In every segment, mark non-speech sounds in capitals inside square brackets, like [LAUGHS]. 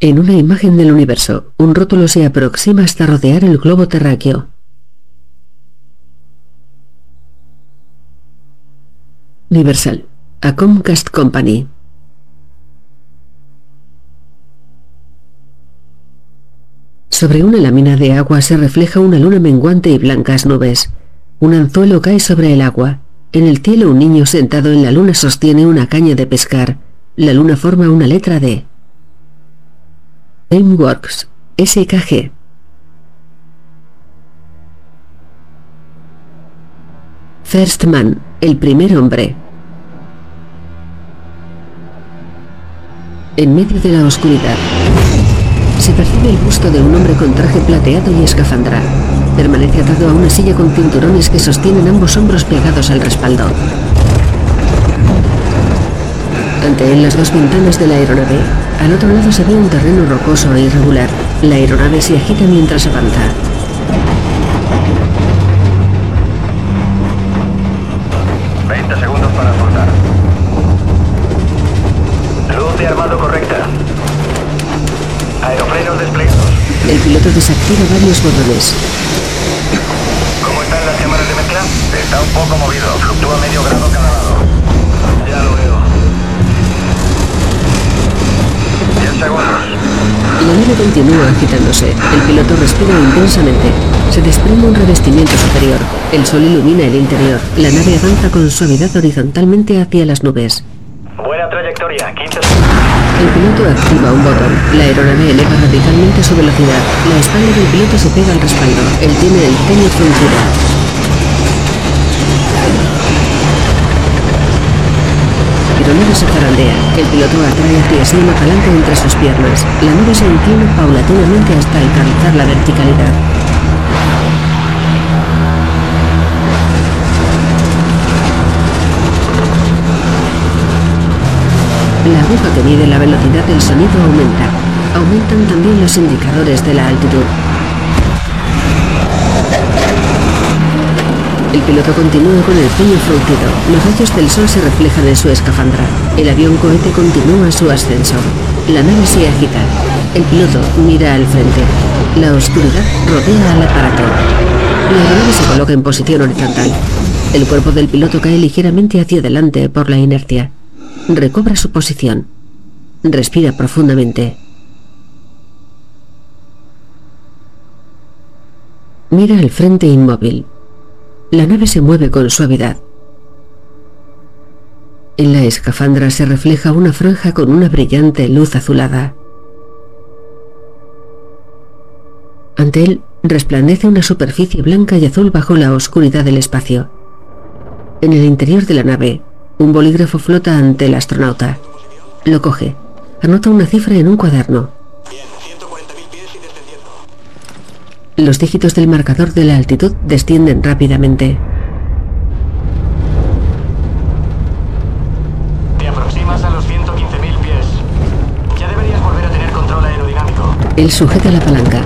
En una imagen del universo, un rótulo se aproxima hasta rodear el globo terráqueo. Universal, a Comcast Company. Sobre una lámina de agua se refleja una luna menguante y blancas nubes. Un anzuelo cae sobre el agua. En el cielo un niño sentado en la luna sostiene una caña de pescar. La luna forma una letra D. Works, SKG. First Man, el primer hombre. En medio de la oscuridad, se percibe el busto de un hombre con traje plateado y escafandra. Permanece atado a una silla con cinturones que sostienen ambos hombros pegados al respaldo. Ante él las dos ventanas de la aeronave. Al otro lado se ve un terreno rocoso e irregular. La aeronave se agita mientras avanza. segundos para soltar. Luz de armado correcta. Aerofrenos desplegados. El piloto desactiva varios botones. ¿Cómo están las cámaras de mezcla? Está un poco movido. Fluctúa medio grado cada segundos. La nave continúa agitándose. El piloto respira intensamente. Se desprende un revestimiento superior. El sol ilumina el interior. La nave avanza con suavidad horizontalmente hacia las nubes. Buena trayectoria. 15 El piloto activa un botón. La aeronave eleva radicalmente su velocidad. La espalda del piloto se pega al respaldo. Él tiene el ceño fruncido. La aeronave se zarandea. El piloto atrae hacia sí una palanca entre sus piernas. La nave se inclina paulatinamente hasta alcanzar la verticalidad. La aguja que mide la velocidad del sonido aumenta. Aumentan también los indicadores de la altitud. El piloto continúa con el ceño fruncido. Los rayos del sol se reflejan en su escafandra. El avión cohete continúa su ascenso. La nave se agita. El piloto mira al frente. La oscuridad rodea al aparato. La aeronave se coloca en posición horizontal. El cuerpo del piloto cae ligeramente hacia adelante por la inercia. Recobra su posición. Respira profundamente. Mira al frente inmóvil. La nave se mueve con suavidad. En la escafandra se refleja una franja con una brillante luz azulada. Ante él resplandece una superficie blanca y azul bajo la oscuridad del espacio. En el interior de la nave, un bolígrafo flota ante el astronauta. Lo coge. Anota una cifra en un cuaderno. Los dígitos del marcador de la altitud descienden rápidamente. Te aproximas a los 115.000 pies. Ya deberías volver a tener control aerodinámico. Él sujeta la palanca.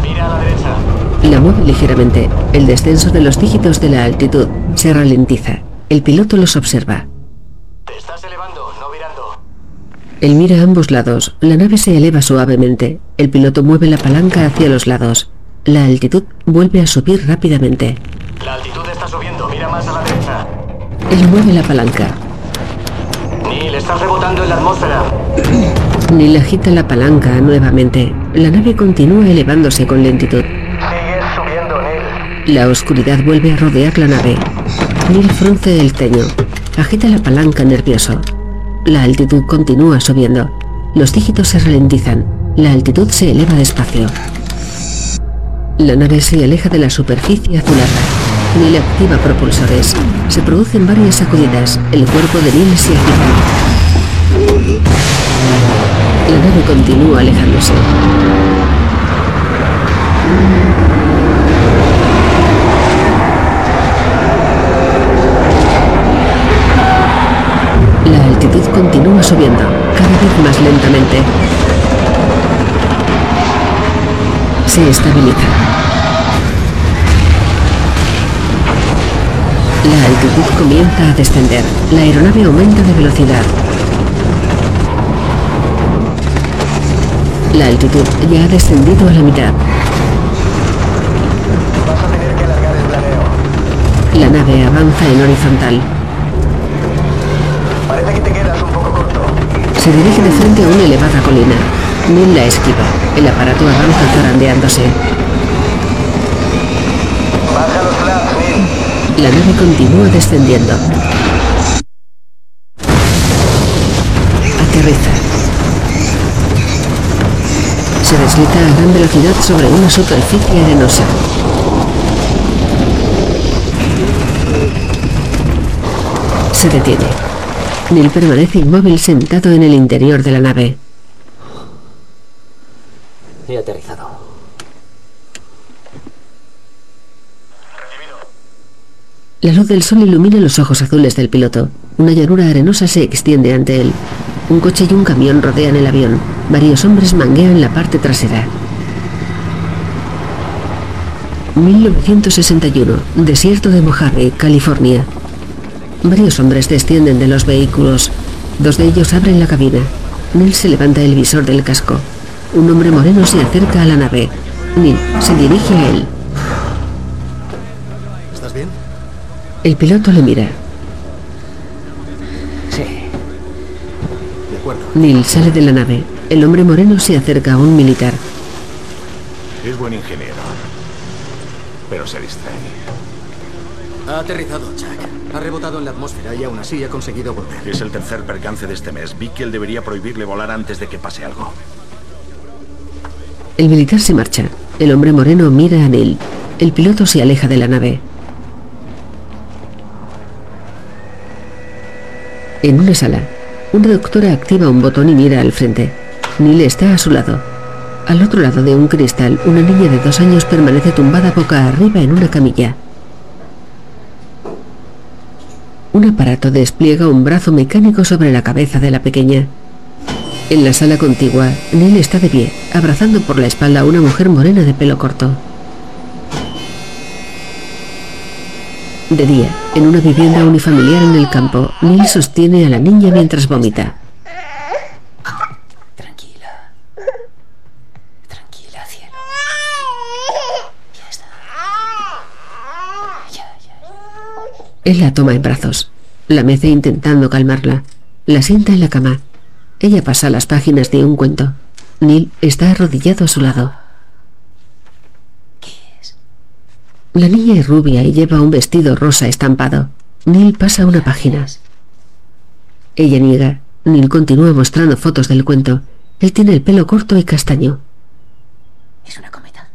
Mira a la derecha. La mueve ligeramente. El descenso de los dígitos de la altitud se ralentiza. El piloto los observa. Te estás elevando, no virando. Él mira a ambos lados. La nave se eleva suavemente. El piloto mueve la palanca hacia los lados. La altitud vuelve a subir rápidamente. La altitud está subiendo, mira más a la derecha. Él mueve la palanca. Neil, estás rebotando en la atmósfera. [CLEARS THROAT] Neil agita la palanca nuevamente. La nave continúa elevándose con lentitud. Sigues subiendo, Neil. La oscuridad vuelve a rodear la nave. Neil frunce el ceño. Agita la palanca nervioso. La altitud continúa subiendo. Los dígitos se ralentizan. La altitud se eleva despacio. La nave se aleja de la superficie azulada. Neil activa propulsores. Se producen varias sacudidas. El cuerpo de Neil se agita. La nave continúa alejándose. La altitud continúa subiendo, cada vez más lentamente. Se estabiliza. La altitud comienza a descender. La aeronave aumenta de velocidad. La altitud ya ha descendido a la mitad. La nave avanza en horizontal. Parece que te quedas un poco corto. Se dirige de frente a una elevada colina. Neil la esquiva. El aparato avanza zarandeándose. Baja los flaps. La nave continúa descendiendo. Aterriza. Se desliza a gran velocidad sobre una superficie arenosa. Se detiene. Neil permanece inmóvil sentado en el interior de la nave. He aterrizado. La luz del sol ilumina los ojos azules del piloto. Una llanura arenosa se extiende ante él. Un coche y un camión rodean el avión. Varios hombres manguean la parte trasera. 1961. Desierto de Mojave, California. Varios hombres descienden de los vehículos. Dos de ellos abren la cabina. Neil se levanta el visor del casco. Un hombre moreno se acerca a la nave. Neil se dirige a él. ¿Estás bien? El piloto le mira. Sí. De acuerdo. Neil sale de la nave. El hombre moreno se acerca a un militar. Es buen ingeniero. Pero se distrae. Ha aterrizado, Jack. Ha rebotado en la atmósfera y aún así ha conseguido volver. Es el tercer percance de este mes. Vi que él debería prohibirle volar antes de que pase algo. El militar se marcha. El hombre moreno mira a Neil. El piloto se aleja de la nave. En una sala, una doctora activa un botón y mira al frente. Neil está a su lado. Al otro lado de un cristal, una niña de dos años permanece tumbada boca arriba en una camilla. Un aparato despliega un brazo mecánico sobre la cabeza de la pequeña. En la sala contigua, Neil está de pie, abrazando por la espalda a una mujer morena de pelo corto. De día, en una vivienda unifamiliar en el campo, Neil sostiene a la niña mientras vomita. Tranquila. Tranquila, cielo. Ya está. Ya, ya. Él la toma en brazos. La mece intentando calmarla. La sienta en la cama. Ella pasa las páginas de un cuento. Neil está arrodillado a su lado. ¿Qué es? La niña es rubia y lleva un vestido rosa estampado. Neil pasa una página. Ella niega. Neil continúa mostrando fotos del cuento. Él tiene el pelo corto y castaño. ¿Es una cometa?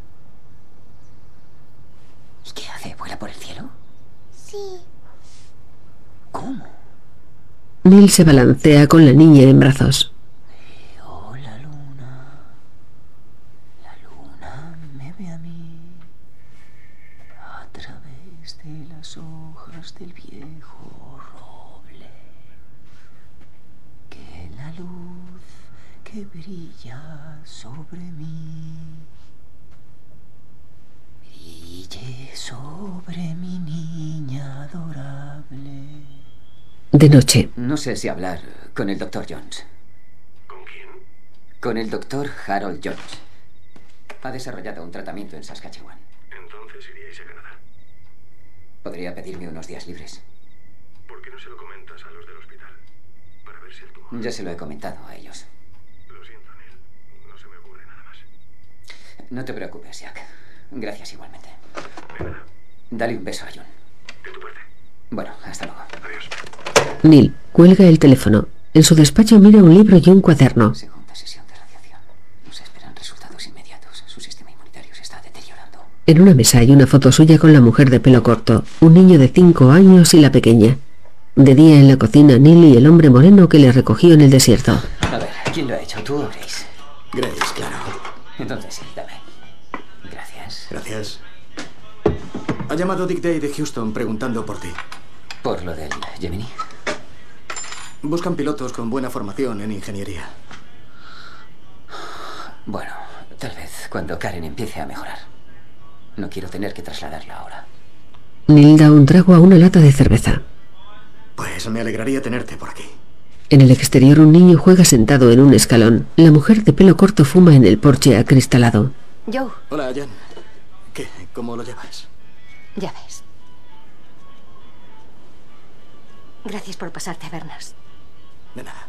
¿Y qué hace? ¿Vuela por el cielo? Sí. ¿Cómo? Neil se balancea con la niña en brazos. Oh, la luna. La luna me ve a mí. A través de las hojas del viejo roble. Que la luz que brilla sobre mí. Brille sobre mi niña adorable. De noche, No sé si hablar con el doctor Jones. ¿Con quién? Con el doctor Harold Jones. Ha desarrollado un tratamiento en Saskatchewan. Entonces iríais a Canadá. ¿Podría pedirme unos días libres? ¿Por qué no se lo comentas a los del hospital? Para ver si el tumor... Ya se lo he comentado a ellos. Lo siento, Neil. No se me ocurre nada más. No te preocupes, Jack. Gracias igualmente. Dale un beso a John. De tu parte. Bueno, hasta luego. Adiós. Neil cuelga el teléfono. En su despacho mira un libro y un cuaderno. Segunda sesión de radiación. No se esperan resultados inmediatos. Su sistema inmunitario se está deteriorando. En una mesa hay una foto suya con la mujer de pelo corto, un niño de cinco años y la pequeña. De día en la cocina, Neil y el hombre moreno que le recogió en el desierto. A ver, ¿quién lo ha hecho? ¿Tú o Grace? Grace, claro. Entonces sí. Gracias. Ha llamado Dick Day de Houston preguntando por ti. Por lo del Gemini. Buscan pilotos con buena formación en ingeniería. Bueno, tal vez cuando Karen empiece a mejorar. No quiero tener que trasladarla ahora. Neil da un trago a una lata de cerveza. Pues me alegraría tenerte por aquí. En el exterior un niño juega sentado en un escalón. La mujer de pelo corto fuma en el porche acristalado. Joe, Hola, Jan. ¿Cómo lo llevas? ya ves. Gracias por pasarte a vernos. De nada.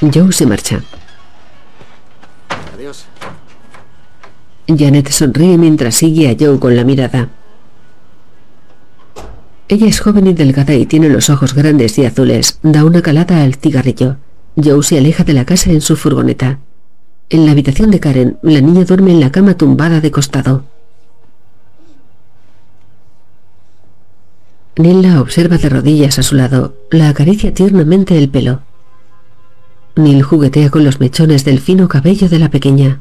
Joe se marcha. Adiós. Janet sonríe mientras sigue a Joe con la mirada. Ella es joven y delgada y tiene los ojos grandes y azules. Da una calada al cigarrillo. Joe se aleja de la casa en su furgoneta. En la habitación de Karen, la niña duerme en la cama tumbada de costado. Neil la observa de rodillas a su lado. La acaricia tiernamente el pelo. Neil juguetea con los mechones del fino cabello de la pequeña.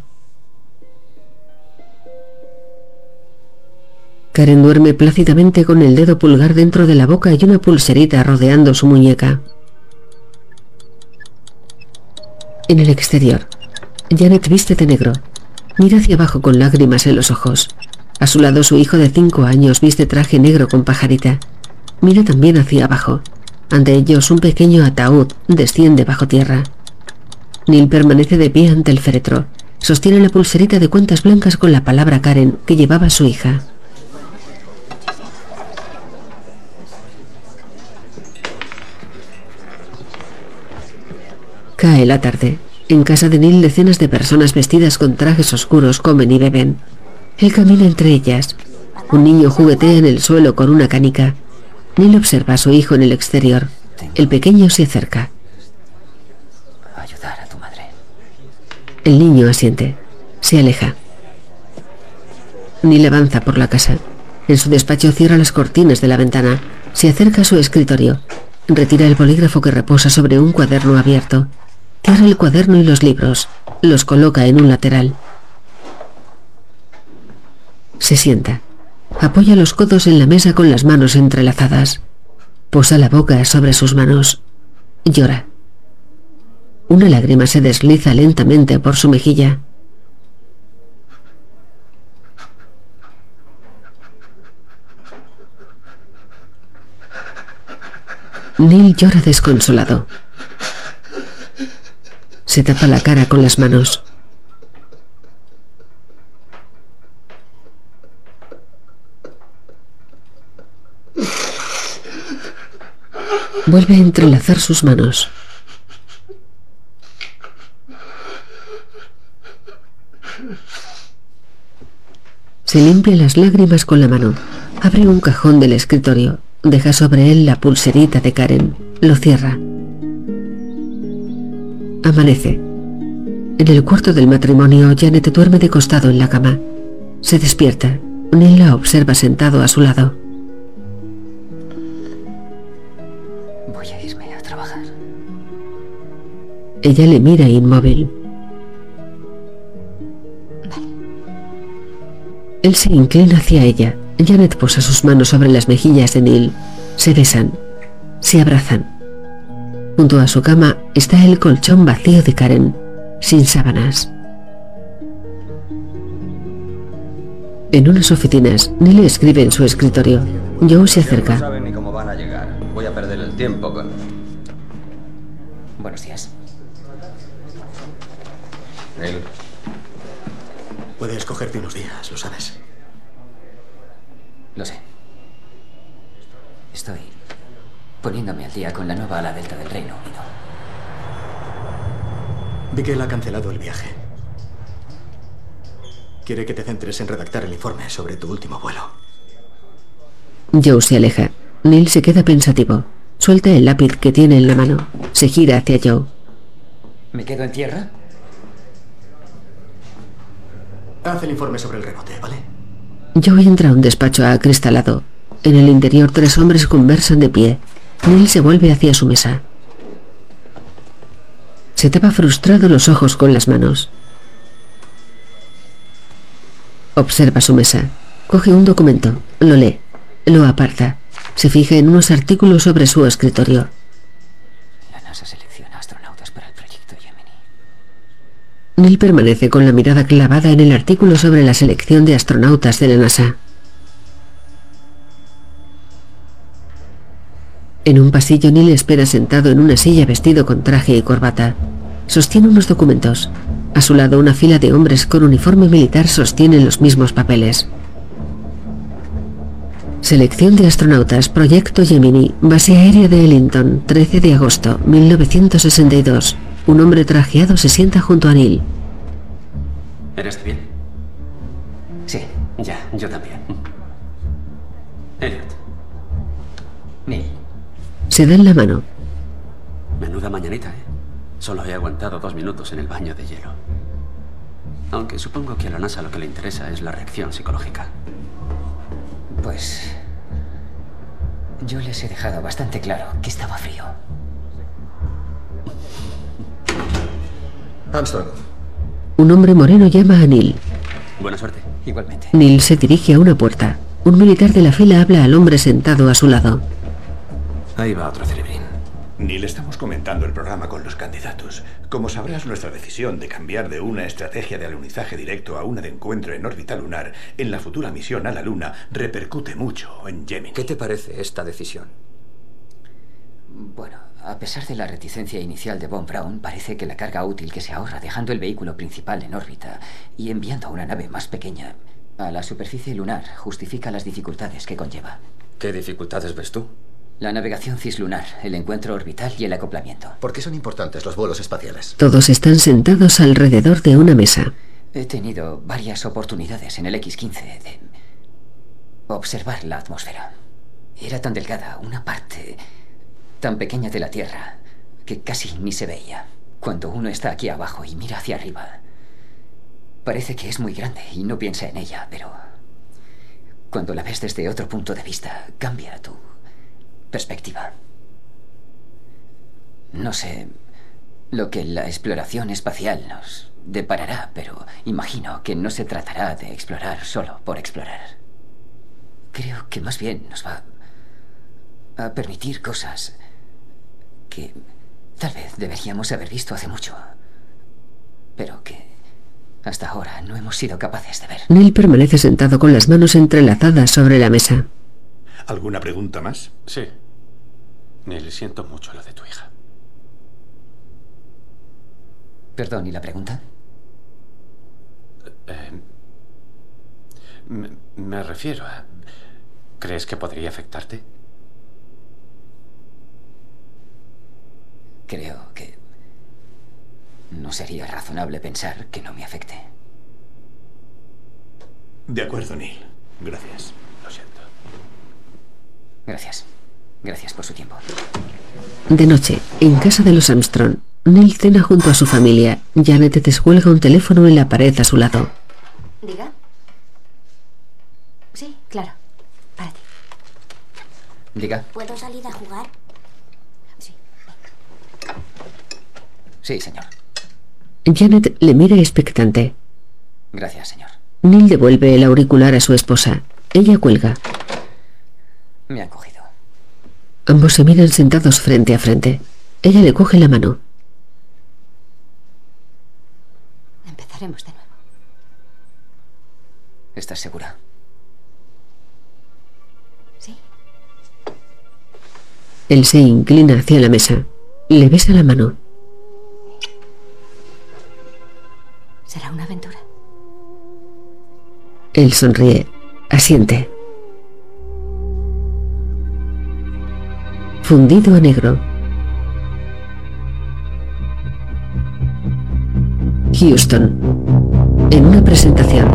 Karen duerme plácidamente con el dedo pulgar dentro de la boca y una pulserita rodeando su muñeca. En el exterior, Janet viste de negro. Mira hacia abajo con lágrimas en los ojos. A su lado su hijo de cinco años viste traje negro con pajarita. Mira también hacia abajo. Ante ellos un pequeño ataúd desciende bajo tierra. Neil permanece de pie ante el féretro. Sostiene la pulserita de cuentas blancas con la palabra Karen que llevaba su hija. Cae la tarde. En casa de Neil decenas de personas vestidas con trajes oscuros comen y beben. Él camina entre ellas. Un niño juguetea en el suelo con una canica. Neil observa a su hijo en el exterior. El pequeño se acerca. Ayudar a tu madre. El niño asiente. Se aleja. Neil avanza por la casa. En su despacho cierra las cortinas de la ventana. Se acerca a su escritorio. Retira el bolígrafo que reposa sobre un cuaderno abierto. Cierra el cuaderno y los libros. Los coloca en un lateral. Se sienta. Apoya los codos en la mesa con las manos entrelazadas. Posa la boca sobre sus manos. Llora. Una lágrima se desliza lentamente por su mejilla. Neil llora desconsolado. Se tapa la cara con las manos. Vuelve a entrelazar sus manos. Se limpia las lágrimas con la mano. Abre un cajón del escritorio. Deja sobre él la pulserita de Karen. Lo cierra. Amanece. En el cuarto del matrimonio, Janet duerme de costado en la cama. Se despierta. Neil la observa sentado a su lado. Ella le mira inmóvil. Él se inclina hacia ella. Janet posa sus manos sobre las mejillas de Neil. Se besan. Se abrazan. Junto a su cama está el colchón vacío de Karen, sin sábanas. En unas oficinas, Neil escribe en su escritorio. Joe se No acerca. saben ni cómo van a llegar. Voy a perder el tiempo con... Buenos días. Neil. Puedes cogerte unos días, lo sabes. Lo sé. Estoy poniéndome al día con la nueva ala delta del Reino Unido. Vi que él ha cancelado el viaje. Quiere que te centres en redactar el informe sobre tu último vuelo. Joe se aleja. Neil se queda pensativo. Suelta el lápiz que tiene en la mano. Se gira hacia Joe. ¿Me quedo en tierra? Haz el informe sobre el rebote, ¿vale? Joe entra a un despacho acristalado. En el interior tres hombres conversan de pie. Neil se vuelve hacia su mesa. Se tapa frustrado los ojos con las manos. Observa su mesa. Coge un documento. Lo lee. Lo aparta. Se fija en unos artículos sobre su escritorio. La NASA astronautas para el proyecto Gemini. Neil permanece con la mirada clavada en el artículo sobre la selección de astronautas de la NASA. En un pasillo Neil espera sentado en una silla vestido con traje y corbata. Sostiene unos documentos. A su lado una fila de hombres con uniforme militar sostienen los mismos papeles. Selección de astronautas, Proyecto Gemini, base aérea de Ellington, 13 de agosto, 1962. Un hombre trajeado se sienta junto a Neil. ¿Eres bien? Sí, Ya, yo también. Elliot, Neil. Se dan la mano. menuda mañanita, ¿eh? Solo he aguantado dos minutos en el baño de hielo. Aunque supongo que a la NASA lo que le interesa es la reacción psicológica. Pues... Yo les he dejado bastante claro que estaba frío. Armstrong, Un hombre moreno llama a Neil. Buena suerte. Igualmente. Neil se dirige a una puerta. Un militar de la fila habla al hombre sentado a su lado. Ahí va otro cerebrín. Neil, estamos comentando el programa con los candidatos. Como sabrás, nuestra decisión de cambiar de una estrategia de alunizaje directo a una de encuentro en órbita lunar en la futura misión a la Luna repercute mucho en Gemini. ¿qué te parece esta decisión? Bueno, a pesar de la reticencia inicial de Von Braun, parece que la carga útil que se ahorra dejando el vehículo principal en órbita y enviando a una nave más pequeña a la superficie lunar justifica las dificultades que conlleva. ¿Qué dificultades ves tú? La navegación cislunar, el encuentro orbital y el acoplamiento. ¿Por qué son importantes los vuelos espaciales? Todos están sentados alrededor de una mesa. He tenido varias oportunidades en el X-15 de observar la atmósfera. Era tan delgada, una parte tan pequeña de la Tierra, que casi ni se veía. Cuando uno está aquí abajo y mira hacia arriba, parece que es muy grande y no piensa en ella, pero cuando la ves desde otro punto de vista, cambia tu perspectiva. No sé lo que la exploración espacial nos deparará, pero imagino que no se tratará de explorar solo por explorar. Creo que más bien nos va a permitir cosas que tal vez deberíamos haber visto hace mucho, pero que hasta ahora no hemos sido capaces de ver. Neil permanece sentado con las manos entrelazadas sobre la mesa. ¿Alguna pregunta más? Sí. Neil, siento mucho lo de tu hija. Perdón, ¿y la pregunta? Eh, me, me refiero a... ¿Crees que podría afectarte? Creo que no sería razonable pensar que no me afecte. De acuerdo, Neil. Gracias. Lo siento. Gracias. Gracias por su tiempo. De noche, en casa de los Armstrong, Neil cena junto a su familia. Janet descuelga un teléfono en la pared a su lado. ¿Diga? Sí, claro. Para ti. Diga. ¿Puedo salir a jugar? Sí, señor. Janet le mira expectante. Gracias, señor. Neil devuelve el auricular a su esposa. Ella cuelga. Me han cogido. Ambos se miran sentados frente a frente. Ella le coge la mano. Empezaremos de nuevo. ¿Estás segura? Sí. Él se inclina hacia la mesa. Le besa la mano. Será una aventura. Él sonríe. Asiente. Fundido a negro. Houston. En una presentación.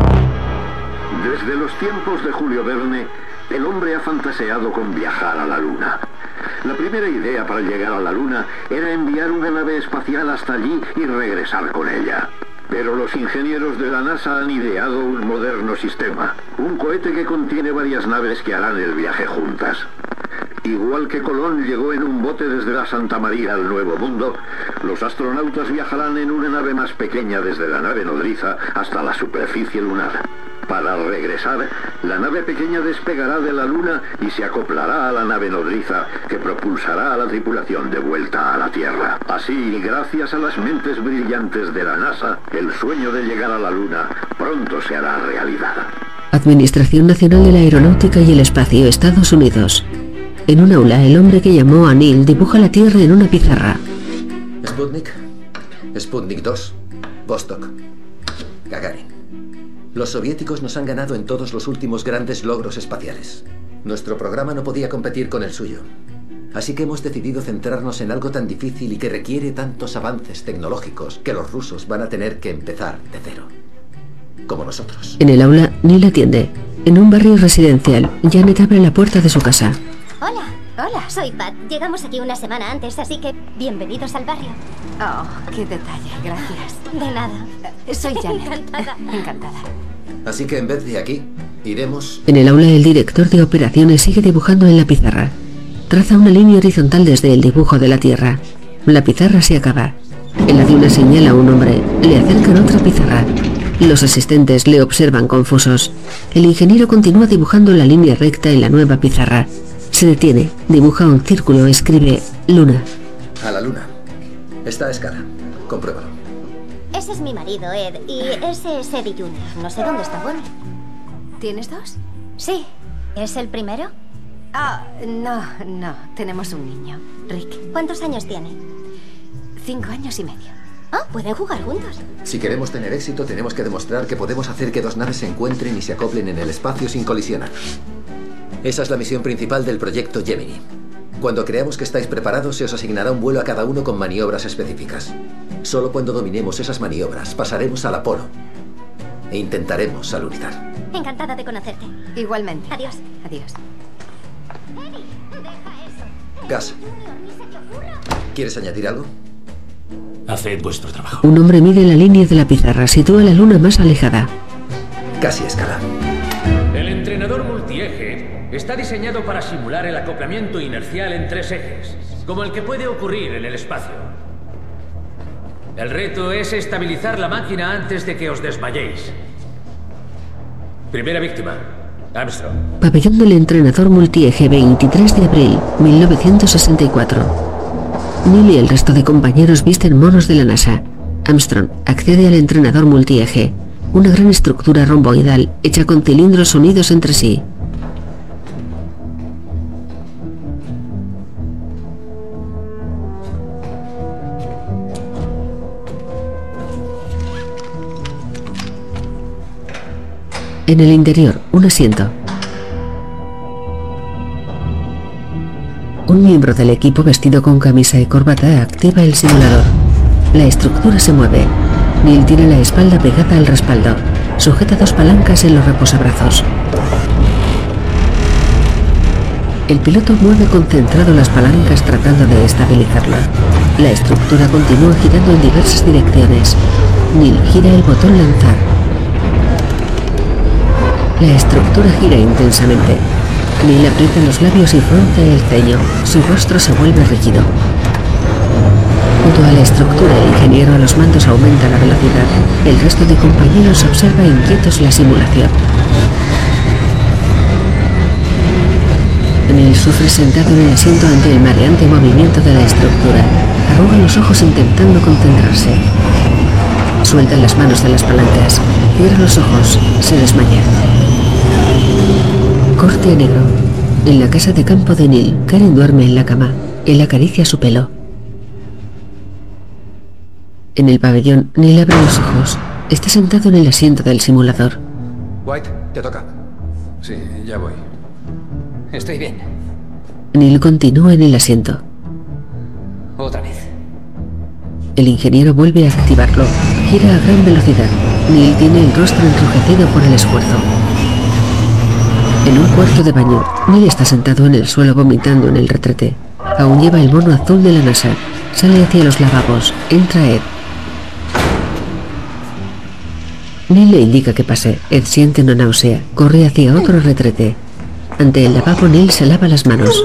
Desde los tiempos de Julio Verne, el hombre ha fantaseado con viajar a la Luna. La primera idea para llegar a la Luna era enviar una nave espacial hasta allí y regresar con ella. Pero los ingenieros de la NASA han ideado un moderno sistema, un cohete que contiene varias naves que harán el viaje juntas. Igual que Colón llegó en un bote desde la Santa María al Nuevo Mundo, los astronautas viajarán en una nave más pequeña desde la nave nodriza hasta la superficie lunar. Para regresar, la nave pequeña despegará de la Luna y se acoplará a la nave nodriza que propulsará a la tripulación de vuelta a la Tierra. Así, gracias a las mentes brillantes de la NASA, el sueño de llegar a la Luna pronto se hará realidad. Administración Nacional de la Aeronáutica y el Espacio, Estados Unidos. En un aula, el hombre que llamó a Neil dibuja la Tierra en una pizarra. Sputnik, Sputnik 2, Vostok, Gagarin. Los soviéticos nos han ganado en todos los últimos grandes logros espaciales. Nuestro programa no podía competir con el suyo. Así que hemos decidido centrarnos en algo tan difícil y que requiere tantos avances tecnológicos que los rusos van a tener que empezar de cero. Como nosotros. En el aula, Neil atiende. En un barrio residencial, Janet abre la puerta de su casa. Hola, hola, soy Pat. Llegamos aquí una semana antes, así que bienvenidos al barrio. Oh, qué detalle, gracias. De nada. Soy Janet. Encantada. Encantada. Así que en vez de aquí, iremos... En el aula, el director de operaciones sigue dibujando en la pizarra. Traza una línea horizontal desde el dibujo de la Tierra. La pizarra se acaba. En la duna señala a un hombre. Le acercan otra pizarra. Los asistentes le observan confusos. El ingeniero continúa dibujando la línea recta en la nueva pizarra. Se detiene, dibuja un círculo, escribe Luna. A la luna. Está a escala. Compruébalo. Ese es mi marido, Ed, y ese es Eddie Jr. No sé dónde está Bonnie. ¿Tienes dos? Sí. ¿Es el primero? Ah, no, no. Tenemos un niño, Rick. ¿Cuántos años tiene? Cinco años y medio. Ah, pueden jugar juntos. Si queremos tener éxito, tenemos que demostrar que podemos hacer que dos naves se encuentren y se acoplen en el espacio sin colisionar. Esa es la misión principal del proyecto Gemini. Cuando creamos que estáis preparados, se os asignará un vuelo a cada uno con maniobras específicas. Solo cuando dominemos esas maniobras, pasaremos al Apolo e intentaremos alunizar. Encantada de conocerte. Igualmente. Adiós. Adiós. Eddie, deja eso. Gas. ¿Quieres añadir algo? Haced vuestro trabajo. Un hombre mide la línea de la pizarra, sitúa la luna más alejada. Casi escala. Está diseñado para simular el acoplamiento inercial en tres ejes, como el que puede ocurrir en el espacio. El reto es estabilizar la máquina antes de que os desmayéis. Primera víctima, Armstrong. Pabellón del entrenador multieje 23 de abril 1964. Neil y el resto de compañeros visten monos de la NASA. Armstrong accede al entrenador multieje, una gran estructura romboidal hecha con cilindros unidos entre sí. En el interior, un asiento. Un miembro del equipo vestido con camisa y corbata activa el simulador. La estructura se mueve. Neil tiene la espalda pegada al respaldo. Sujeta dos palancas en los reposabrazos. El piloto mueve concentrado las palancas tratando de estabilizarla. La estructura continúa girando en diversas direcciones. Neil gira el botón lanzar. La estructura gira intensamente. Neil aprieta los labios y frunce el ceño. Su rostro se vuelve rígido. Junto a la estructura, el ingeniero a los mandos aumenta la velocidad. El resto de compañeros observa inquietos la simulación. Neil sufre sentado en el asiento ante el mareante movimiento de la estructura. Arruga los ojos intentando concentrarse. Suelta las manos de las palancas. Cierra los ojos. Se desmaya. Corte a negro. En la casa de campo de Neil, Karen duerme en la cama. Él acaricia su pelo. En el pabellón, Neil abre los ojos. Está sentado en el asiento del simulador. White, te toca. Sí, ya voy. Estoy bien. Neil continúa en el asiento. Otra vez. El ingeniero vuelve a activarlo. Gira a gran velocidad. Neil tiene el rostro enrojecido por el esfuerzo. En un cuarto de baño, Neil está sentado en el suelo vomitando en el retrete. Aún lleva el mono azul de la NASA. Sale hacia los lavabos. Entra Ed. Neil le indica que pase. Ed siente una náusea. Corre hacia otro retrete. Ante el lavabo, Neil se lava las manos.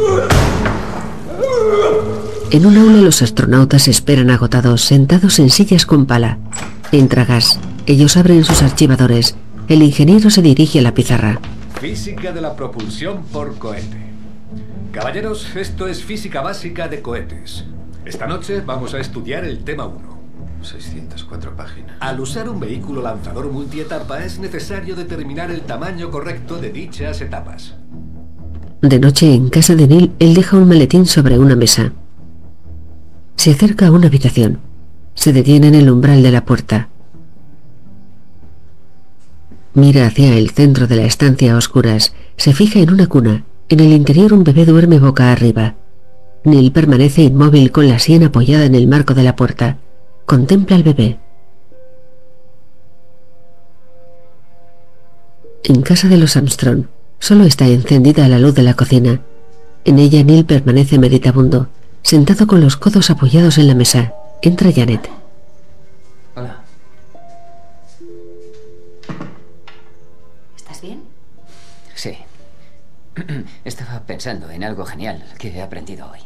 En un aula los astronautas esperan agotados, sentados en sillas con pala. Entra Gas. Ellos abren sus archivadores. El ingeniero se dirige a la pizarra. Física de la propulsión por cohete. Caballeros, esto es física básica de cohetes. Esta noche vamos a estudiar el tema 1. 604 páginas. Al usar un vehículo lanzador multietapa es necesario determinar el tamaño correcto de dichas etapas. De noche, en casa de Neil, él deja un maletín sobre una mesa. Se acerca a una habitación. Se detiene en el umbral de la puerta. Mira hacia el centro de la estancia a oscuras. Se fija en una cuna. En el interior un bebé duerme boca arriba. Neil permanece inmóvil con la sien apoyada en el marco de la puerta. Contempla al bebé. En casa de los Armstrong, solo está encendida la luz de la cocina. En ella Neil permanece meditabundo, sentado con los codos apoyados en la mesa. Entra Janet. Pensando en algo genial que he aprendido hoy.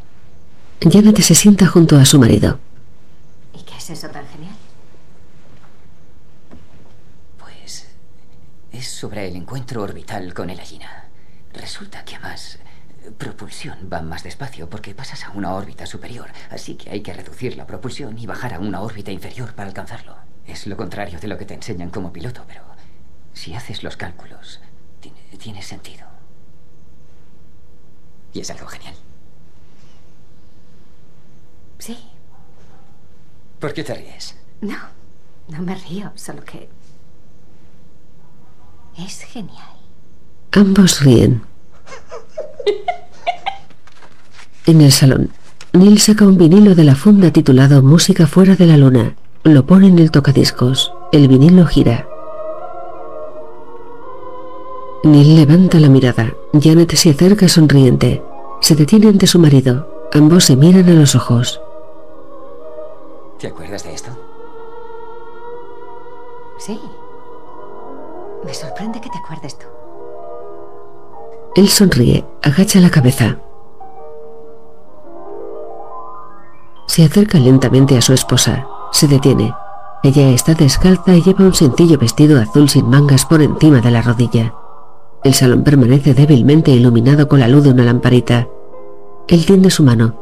Janet se sienta junto a su marido. ¿Y qué es eso tan genial? Pues es sobre el encuentro orbital con el gallina. Resulta que a más propulsión va más despacio porque pasas a una órbita superior, así que hay que reducir la propulsión y bajar a una órbita inferior para alcanzarlo. Es lo contrario de lo que te enseñan como piloto, pero si haces los cálculos, tiene, tiene sentido. Y es algo genial. Sí. ¿Por qué te ríes? No, no me río, solo que... Es genial. Ambos ríen. En el salón, Neil saca un vinilo de la funda titulado Música fuera de la luna. Lo pone en el tocadiscos. El vinilo gira. Neil levanta la mirada. Janet se acerca sonriente. Se detiene ante su marido. Ambos se miran a los ojos. ¿Te acuerdas de esto? Sí. Me sorprende que te acuerdes tú. Él sonríe, agacha la cabeza. Se acerca lentamente a su esposa. Se detiene. Ella está descalza y lleva un sencillo vestido azul sin mangas por encima de la rodilla. El salón permanece débilmente iluminado con la luz de una lamparita. Él tiende su mano.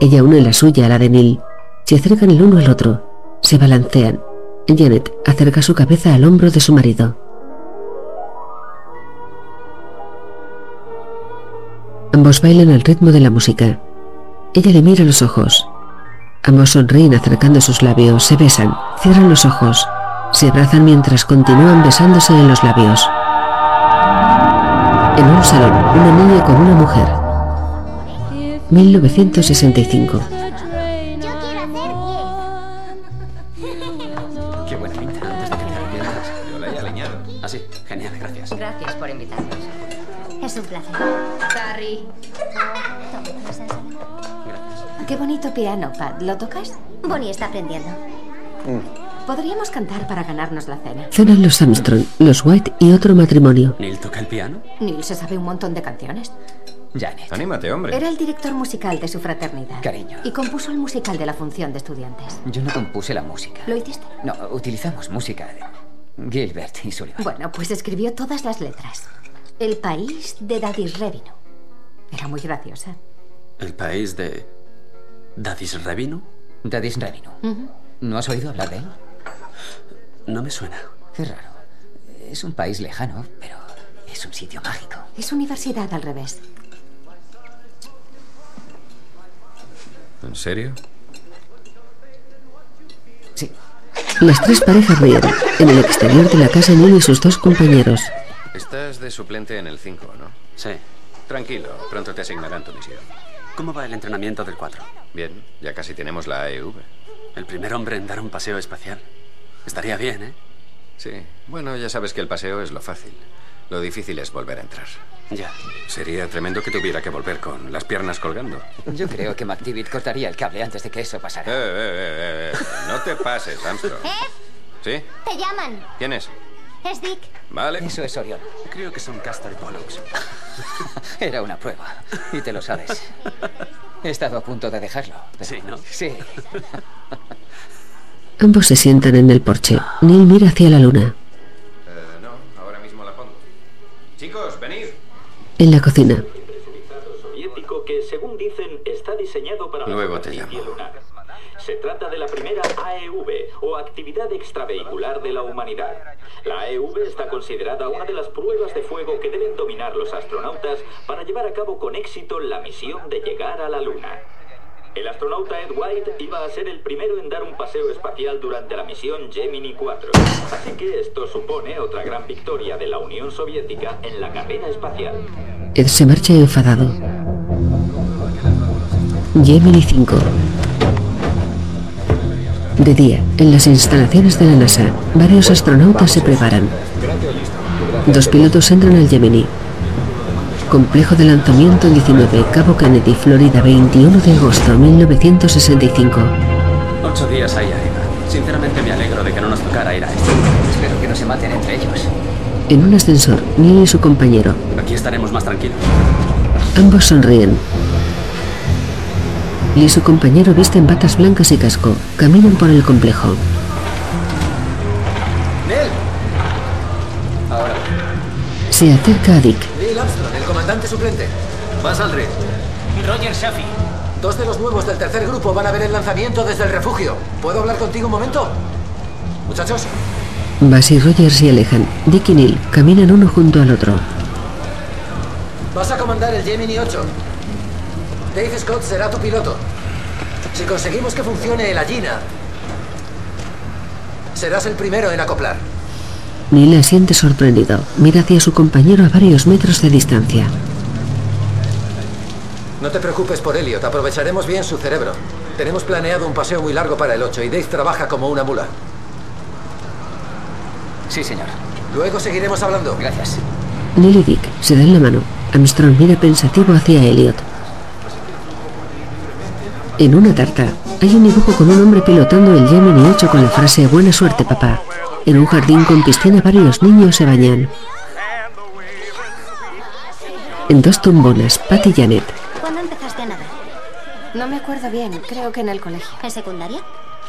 Ella une la suya a la de Neil. Se acercan el uno al otro. Se balancean. Janet acerca su cabeza al hombro de su marido. Ambos bailan al ritmo de la música. Ella le mira los ojos. Ambos sonríen acercando sus labios, se besan, cierran los ojos, se abrazan mientras continúan besándose en los labios. En un salón, una niña con una mujer. 1965. Qué buena pinta. Antes de que te arrepientas. Yo la he alineado. Ah, sí. Genial, gracias. Gracias por invitarnos. Es un placer. Carrie. Qué bonito piano, Pat. ¿Lo tocas? Bonnie está aprendiendo. Podríamos cantar para ganarnos la cena. Cenan los Armstrong, los White y otro matrimonio. ¿Neil toca el piano? Neil se sabe un montón de canciones. Janet. Anímate, hombre. Era el director musical de su fraternidad. Cariño. Y compuso el musical de la función de estudiantes. Yo no compuse la música. ¿Lo hiciste? No, utilizamos música de Gilbert y Sullivan. Bueno, pues escribió todas las letras. El país de Daddy's Revino. Era muy graciosa. ¿El país de... Daddy's Revino? Daddy's Revino. ¿No has oído hablar de él? No me suena. Qué raro. Es un país lejano, pero es un sitio mágico. Es universidad al revés. ¿En serio? Sí. Las tres parejas ríen. En el exterior de la casa Neil y sus dos compañeros. Estás de suplente en el 5, ¿no? Sí. Tranquilo, pronto te asignarán tu misión. ¿Cómo va el entrenamiento del 4? Bien, ya casi tenemos la AEV. El primer hombre en dar un paseo espacial. Estaría bien, ¿eh? Sí. Bueno, ya sabes que el paseo es lo fácil. Lo difícil es volver a entrar. Ya. Sería tremendo que tuviera que volver con las piernas colgando. Yo creo que McDivitt cortaría el cable antes de que eso Eh, pasara. eh, eh, eh, No te pases, Armstrong. ¿Eh? ¿Sí? Te llaman. ¿Quién es? Es Dick. Vale. Eso es Orión. Creo que son Caster Pollux. [LAUGHS] Era una prueba. Y te lo sabes. He estado a punto de dejarlo. pero- Sí, ¿no? Sí. [LAUGHS] Ambos se sientan en el porche. Neil mira hacia la luna. Eh, no, ahora mismo la pongo. Chicos, venid. En la cocina, que, según dicen, está diseñado para Luego la te llamo. superficie lunar. Se trata de la primera AEV, o Actividad Extravehicular de la Humanidad. La AEV está considerada una de las pruebas de fuego que deben dominar los astronautas para llevar a cabo con éxito la misión de llegar a la Luna. El astronauta Ed White iba a ser el primero en dar un paseo espacial durante la misión Gemini 4. Así que esto supone otra gran victoria de la Unión Soviética en la carrera espacial. Ed se marcha enfadado. Gemini 5. De día, en las instalaciones de la NASA, varios astronautas se preparan. Dos pilotos entran al Gemini. Complejo de lanzamiento 19, Cabo Kennedy, Florida, 21 de agosto 1965. Ocho días ahí arriba. Sinceramente me alegro de que no nos tocara ir a esto. Espero que no se maten entre ellos. En un ascensor, Neil y su compañero. Aquí estaremos más tranquilos. Ambos sonríen. Lee y su compañero visten batas blancas y casco. Caminan por el complejo. Se acerca a Dick. Neil Armstrong, el comandante suplente. Vas Aldrin. Y Roger Shafi. Dos de los nuevos del tercer grupo van a ver el lanzamiento desde el refugio. ¿Puedo hablar contigo un momento? Muchachos, Bass y Roger se alejan. Dick y Neil caminan uno junto al otro. vas a comandar el Gemini 8. Dave Scott será tu piloto. Si conseguimos que funcione el Allina, serás el primero en acoplar. Neil asiente sorprendido. Mira hacia su compañero a varios metros de distancia. No te preocupes por Elliot, aprovecharemos bien su cerebro. Tenemos planeado un paseo muy largo para el 8 y Dave trabaja como una mula. Sí, señor. Luego seguiremos hablando. Gracias. Neil y Dick se dan la mano. Armstrong mira pensativo hacia Elliot. En una tarta hay un dibujo con un hombre pilotando el Gemini 8 con la frase Buena suerte, papá. En un jardín con piscina varios niños se bañan. En dos tumbonas, Pat y Janet. ¿Cuándo empezaste a nadar? No me acuerdo bien, creo que en el colegio. ¿En secundaria?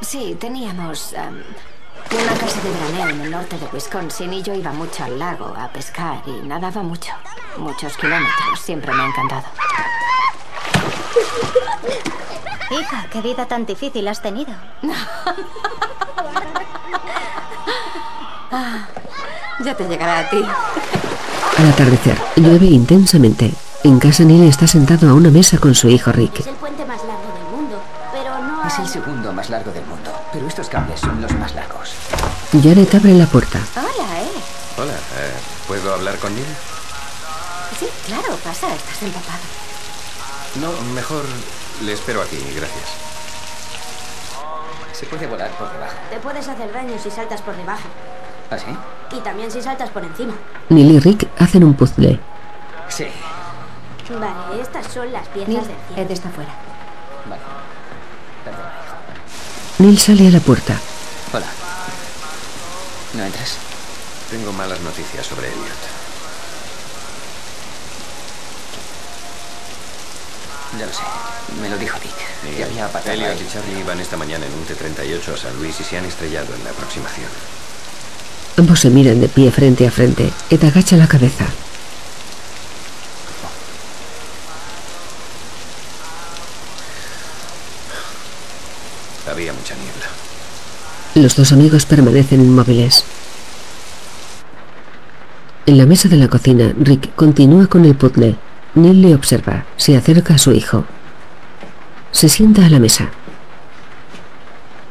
Sí, teníamos una casa de veraneo en el norte de Wisconsin y yo iba mucho al lago a pescar y nadaba mucho. Muchos kilómetros, siempre me ha encantado. Hija, qué vida tan difícil has tenido. [LAUGHS] Ah, ya te llegará a ti. Al atardecer, llueve intensamente. En casa Neil está sentado a una mesa con su hijo Rick. Es el puente más largo del mundo, pero no Es el segundo más largo del mundo, pero estos cables son los más largos. Janet abre la puerta. Hola, eh. Hola, eh, ¿puedo hablar con Neil? Sí, claro, pasa, estás empapado. No, mejor le espero aquí, gracias. Se puede volar por debajo. Te puedes hacer daño si saltas por debajo. ¿Ah, sí? Y también si saltas por encima. Neil y Rick hacen un puzzle. Sí. Vale, estas son las piezas Neil, del cielo. Ed está fuera. Vale. Hijo. Neil sale a la puerta. Hola. ¿No entras? Tengo malas noticias sobre Elliot. Ya lo sé. Me lo dijo Dick. Que había Elliot y Charlie iban esta mañana en un T-38 a San Luis y se han estrellado en la aproximación. Ambos se miran de pie frente a frente. Ed agacha la cabeza. Había mucha niebla. Los dos amigos permanecen inmóviles. En la mesa de la cocina, Rick continúa con el puzzle. Neil le observa. Se acerca a su hijo. Se sienta a la mesa.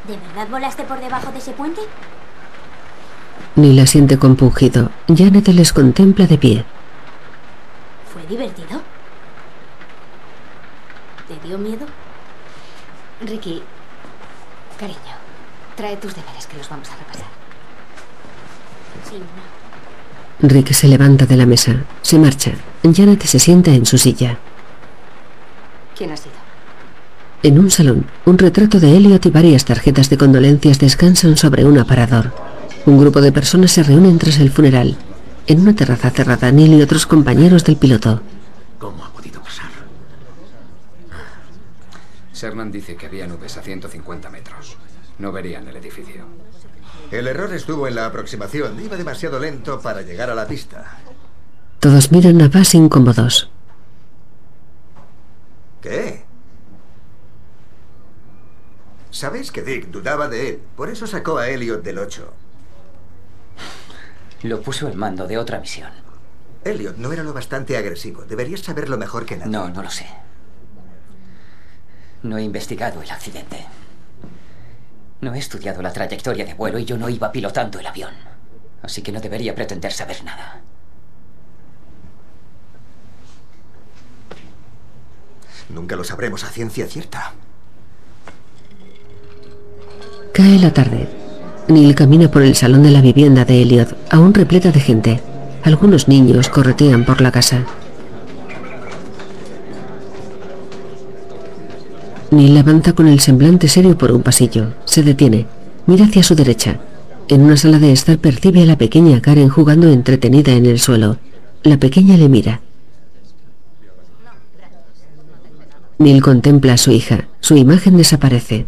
¿De verdad volaste por debajo de ese puente? Neil asiente compungido. Janet les contempla de pie. ¿Fue divertido? ¿Te dio miedo? Ricky, cariño, trae tus deberes que los vamos a repasar. Sí, no. Rick se levanta de la mesa. Se marcha. Janet se sienta en su silla. ¿Quién ha sido? En un salón, un retrato de Elliot y varias tarjetas de condolencias descansan sobre un aparador. Un grupo de personas se reúnen tras el funeral. En una terraza cerrada, Neil y otros compañeros del piloto. ¿Cómo ha podido pasar? Sherman dice que había nubes a 150 metros. No verían el edificio. El error estuvo en la aproximación. Iba demasiado lento para llegar a la pista. Todos miran a Bass incómodos. ¿Qué? Sabéis que Dick dudaba de él, por eso sacó a Elliot del 8. Lo puso al mando de otra misión. Elliot no era lo bastante agresivo. Deberías saberlo mejor que nadie. No, no lo sé. No he investigado el accidente. No he estudiado la trayectoria de vuelo y yo no iba pilotando el avión. Así que no debería pretender saber nada. Nunca lo sabremos a ciencia cierta. Cae la tarde. Neil camina por el salón de la vivienda de Elliot, aún repleta de gente. Algunos niños corretean por la casa. Neil avanza con el semblante serio por un pasillo. Se detiene. Mira hacia su derecha. En una sala de estar percibe a la pequeña Karen jugando entretenida en el suelo. La pequeña le mira. Neil contempla a su hija. Su imagen desaparece.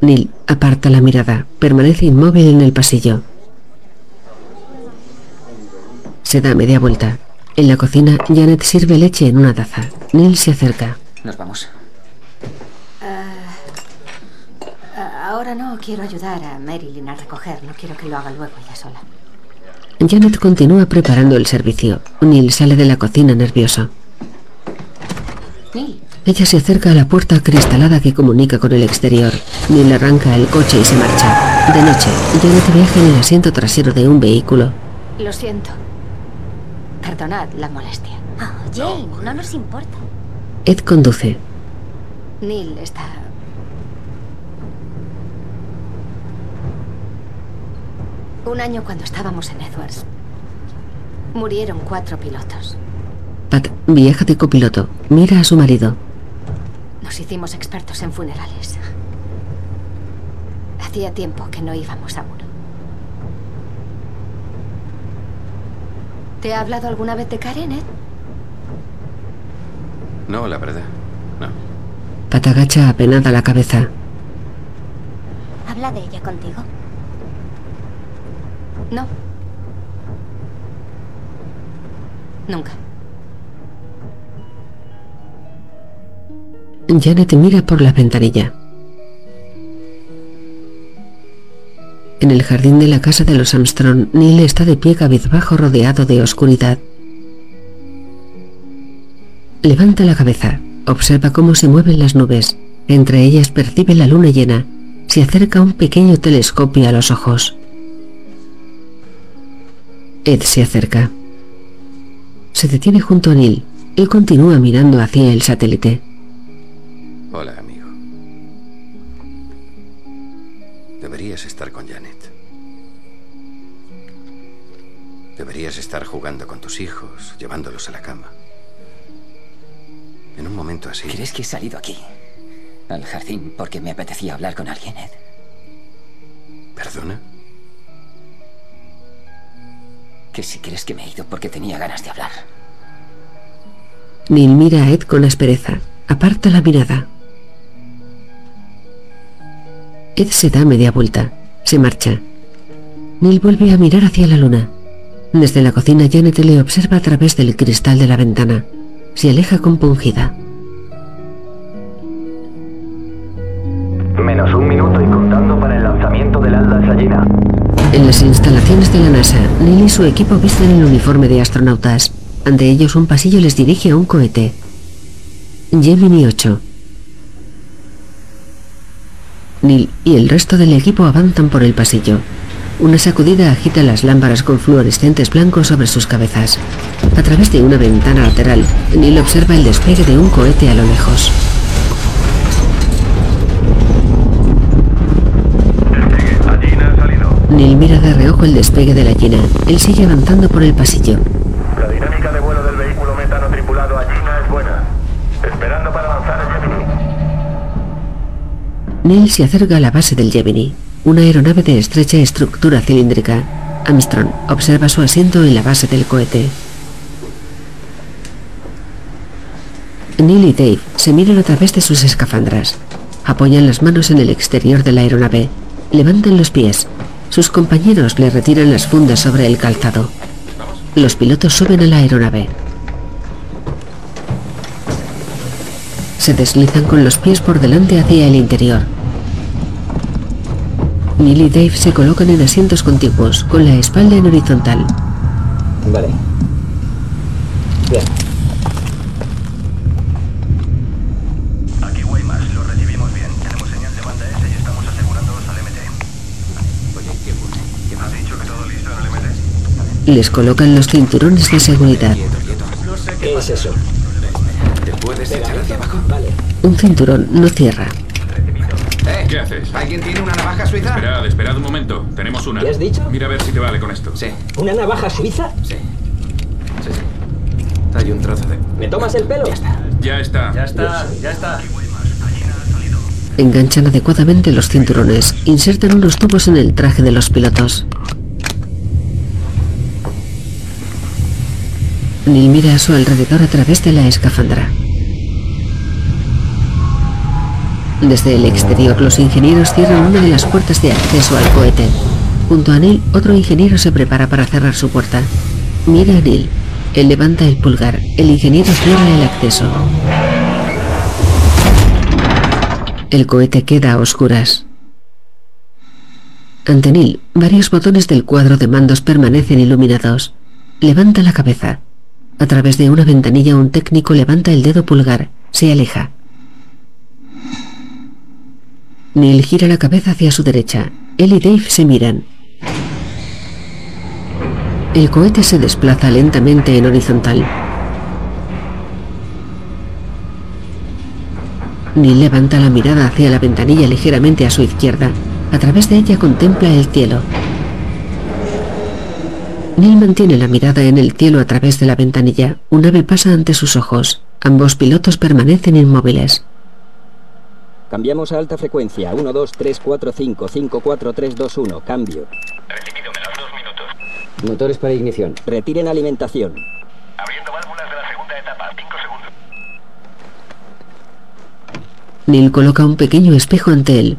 Neil aparta la mirada. Permanece inmóvil en el pasillo. Se da media vuelta. En la cocina, Janet sirve leche en una taza. Neil se acerca. Nos vamos. Ah, ahora no quiero ayudar a Marilyn a recoger. No quiero que lo haga luego ella sola. Janet continúa preparando el servicio. Neil sale de la cocina nervioso. Neil, Ella se acerca a la puerta cristalada que comunica con el exterior. Neil arranca el coche y se marcha. De noche, Janet viaja en el asiento trasero de un vehículo. lo siento. Perdonad la molestia. Oh, Jane, no nos importa. Ed conduce. Neil está... Un año cuando estábamos en Edwards. Murieron cuatro pilotos. Pat viaja de copiloto. Mira a su marido. Nos hicimos expertos en funerales. Hacía tiempo que no íbamos a uno. ¿Te ha hablado alguna vez de Karen, Ed? No, la verdad. No. Pat agacha apenada la cabeza. ¿Habla de ella contigo? No. Nunca. Janet mira por la ventanilla. En el jardín de la casa de los Armstrong, Neil está de pie cabizbajo rodeado de oscuridad. Levanta la cabeza, observa cómo se mueven las nubes. Entre ellas percibe la luna llena. Se acerca un pequeño telescopio a los ojos. Ed se acerca. Se detiene junto a Neil. Él continúa mirando hacia el satélite. Hola, amigo. Deberías estar con Janet. Deberías estar jugando con tus hijos, llevándolos a la cama. En un momento así. ¿Crees que he salido aquí? Al jardín porque me apetecía hablar con alguien, Ed. ¿Perdona? Que si crees que me he ido porque tenía ganas de hablar. Neil mira a Ed con aspereza. Aparta la mirada. Ed se da media vuelta. Se marcha. Neil vuelve a mirar hacia la luna. Desde la cocina Janet le observa a través del cristal de la ventana. Se aleja compungida. Menos un minuto y contando para el lanzamiento del Alda Sayina. En las instalaciones de la NASA, Neil y su equipo visten el uniforme de astronautas. Ante ellos un pasillo les dirige a un cohete. Gemini 8. Neil y el resto del equipo avanzan por el pasillo. Una sacudida agita las lámparas con fluorescentes blancos sobre sus cabezas. A través de una ventana lateral, Neil observa el despegue de un cohete a lo lejos. Neil mira de reojo el despegue de la China. Él sigue avanzando por el pasillo. La dinámica de vuelo del vehículo metano tripulado a China es buena. Esperando para avanzar el Gemini. Neil se acerca a la base del Gemini, una aeronave de estrecha estructura cilíndrica. Armstrong observa su asiento en la base del cohete. Neil y Dave se miran a través de sus escafandras. Apoyan las manos en el exterior de la aeronave. Levantan los pies. Sus compañeros le retiran las fundas sobre el calzado. Los pilotos suben a la aeronave. Se deslizan con los pies por delante hacia el interior. Neil y Dave se colocan en asientos contiguos, con la espalda en horizontal. Vale. Bien. Aquí Waymas, lo recibimos bien. Tenemos señal de banda S y estamos asegurándolos al MT. Oye, ¿qué ocurre? ¿Qué ¿Has dicho que todo listo en el MT? Les colocan los cinturones de seguridad. ¿Qué es eso? ¿Te puedes echar hacia abajo? Vale. Un cinturón no cierra. ¿Qué haces? ¿Alguien tiene una navaja suiza? Esperad, esperad un momento. Tenemos una. ¿Qué has dicho? Mira a ver si te vale con esto. Sí, ¿Una navaja suiza? sí. Sí, sí. Hay un trozo de... ¿Me tomas el pelo? Ya está. Ya está. Ya está, ya está. Enganchan adecuadamente los cinturones. Insertan unos tubos en el traje de los pilotos. Neil mira a su alrededor a través de la escafandra. Desde el exterior, los ingenieros cierran una de las puertas de acceso al cohete. Junto a Neil, otro ingeniero se prepara para cerrar su puerta. Mira a Neil. Él levanta el pulgar. El ingeniero cierra el acceso. El cohete queda a oscuras. Ante Neil, varios botones del cuadro de mandos permanecen iluminados. Levanta la cabeza. A través de una ventanilla un técnico levanta el dedo pulgar. Se aleja. Neil gira la cabeza hacia su derecha. Él y Dave se miran. El cohete se desplaza lentamente en horizontal. Neil levanta la mirada hacia la ventanilla ligeramente a su izquierda. A través de ella contempla el cielo. Neil mantiene la mirada en el cielo a través de la ventanilla. Un ave pasa ante sus ojos. Ambos pilotos permanecen inmóviles. Cambiamos a alta frecuencia. 1, 2, 3, 4, 5, 5, 4, 3, 2, 1. Cambio. Recibido, me das dos minutos. Motores para ignición. Retiren alimentación. Abriendo válvulas de la segunda etapa. Cinco segundos. Neil coloca un pequeño espejo ante él.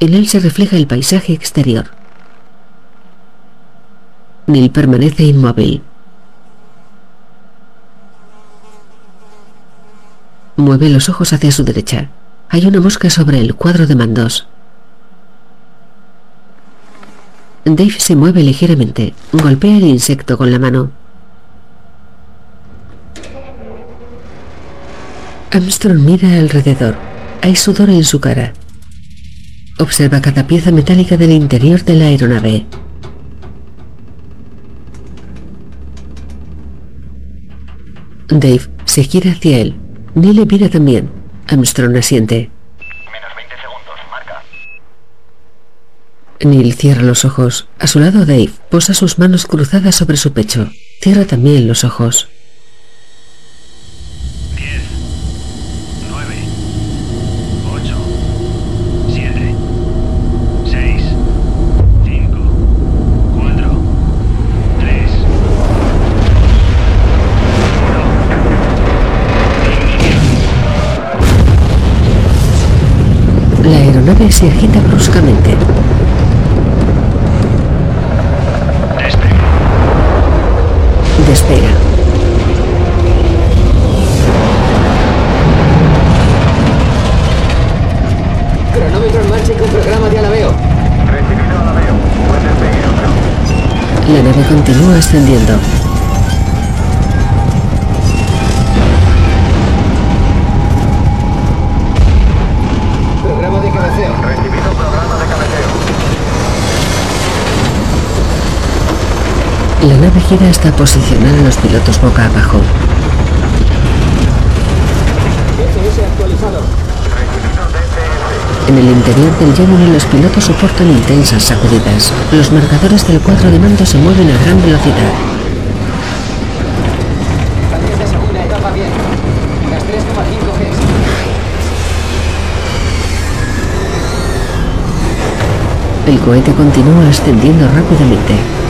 En él se refleja el paisaje exterior. Neil permanece inmóvil. Mueve los ojos hacia su derecha. Hay una mosca sobre el cuadro de mandos. Dave se mueve ligeramente. Golpea el insecto con la mano. Armstrong mira alrededor. Hay sudor en su cara. Observa cada pieza metálica del interior de la aeronave. Dave se gira hacia él. Neil le mira también. Armstrong asiente. Menos 20 segundos. Marca. Neil cierra los ojos. A su lado Dave posa sus manos cruzadas sobre su pecho. Cierra también los ojos. 10, 9, 8, 7, 6, 5, 4, 3, La aeronave se agita bruscamente. Despega. Cronómetro en marcha y con programa de alabeo. Recibido a la veo. Puedes seguir otro. La nave continúa ascendiendo. La nave gira hasta posicionar a los pilotos boca abajo. En el interior del Gemini los pilotos soportan intensas sacudidas. Los marcadores del cuadro de mando se mueven a gran velocidad. Cambios de segunda etapa bien. Las 3,5 Gs. El cohete continúa ascendiendo rápidamente.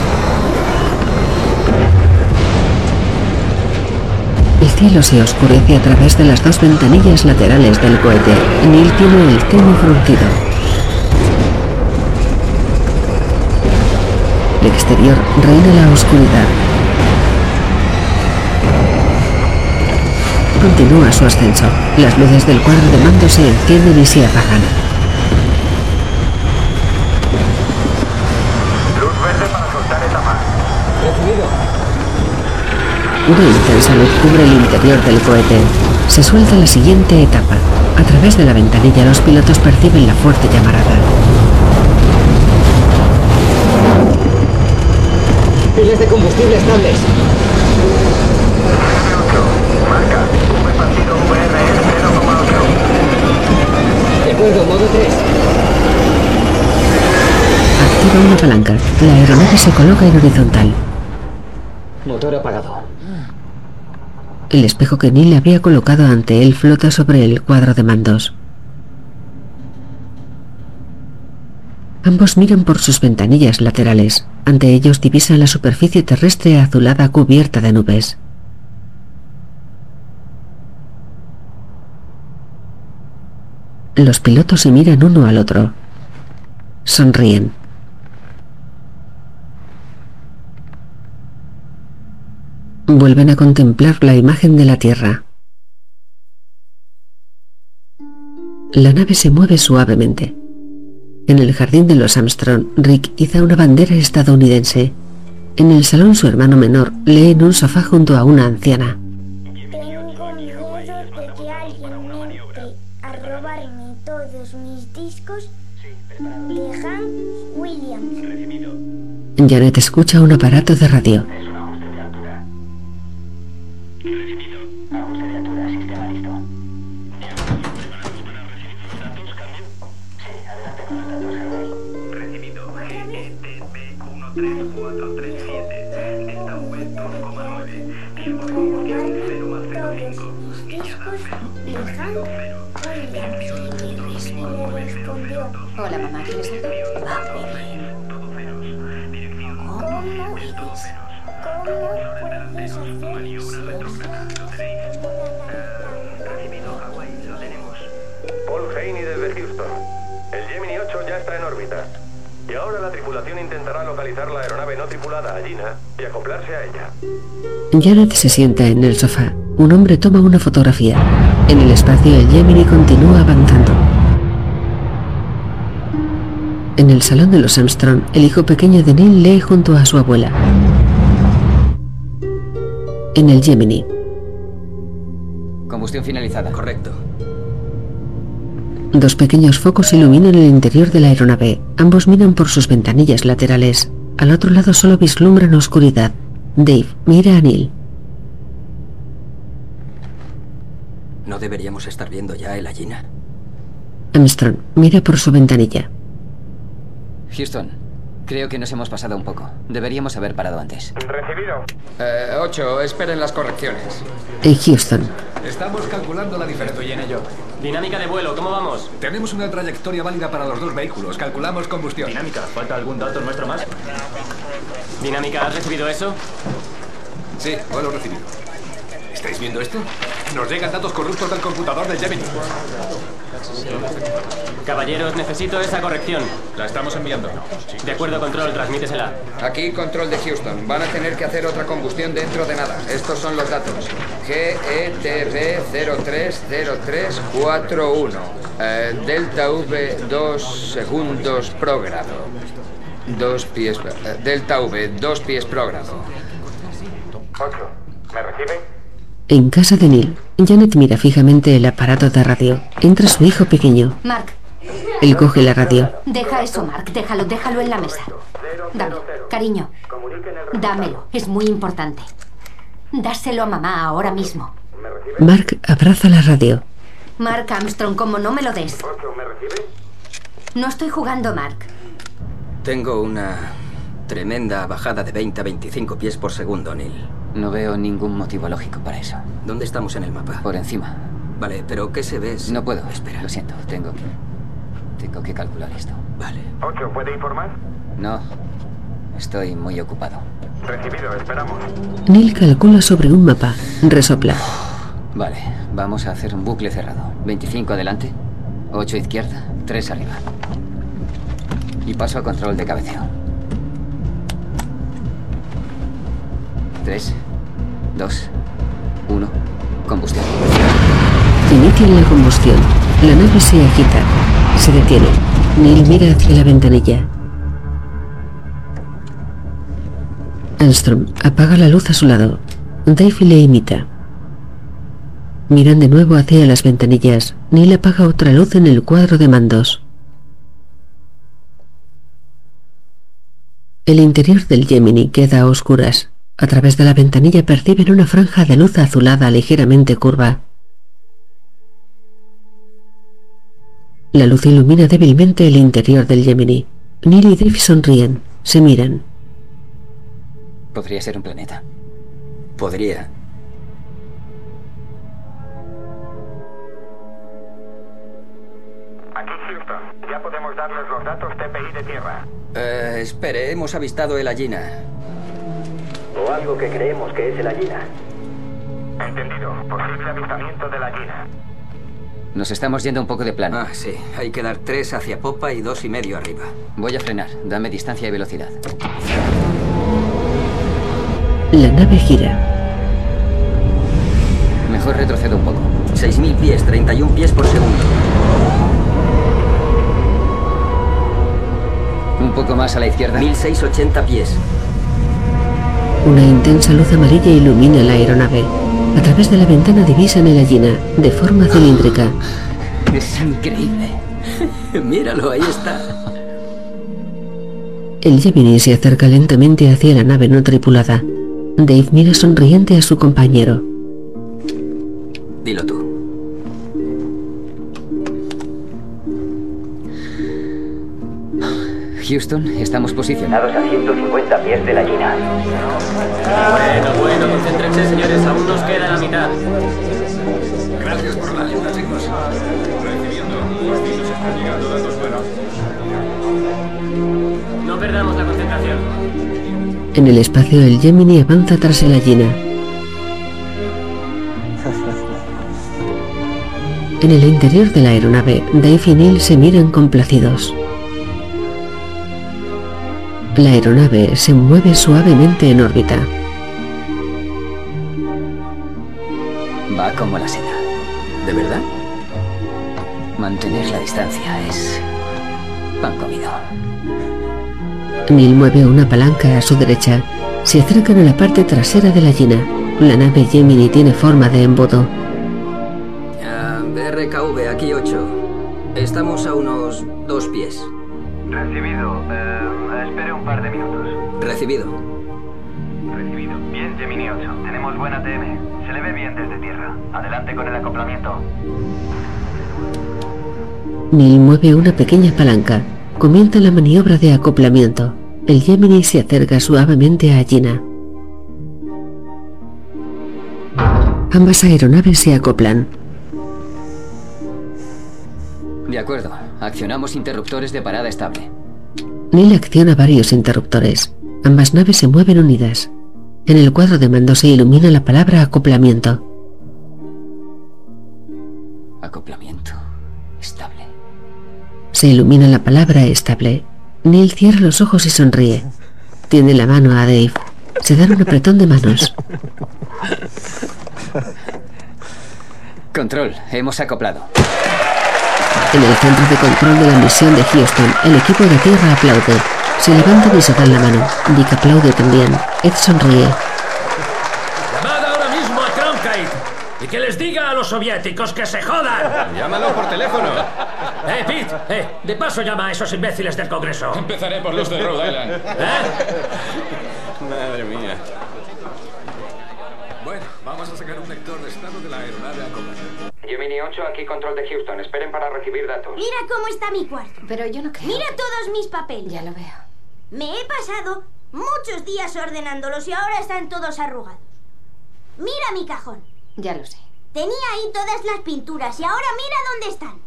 Cielo se oscurece a través de las dos ventanillas laterales del cohete. Neil tiene el ceño fruncido. El exterior reina la oscuridad. continúa su ascenso. Las luces del cuadro de mando se encienden y se apagan. Luz verde para soltar etapa. Recibido. Una intensa luz cubre el interior del cohete. Se suelta la siguiente etapa. A través de la ventanilla los pilotos perciben la fuerte llamarada. Piles de combustible estables. Marca. Partido VRS 0,8. De acuerdo, modo 3. Activa una palanca. La aeronave se coloca en horizontal. Motor apagado. El espejo que Neil había colocado ante él flota sobre el cuadro de mandos. Ambos miran por sus ventanillas laterales. Ante ellos divisan la superficie terrestre azulada cubierta de nubes. Los pilotos se miran uno al otro. Sonríen. Vuelven a contemplar la imagen de la Tierra. La nave se mueve suavemente. En el jardín de los Armstrong, Rick iza una bandera estadounidense. En el salón su hermano menor lee en un sofá junto a una anciana. Tengo miedo de que alguien entre a robarme todos mis discos de Hank Williams. Janet escucha un aparato de radio. GETB13437. Delta V 2,9. Tiempo de combustión 0 más 0,5. Discos de Hank Williams. Y le respondió, Hola, mamá, ¿quieres algo? Ah. ¿cómo? ¿Cómo puedes Recibido. Lo tenemos. Paul Haney desde Houston. El Gemini 8 ya está en órbita. Y ahora la tripulación intentará localizar la aeronave no tripulada Gina y acoplarse a ella. Janet se sienta en el sofá. Un hombre toma una fotografía. En el espacio el Gemini continúa avanzando. En el salón de los Armstrong, el hijo pequeño de Neil lee junto a su abuela. En el Gemini, Combustión finalizada. Correcto. Dos pequeños focos iluminan el interior de la aeronave. Ambos miran por sus ventanillas laterales. Al otro lado solo vislumbran oscuridad. Dave mira a Neil. ¿No deberíamos estar viendo ya el Gina? Armstrong mira por su ventanilla. Houston, creo que nos hemos pasado un poco. Deberíamos haber parado antes. Recibido. Eh, ocho, esperen las correcciones. En Houston, Estamos calculando la diferencia. Estoy en ello. Dinámica de vuelo, ¿cómo vamos? Tenemos una trayectoria válida para los dos vehículos. Calculamos combustión. Dinámica, ¿falta algún dato nuestro más? Dinámica, ¿has recibido eso? Sí, vuelo recibido. ¿Estáis viendo esto? Nos llegan datos corruptos del computador del Gemini. Caballeros, necesito esa corrección. La estamos enviando. De acuerdo, control, transmítesela. Aquí, control de Houston. Van a tener que hacer otra combustión dentro de nada. Estos son los datos. E GETB030341. Eh, Delta V 2 segundos progrado. Dos pies... eh, Delta V, dos pies progrado. 8. ¿Me recibe? En casa de Neil, Janet mira fijamente el aparato de radio. Entra su hijo pequeño. Mark, Él coge la radio. deja eso, Mark. Déjalo, déjalo en la mesa. Dámelo, cariño. Dámelo, es muy importante. Dáselo a mamá ahora mismo. Mark abraza la radio. Mark Armstrong, como no me lo des. No estoy jugando, Mark. Tengo una tremenda bajada de 20 a 25 pies por segundo, Neil. No veo ningún motivo lógico para eso. ¿Dónde estamos en el mapa? Por encima. Vale, pero ¿qué se ve? si- No puedo. Espera. Lo siento. Tengo que... Tengo que calcular esto. Vale. 8. ¿Puede informar? No. Estoy muy ocupado. Recibido. Esperamos. Neil calcula sobre un mapa. Resopla. [SIGHS] Vale. Vamos a hacer un bucle cerrado. 25 adelante. 8 izquierda. 3 arriba. Y paso a control de cabeceo. 3, 2, 1. Combustión. Inician la combustión. La nave se agita. Se detiene. Neil mira hacia la ventanilla. Armstrong apaga la luz a su lado. Dave le imita. Miran de nuevo hacia las ventanillas. Neil apaga otra luz en el cuadro de mandos. El interior del Gemini queda a oscuras. A través de la ventanilla perciben una franja de luz azulada ligeramente curva. La luz ilumina débilmente el interior del Gemini. Neil y Dave sonríen, se miran. Podría ser un planeta. Podría. Aquí Houston. Ya podemos darles los datos TPI de tierra. Eh, espere, hemos avistado el Allina. O algo que creemos que es el Allina. Entendido. Posible avistamiento de la Allina. Nos estamos yendo un poco de plano. Ah, sí. Hay que dar tres hacia popa y dos y medio arriba. Voy a frenar. Dame distancia y velocidad. La nave gira. Mejor retrocedo un poco. 6.000 pies, 31 pies por segundo. Un poco más a la izquierda. 1.680 pies. Una intensa luz amarilla ilumina la aeronave. A través de la ventana divisan el Allina, de forma cilíndrica. [LAUGHS] Es increíble. Míralo, ahí está. El Gemini se acerca lentamente hacia la nave no tripulada. Dave mira sonriente a su compañero. Dilo tú. Houston, estamos posicionados a 150 pies de la Allina. Bueno, bueno, concéntrense, señores. Aún nos queda la mitad. Gracias por la ayuda, chicos. Recibiendo. Nos están llegando datos buenos. No perdamos la concentración. En el espacio el Gemini avanza tras el Allina. En el interior de la aeronave, Dave y Neil se miran complacidos. La aeronave se mueve suavemente en órbita. Va como la seda. ¿De verdad? Mantener la distancia es pan comido. Neil mueve una palanca a su derecha. Se acercan a la parte trasera de la Allina. La nave Gemini tiene forma de embudo. Ah, RKV, aquí 8. Estamos a unos dos pies. Recibido. Eh, espere un par de minutos. Recibido. Recibido. Bien, Gemini 8. Tenemos buena TM. Se le ve bien desde tierra. Adelante con el acoplamiento. Neil mueve una pequeña palanca. Comienza la maniobra de acoplamiento. El Gemini se acerca suavemente a Gina. Ambas aeronaves se acoplan. De acuerdo. Accionamos interruptores de parada estable. Neil acciona varios interruptores. Ambas naves se mueven unidas. En el cuadro de mando se ilumina la palabra acoplamiento. Acoplamiento estable. Se ilumina la palabra estable. Neil cierra los ojos y sonríe. Tiene la mano a Dave. Se dan un apretón de manos. Control, hemos acoplado. En el centro de control de la misión de Houston, el equipo de tierra aplaude. Se levantan y se dan la mano. Dick aplaude también. Ed sonríe. Llamad ahora mismo a Cronkite y que les diga a los soviéticos que se jodan. Llámalo por teléfono. Eh, Pete, eh, de paso llama a esos imbéciles del Congreso. Empezaré por los de Rhode Island. ¿Eh? Madre mía. Bueno, vamos a sacar un vector de estado de la aeronave a comer. Gemini 8, aquí control de Houston. Esperen para recibir datos. Mira cómo está mi cuarto. Pero yo no creo. Mira todos mis papeles. Ya lo veo. Me he pasado muchos días ordenándolos y ahora están todos arrugados. Mira mi cajón. Ya lo sé. Tenía ahí todas las pinturas y ahora mira dónde están.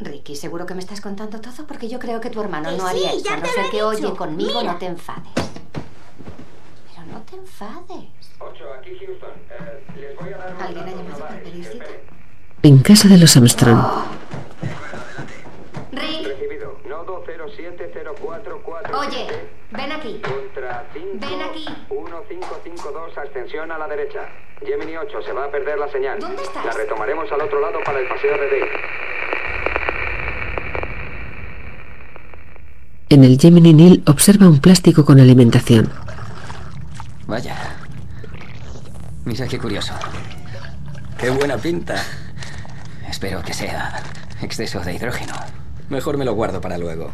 Ricky, ¿seguro que me estás contando todo? Porque yo creo que tu hermano Que no haría sí, eso. ya no te lo ser he que dicho. oye conmigo, Mira. no te enfades. Pero no te enfades. 8, aquí Houston. Eh, les voy a dar ¿Alguien ha llamado por pedir cita? En casa de los Armstrong. Rick. Recibido. Nodo 0704. Oye, ven aquí. Contra 5, Ven aquí. 1552, ascensión a la derecha. Gemini 8, se va a perder la señal. ¿Dónde estás? La retomaremos al otro lado para el paseo de Dave. En el Gemini Neil observa un plástico con alimentación. Vaya. Mira qué curioso. Qué buena pinta. Espero que sea exceso de hidrógeno. Mejor me lo guardo para luego.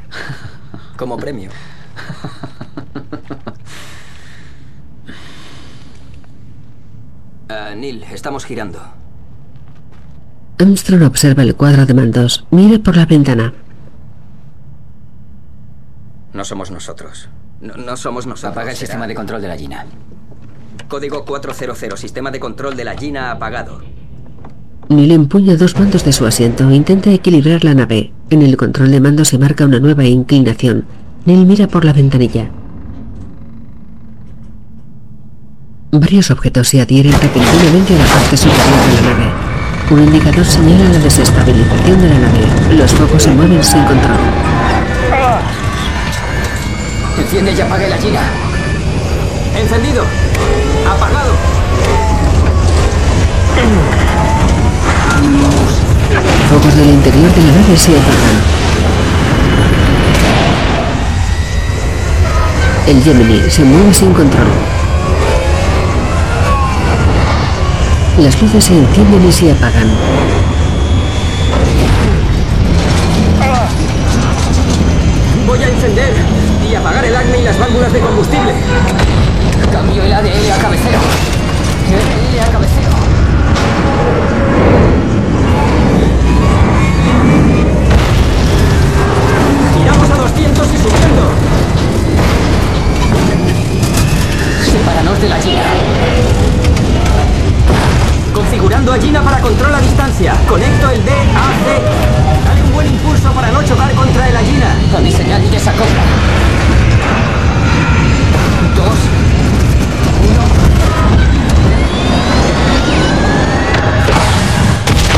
Como premio. Ah, Neil, estamos girando. Armstrong observa el cuadro de mandos. Mira por la ventana. No somos nosotros. No, no somos nosotros. Apaga el será- sistema de control de la Gina. Código 400. Sistema de control de la Gina apagado. Neil empuña dos mandos de su asiento e intenta equilibrar la nave. En el control de mando se marca una nueva inclinación. Neil mira por la ventanilla. Varios objetos se adhieren repentinamente a la parte superior de la nave. Un indicador señala la desestabilización de la nave. Los focos se mueven sin control. Enciende y apague la Gina. ¡Encendido! ¡Apagado! Focos del interior de la nave se apagan. El Gemini se mueve sin control. Las luces se encienden y se apagan. Voy a encender y apagar el acme y las válvulas de combustible. Cambio el ADL a cabeceo. Subiendo. Sepáranos de la Gina. Configurando a Gina para control a distancia. Conecto el DAC. Dale un buen impulso para no chocar contra el Gina. A mi señal y desacopla. Dos.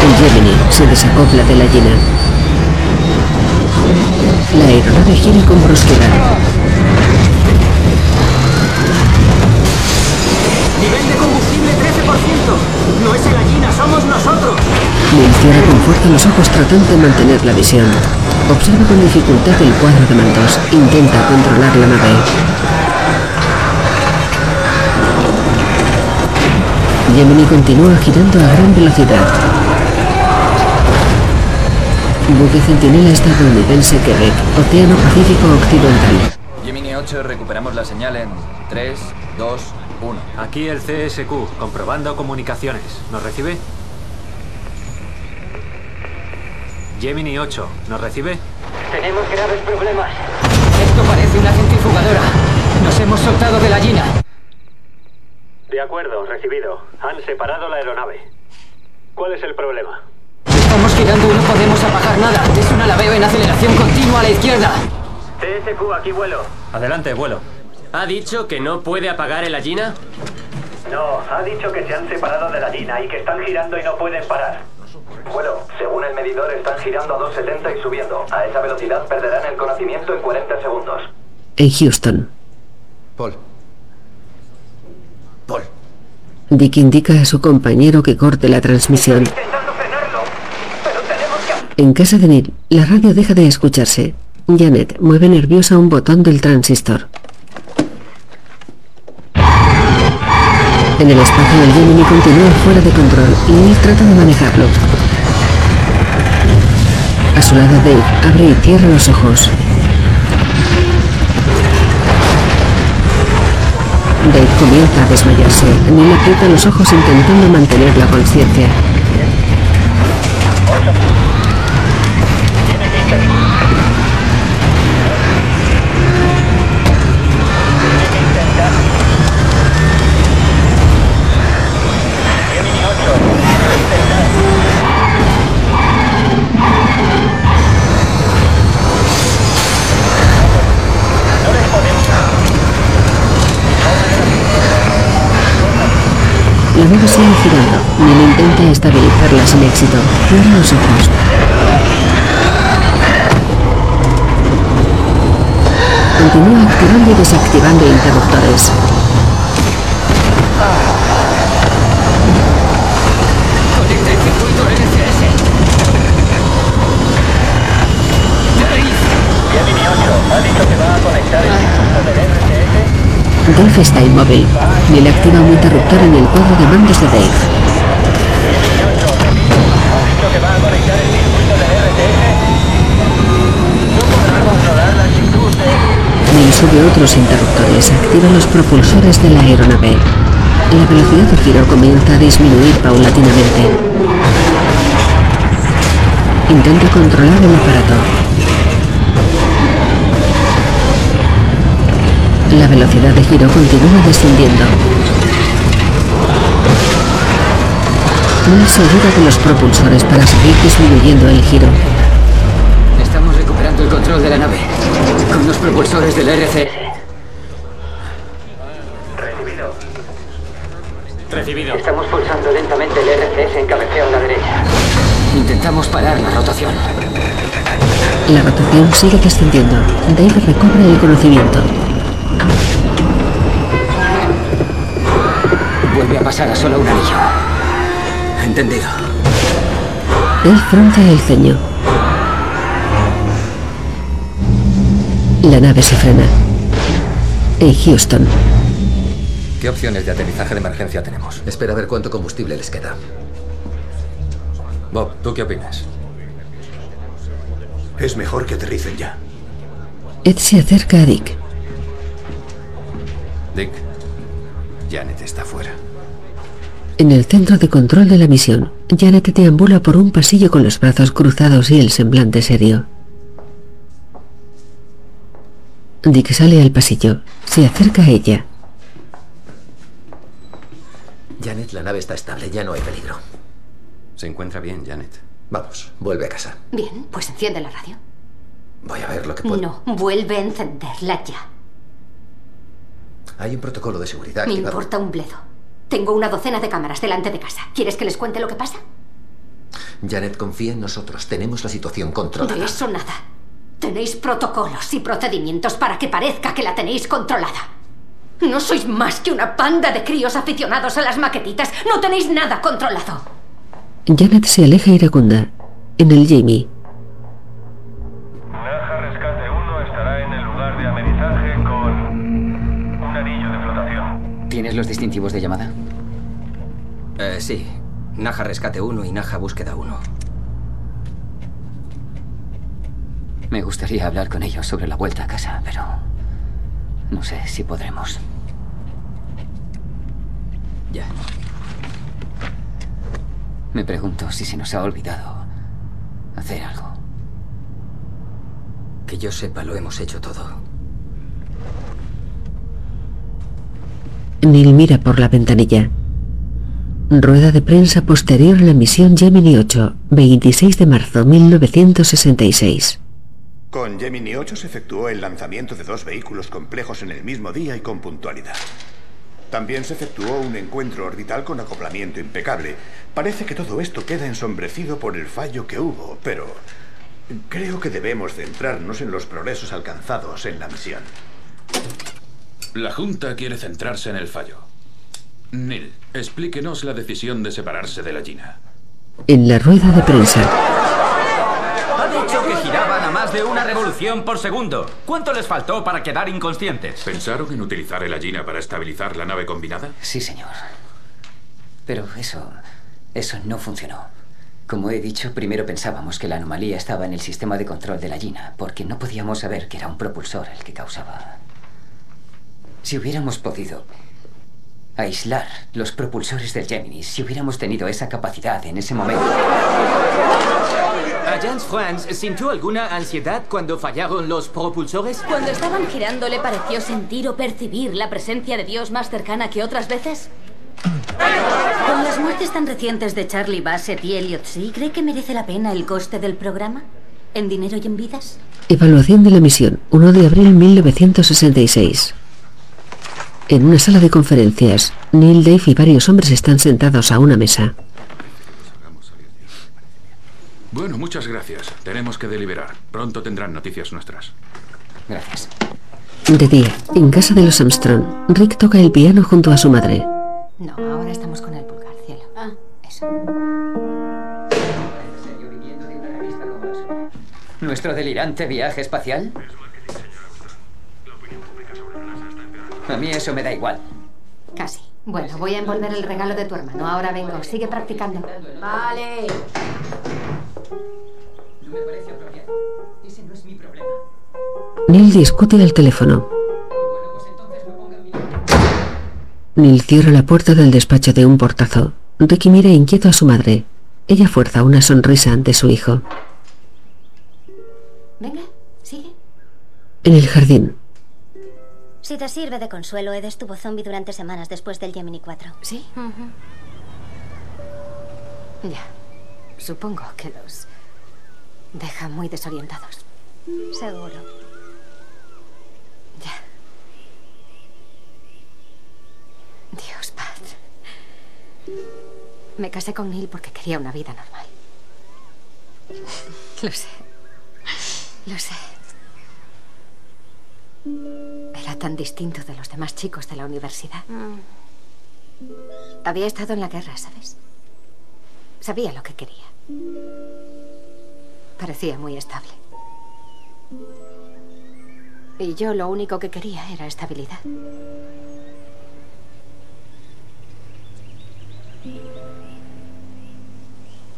El Gemini se desacopla de la llena. La aeronave gira con brusquedad. Nivel de combustible 13%. No es el Gina, somos nosotros. Cierra con fuerza los ojos tratando de mantener la visión. Observa con dificultad el cuadro de mandos. Intenta controlar la nave. Gemini continúa girando a gran velocidad. Buque centinela estadounidense Quebec, Océano Pacífico Occidental. Gemini 8, recuperamos la señal en 3, 2, 1. Aquí el CSQ, comprobando comunicaciones. ¿Nos recibe? Gemini 8, ¿nos recibe? Tenemos graves problemas. Esto parece una centrifugadora. Nos hemos soltado de la Gina. De acuerdo, recibido. Han separado la aeronave. ¿Cuál es el problema? Girando y no podemos apagar nada. Es una laveo en aceleración continua a la izquierda. TSQ, aquí vuelo. Adelante, vuelo. ¿Ha dicho que no puede apagar el Gina? No, ha dicho que se han separado de la Gina y que están girando y no pueden parar. Bueno, según el medidor están girando a 270 y subiendo. A esa velocidad perderán el conocimiento en 40 segundos. En Houston. Paul. Dick indica a su compañero que corte la transmisión. En casa de Neil, la radio deja de escucharse. Janet mueve nerviosa un botón del transistor. En el espacio el Gemini continúa fuera de control y Neil trata de manejarlo. A su lado Dave abre y cierra los ojos. Dave comienza a desmayarse. Neil aprieta los ojos intentando mantener la conciencia. Estabilizarla sin éxito. Cierra los ojos. continúa activando y desactivando interruptores. Conecta el circuito NCS. Gemini 8 ha dicho que va a conectar el circuito del RTS. Dave está inmóvil. Neil activa un interruptor en el cuadro de mandos de Dave. Ha dicho que va a conectar el circuito del RTS. No podrá controlar la actitud de... Neil sube otros interruptores, activa los propulsores de la aeronave. La velocidad de giro comienza a disminuir paulatinamente. Intenta controlar el aparato. La velocidad de giro continúa descendiendo. Se ayuda de los propulsores para seguir disminuyendo el giro. Control de la nave con los propulsores del RC. Recibido. Recibido. Estamos pulsando lentamente el RCS en cabeceo a la derecha. Intentamos parar la rotación. La rotación sigue descendiendo. Dave recobra el conocimiento. Vuelve a pasar a solo un anillo. Entendido. Él frunce el ceño. La nave se frena. En Houston, ¿Qué opciones de aterrizaje de emergencia tenemos? Espera a ver cuánto combustible les queda. Bob, ¿tú qué opinas? Es mejor que aterricen ya. Ed se acerca a Dick. Dick, Janet está fuera. En el centro de control de la misión, Janet deambula por un pasillo con los brazos cruzados y el semblante serio. Dick sale al pasillo. Se acerca a ella. Janet, la nave está estable, ya no hay peligro. ¿Se encuentra bien, Janet? Vamos, vuelve a casa. Bien, pues enciende la radio. Voy a ver lo que puedo. No, vuelve a encenderla ya. Hay un protocolo de seguridad Me activado. importa un bledo. Tengo una docena de cámaras delante de casa. ¿Quieres que les cuente lo que pasa? Janet, confía en nosotros. Tenemos la situación controlada. De eso nada. Tenéis protocolos y procedimientos para que parezca que la tenéis controlada. No sois más que una panda de críos aficionados a las maquetitas. No tenéis nada controlado. Janet se aleja iracunda. En el Jamie, Naja Rescate 1 estará en el lugar de amerizaje con un anillo de flotación. ¿Tienes los distintivos de llamada? Eh, sí. Naja Rescate 1 y Naja Búsqueda 1. Me gustaría hablar con ellos sobre la vuelta a casa, pero no sé si podremos. Ya. Me pregunto si se nos ha olvidado hacer algo. Que yo sepa, lo hemos hecho todo. Neil mira por la ventanilla. Rueda de prensa posterior a la misión Gemini 8, 26 de marzo 1966. Con Gemini 8 se efectuó el lanzamiento de dos vehículos complejos en el mismo día y con puntualidad. También se efectuó un encuentro orbital con acoplamiento impecable. Parece que todo esto queda ensombrecido por el fallo que hubo, pero creo que debemos centrarnos en los progresos alcanzados en la misión. La Junta quiere centrarse en el fallo. Neil, explíquenos la decisión de separarse de la Gina. En la rueda de prensa, Ha dicho que giraban a más de una revolución por segundo. ¿Cuánto les faltó para quedar inconscientes? ¿Pensaron en utilizar el Agina para estabilizar la nave combinada? Sí, señor. Pero eso. Eso no funcionó. Como he dicho, primero pensábamos que la anomalía estaba en el sistema de control de la Gina, porque no podíamos saber que era un propulsor el que causaba. Si hubiéramos podido aislar los propulsores del Gemini, si hubiéramos tenido esa capacidad en ese momento. ¿Agence France sintió alguna ansiedad cuando fallaron los propulsores? Cuando estaban girando, ¿le pareció sentir o percibir la presencia de Dios más cercana que otras veces? Con las muertes tan recientes de Charlie Bassett y Elliot C., ¿cree que merece la pena el coste del programa? ¿En dinero y en vidas? evaluación de la misión, 1 de abril 1966. En una sala de conferencias, Neil, Dave y varios hombres están sentados a una mesa. Bueno, muchas gracias. Tenemos que deliberar. Pronto tendrán noticias nuestras. Gracias. De día, en casa de los Armstrong, Rick toca el piano junto a su madre. No, ahora estamos con el pulgar, cielo. Ah, eso. ¿Nuestro delirante viaje espacial? A mí eso me da igual. Casi. Bueno, voy a envolver el regalo de tu hermano. Ahora vengo. Sigue practicando. Vale. No me parece apropiado. Ese no es mi problema. Neil discute al teléfono. Neil cierra la puerta del despacho de un portazo. Ricky mira inquieto a su madre. Ella fuerza una sonrisa ante su hijo. Venga, sigue. En el jardín, Si te sirve de consuelo, Ed estuvo zombie durante semanas después del Gemini 4. ¿Sí? Ya. Supongo que los deja muy desorientados. Seguro. Ya. Dios, Pat. Me casé con Neil porque quería una vida normal. Lo sé. Lo sé. Era tan distinto de los demás chicos de la universidad. Había estado en la guerra, ¿sabes? Sabía lo que quería. Parecía muy estable. Y yo lo único que quería era estabilidad.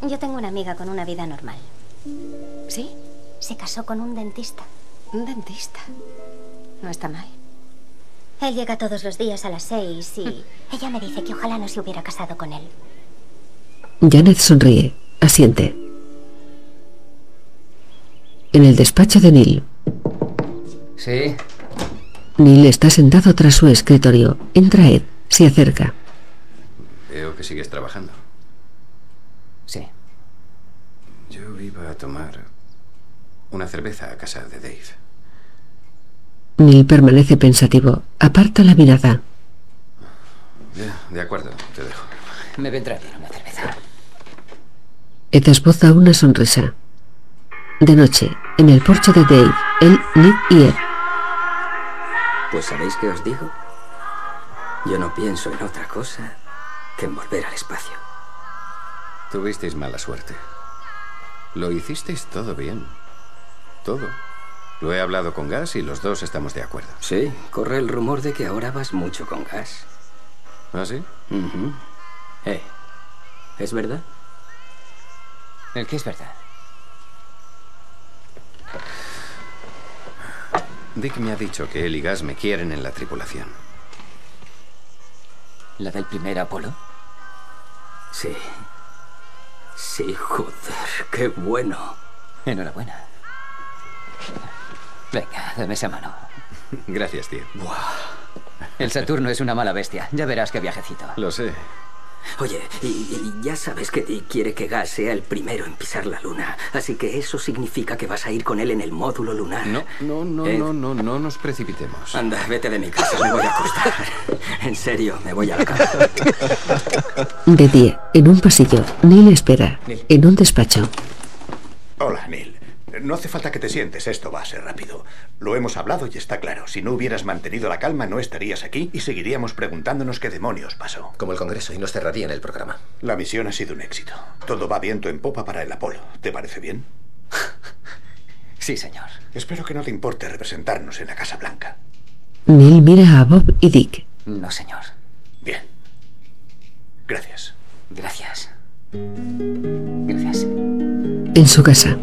Yo tengo una amiga con una vida normal. ¿Sí? Se casó con un dentista. Un dentista. No está mal. Él llega todos los días a las seis y ella me dice que ojalá no se hubiera casado con él. Janet sonríe, asiente. En el despacho de Neil, Sí. Neil está sentado tras su escritorio. Entra Ed, se acerca. Veo que sigues trabajando. Sí. Yo iba a tomar una cerveza a casa de Dave. Neil permanece pensativo. Aparta la mirada. Ya, de acuerdo, te dejo. Me vendrá bien una cerveza. Ed esboza una sonrisa. De noche, en el porche de Dave, él, Nick y Ed. Pues ¿sabéis qué os digo? Yo no pienso en otra cosa que en volver al espacio. Tuvisteis mala suerte. Lo hicisteis todo bien. Todo. Lo he hablado con Gas y los dos estamos de acuerdo. Sí, corre el rumor de que ahora vas mucho con gas. ¿Ah, sí? Eh, ¿es verdad? ¿El qué es verdad? Dick me ha dicho que él y Gas me quieren en la tripulación. ¿La del primer Apolo? Sí. Sí, joder, qué bueno. Enhorabuena. Venga, dame esa mano. Gracias, tío. El Saturno es una mala bestia. Ya verás qué viajecito. Lo sé. Oye, y, y ya sabes que Dick quiere que Gas sea el primero en pisar la luna. Así que eso significa que vas a ir con él en el módulo lunar. No, no, no, Ed, no, no, no nos precipitemos. Anda, vete de mi casa, me voy a acostar. [LAUGHS] En serio, me voy a la cama. De día, en un pasillo, Neil espera. En un despacho, Hola, Neil. No hace falta que te sientes, esto va a ser rápido. Lo hemos hablado y está claro. Si no hubieras mantenido la calma, no estarías aquí y seguiríamos preguntándonos qué demonios pasó. Como el Congreso y nos cerrarían el programa. La misión ha sido un éxito. Todo va viento en popa para el Apolo. ¿Te parece bien? [LAUGHS] Sí, señor. Espero que no te importe representarnos en la Casa Blanca. Neil mira a Bob y Dick. No, señor. Bien. Gracias. Gracias. Gracias. En su casa,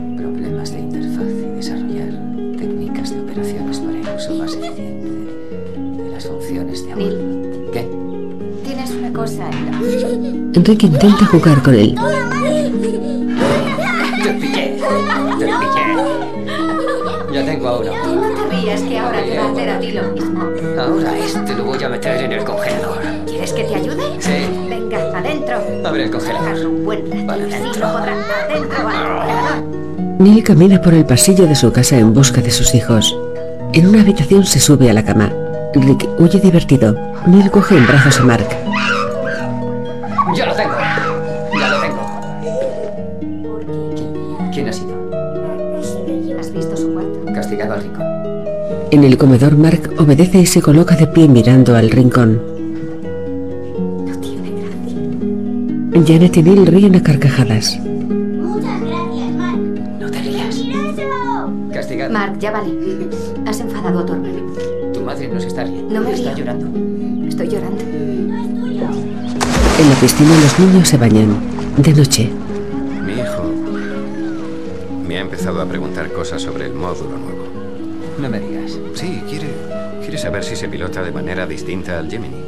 Enrique intenta jugar con él. Te pillé. Te pillé. Ya tengo a uno. Tú no te rías que ahora te va a hacer a ti lo mismo. Ahora este lo voy a meter en el congelador. ¿Quieres que te ayude? Sí. Venga, adentro. Abre el congelador. Un buen. Adentro congelador. Neil camina por el pasillo de su casa en busca de sus hijos. En una habitación se sube a la cama. Rick huye divertido. Neil coge en brazos a Mark. Ya lo tengo. Ya lo tengo. ¿Quién ha sido? ¿Has visto su cuarto? Castigado al rincón. En el comedor, Mark obedece y se coloca de pie mirando al rincón. Janet y Neil ríen a carcajadas. Muchas gracias, Mark. No te rías. Castigado. Mark, ya vale. Has enfadado a tu hermano. Tu madre no se está riendo. No me Está río. llorando. Estoy llorando. En la piscina los niños se bañan. De noche, Mi hijo me ha empezado a preguntar cosas sobre el módulo nuevo. No me digas. Sí, quiere, quiere saber si se pilota de manera distinta al Gemini.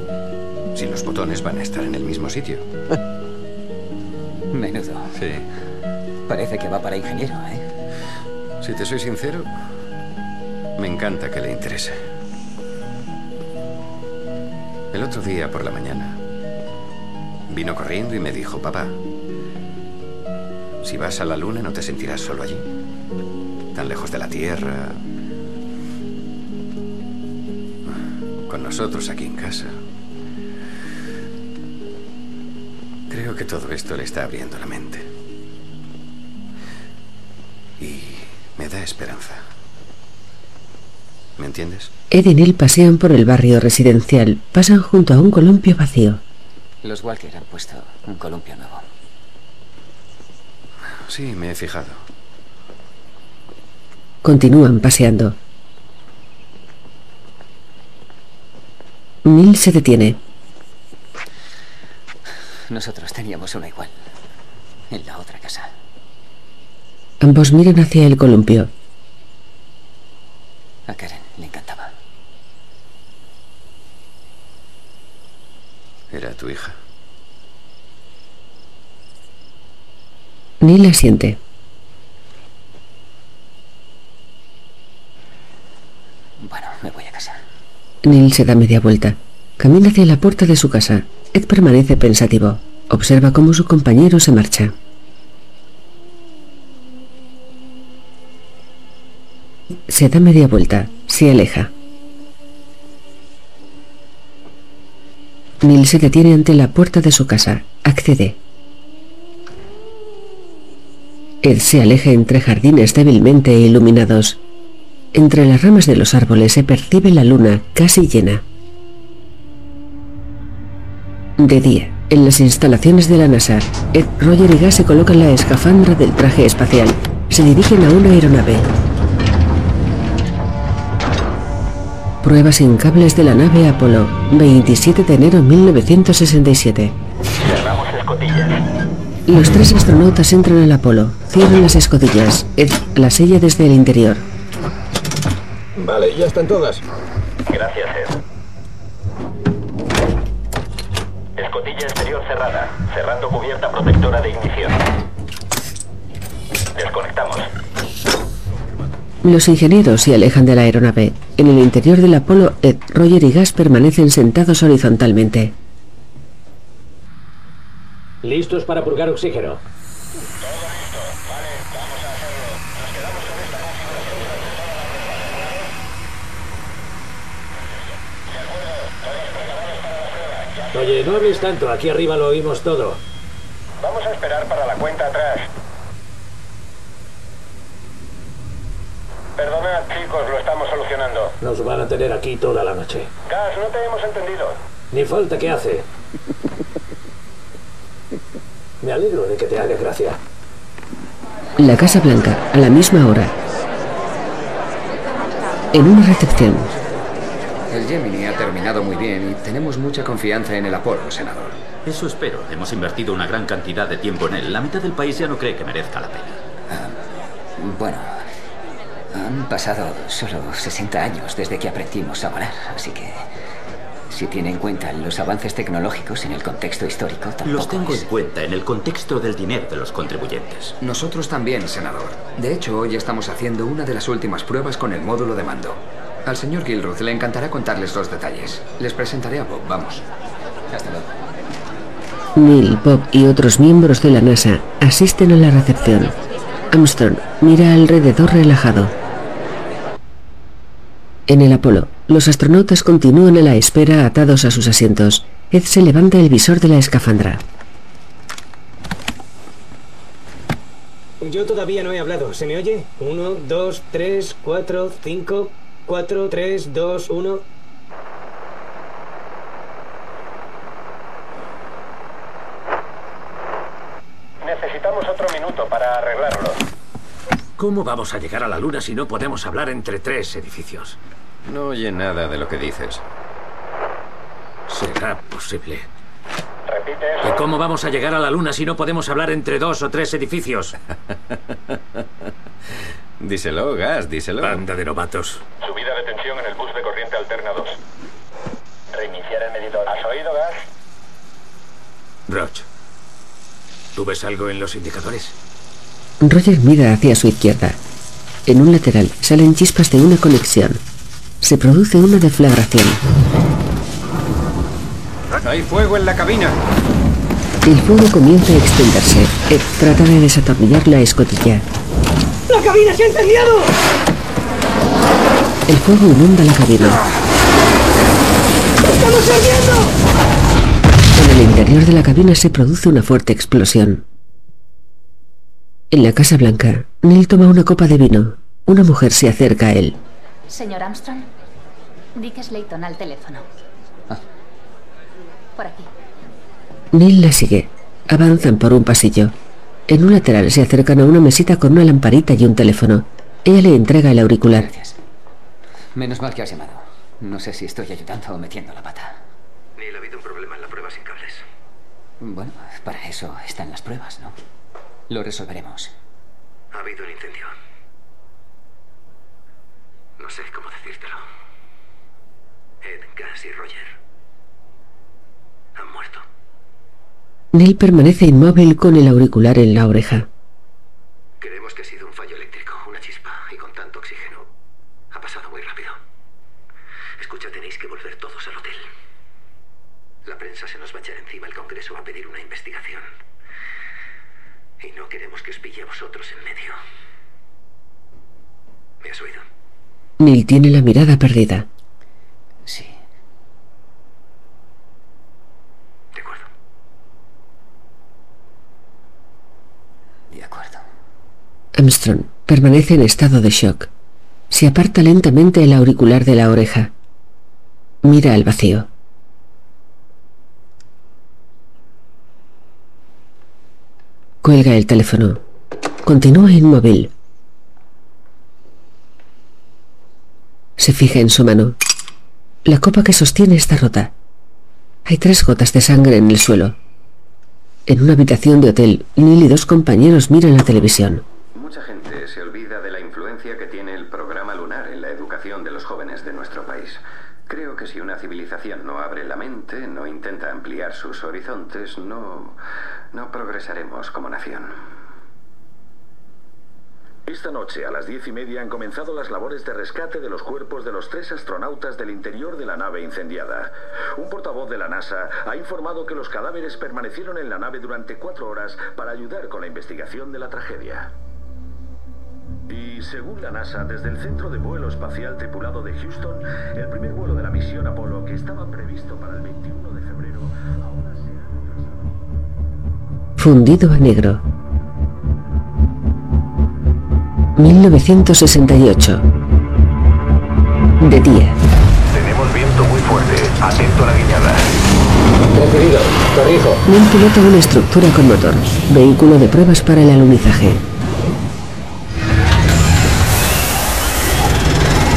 Si los botones van a estar en el mismo sitio. [LAUGHS] Menudo. Sí. Parece que va para ingeniero, ¿eh? Si te soy sincero, me encanta que le interese. El otro día por la mañana vino corriendo y me dijo, papá, si vas a la luna no te sentirás solo allí, tan lejos de la Tierra, con nosotros aquí en casa. Creo que todo esto le está abriendo la mente. Y me da esperanza. ¿Me entiendes? Ed y Neil pasean por el barrio residencial. Pasan junto a un columpio vacío. Los Walker han puesto un columpio nuevo. Sí, me he fijado. Continúan paseando. Neil se detiene. Nosotros teníamos una igual. En la otra casa. Ambos miran hacia el columpio. A Karen le encantaba. Era tu hija. Neil asiente. Bueno, me voy a casa. Neil se da media vuelta. Camina hacia la puerta de su casa. Ed permanece pensativo. Observa cómo su compañero se marcha. Se da media vuelta. Se aleja. Neil se detiene ante la puerta de su casa. Accede. Ed se aleja entre jardines débilmente iluminados. Entre las ramas de los árboles se percibe la luna casi llena. De día, en las instalaciones de la NASA, Ed, Roger y Gas se colocan la escafandra del traje espacial. Se dirigen a una aeronave. Pruebas sin cables de la nave Apolo, 27 de enero de 1967. Cerramos escotillas. Los tres astronautas entran al Apolo, cierran las escotillas. Ed la sella desde el interior. Vale, ya están todas. Gracias, Ed. Escotilla exterior cerrada. Cerrando cubierta protectora de ignición. Desconectamos. Los ingenieros se alejan de la aeronave. En el interior del Apolo, Ed, Roger y Gas permanecen sentados horizontalmente. ¿Listos para purgar oxígeno? Oye, no hables tanto, aquí arriba lo oímos todo. Vamos a esperar para la cuenta atrás. Perdonad, chicos, lo estamos solucionando. Nos van a tener aquí toda la noche. Gas, no te hemos entendido. Ni falta que hace. Me alegro de que te haga gracia. La Casa Blanca, a la misma hora. En una recepción, El Gemini ha terminado muy bien y tenemos mucha confianza en el Apolo, senador. Eso espero. Hemos invertido una gran cantidad de tiempo en él. La mitad del país ya no cree que merezca la pena. Bueno, han pasado solo 60 años desde que aprendimos a volar, así que si tiene en cuenta los avances tecnológicos en el contexto histórico, tampoco Los tengo es- en cuenta en el contexto del dinero de los contribuyentes. Nosotros también, senador. De hecho, hoy estamos haciendo una de las últimas pruebas con el módulo de mando. Al señor Gilruth le encantará contarles los detalles. Les presentaré a Bob, vamos. Hasta luego. Neil, Bob y otros miembros de la NASA asisten a la recepción. Armstrong mira alrededor relajado. En el Apolo, los astronautas continúan a la espera atados a sus asientos. Ed se levanta el visor de la escafandra. Yo todavía no he hablado. ¿Se me oye? Uno, dos, tres, cuatro, cinco. 4, 3, 2, 1. Necesitamos otro minuto para arreglarlo. ¿Cómo vamos a llegar a la luna si no podemos hablar entre tres edificios? No oye nada de lo que dices. ¿Será posible? Repite ¿Y cómo vamos a llegar a la luna si no podemos hablar entre dos o tres edificios? [LAUGHS] díselo, Gas, díselo. Banda de novatos. Subida de tensión en el bus de corriente alterna 2. Reiniciar el medidor. ¿Has oído, Gas? Roch, ¿tú ves algo en los indicadores? Roger mira hacia su izquierda. En un lateral salen chispas de una conexión. Se produce una deflagración. Hay fuego en la cabina. El fuego comienza a extenderse. Ed trata de desatornillar la escotilla. ¡La cabina se ha incendiado! El fuego inunda la cabina. ¡Estamos ardiendo! En el interior de la cabina se produce una fuerte explosión. En la Casa Blanca, Neil toma una copa de vino. Una mujer se acerca a él. Señor Armstrong, Dick Slayton al teléfono. Por aquí. Neil la sigue. Avanzan por un pasillo. En un lateral se acercan a una mesita con una lamparita y un teléfono. Ella le entrega el auricular. Menos mal que has llamado. No sé si estoy ayudando o metiendo la pata. Neil, ha habido un problema en la prueba sin cables. Bueno, para eso están las pruebas, ¿no? Lo resolveremos. Ha habido un incendio. No sé cómo decírtelo. Ed, y Roger han muerto. Neil permanece inmóvil con el auricular en la oreja. Creemos que ha sido un fallo eléctrico, una chispa, y con tanto oxígeno. Ha pasado muy rápido. Escucha, tenéis que volver todos al hotel. La prensa se nos va a echar encima, el Congreso va a pedir una investigación. Y no queremos que os pille a vosotros en medio. ¿Me has oído? Neil tiene la mirada perdida. Sí. De acuerdo. De acuerdo. Armstrong permanece en estado de shock. Se aparta lentamente el auricular de la oreja. Mira al vacío. Cuelga el teléfono. Continúa inmóvil. Se fija en su mano. La copa que sostiene está rota. Hay tres gotas de sangre en el suelo. En una habitación de hotel, Neil y dos compañeros miran la televisión. Mucha gente se olvida de la influencia que tiene el programa lunar en la educación de los jóvenes de nuestro país. Creo que si una civilización no abre la mente, no intenta ampliar sus horizontes, no, no progresaremos como nación. Esta noche a las diez y media han comenzado las labores de rescate de los cuerpos de los tres astronautas del interior de la nave incendiada. Un portavoz de la NASA ha informado que los cadáveres permanecieron en la nave durante cuatro horas para ayudar con la investigación de la tragedia. Y según la NASA, desde el Centro de Vuelo Espacial Tripulado de Houston, el primer vuelo de la misión Apolo, que estaba previsto para el 21 de febrero, ahora se ha Fundido a negro. 1968. De día. Tenemos viento muy fuerte. Atento a la guiñada. Recibido. Corrijo. Neil pilota una estructura con motor. Vehículo de pruebas para el alunizaje.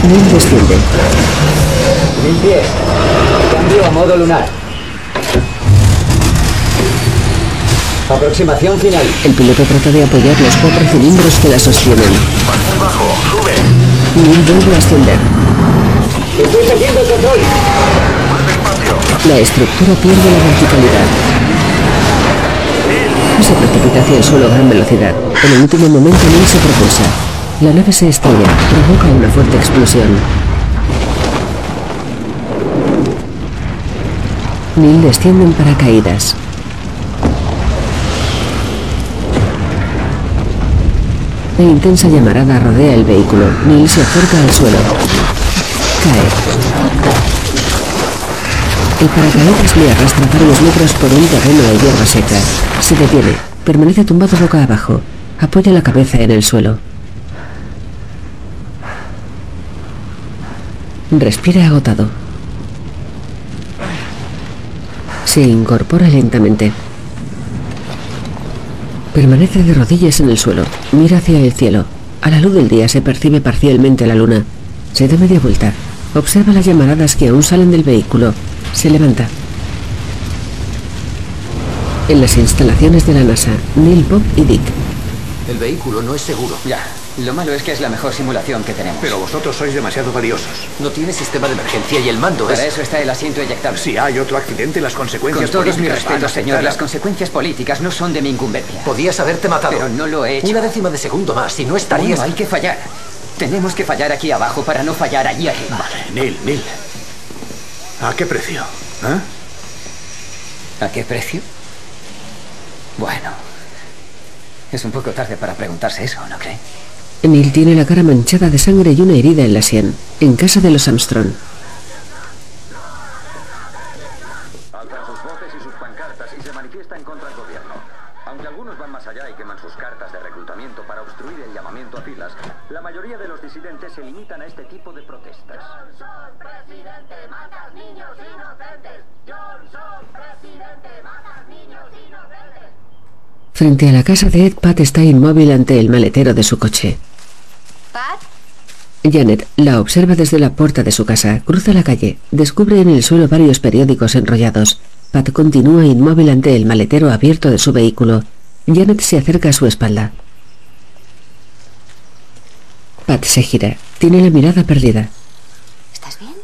Neil desciende. Mil pies. Cambio a modo lunar. Aproximación final. El piloto trata de apoyar los cuatro cilindros que la sostienen. Bajo. Sube. Neil vuelve a ascender. Estoy perdiendo el control. La estructura pierde la verticalidad. Se precipita hacia el suelo a gran velocidad. En el último momento Neil se propulsa. La nave se estrella, provoca una fuerte explosión. Neil desciende en paracaídas. Una intensa llamarada rodea el vehículo. Neil se acerca al suelo. Cae. El paracaídas le arrastra varios metros por un terreno de hierba seca. Se detiene. Permanece tumbado boca abajo. Apoya la cabeza en el suelo. Respira agotado. Se incorpora lentamente. Permanece de rodillas en el suelo. Mira hacia el cielo. A la luz del día se percibe parcialmente la luna. Se da media vuelta. Observa las llamaradas que aún salen del vehículo. Se levanta. En las instalaciones de la NASA, Neil, Bob y Dick. El vehículo no es seguro. Ya. Lo malo es que es la mejor simulación que tenemos. Pero vosotros sois demasiado valiosos. No tiene sistema de emergencia y el mando Para es... eso está el asiento eyectable. Si hay otro accidente, las Con consecuencias todos mis respetos, señor, a- las consecuencias políticas no son de mi incumbencia. Podías haberte matado. Pero no lo he hecho. Una décima de segundo más y no estarías... Bueno, hay que fallar. Tenemos que fallar aquí abajo para no fallar allí arriba. Neil, Neil. ¿A qué precio? ¿Eh? ¿A qué precio? Bueno. Es un poco tarde para preguntarse eso, ¿no cree? Neil tiene la cara manchada de sangre y una herida en la sien. En casa de los Armstrong. Alzan sus voces y sus pancartas y se manifiestan contra el gobierno. Aunque algunos van más allá y queman sus cartas de reclutamiento para obstruir el llamamiento a filas, la mayoría de los disidentes se limitan a este tipo de protestas. Frente a la casa de Ed, Pat está inmóvil ante el maletero de su coche. ¿Pat? Janet la observa desde la puerta de su casa, cruza la calle, descubre en el suelo varios periódicos enrollados. Pat continúa inmóvil ante el maletero abierto de su vehículo. Janet se acerca a su espalda. Pat se gira, tiene la mirada perdida. ¿Estás bien?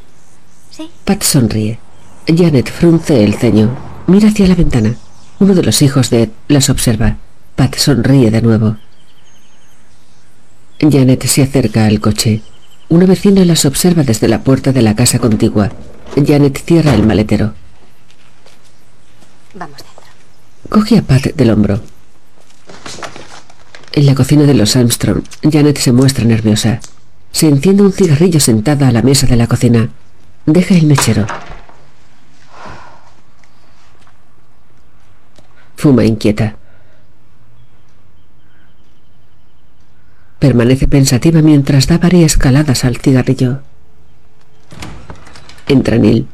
Sí. Pat sonríe. Janet frunce el ceño, mira hacia la ventana. Uno de los hijos de Ed las observa. Pat sonríe de nuevo. Janet se acerca al coche. Una vecina las observa desde la puerta de la casa contigua. Janet cierra el maletero. Vamos dentro. Coge a Pat del hombro. En la cocina de los Armstrong, Janet se muestra nerviosa. Se enciende un cigarrillo sentada a la mesa de la cocina. Deja el mechero. Fuma inquieta. Permanece pensativa mientras da varias caladas al cigarrillo. Entra Neil.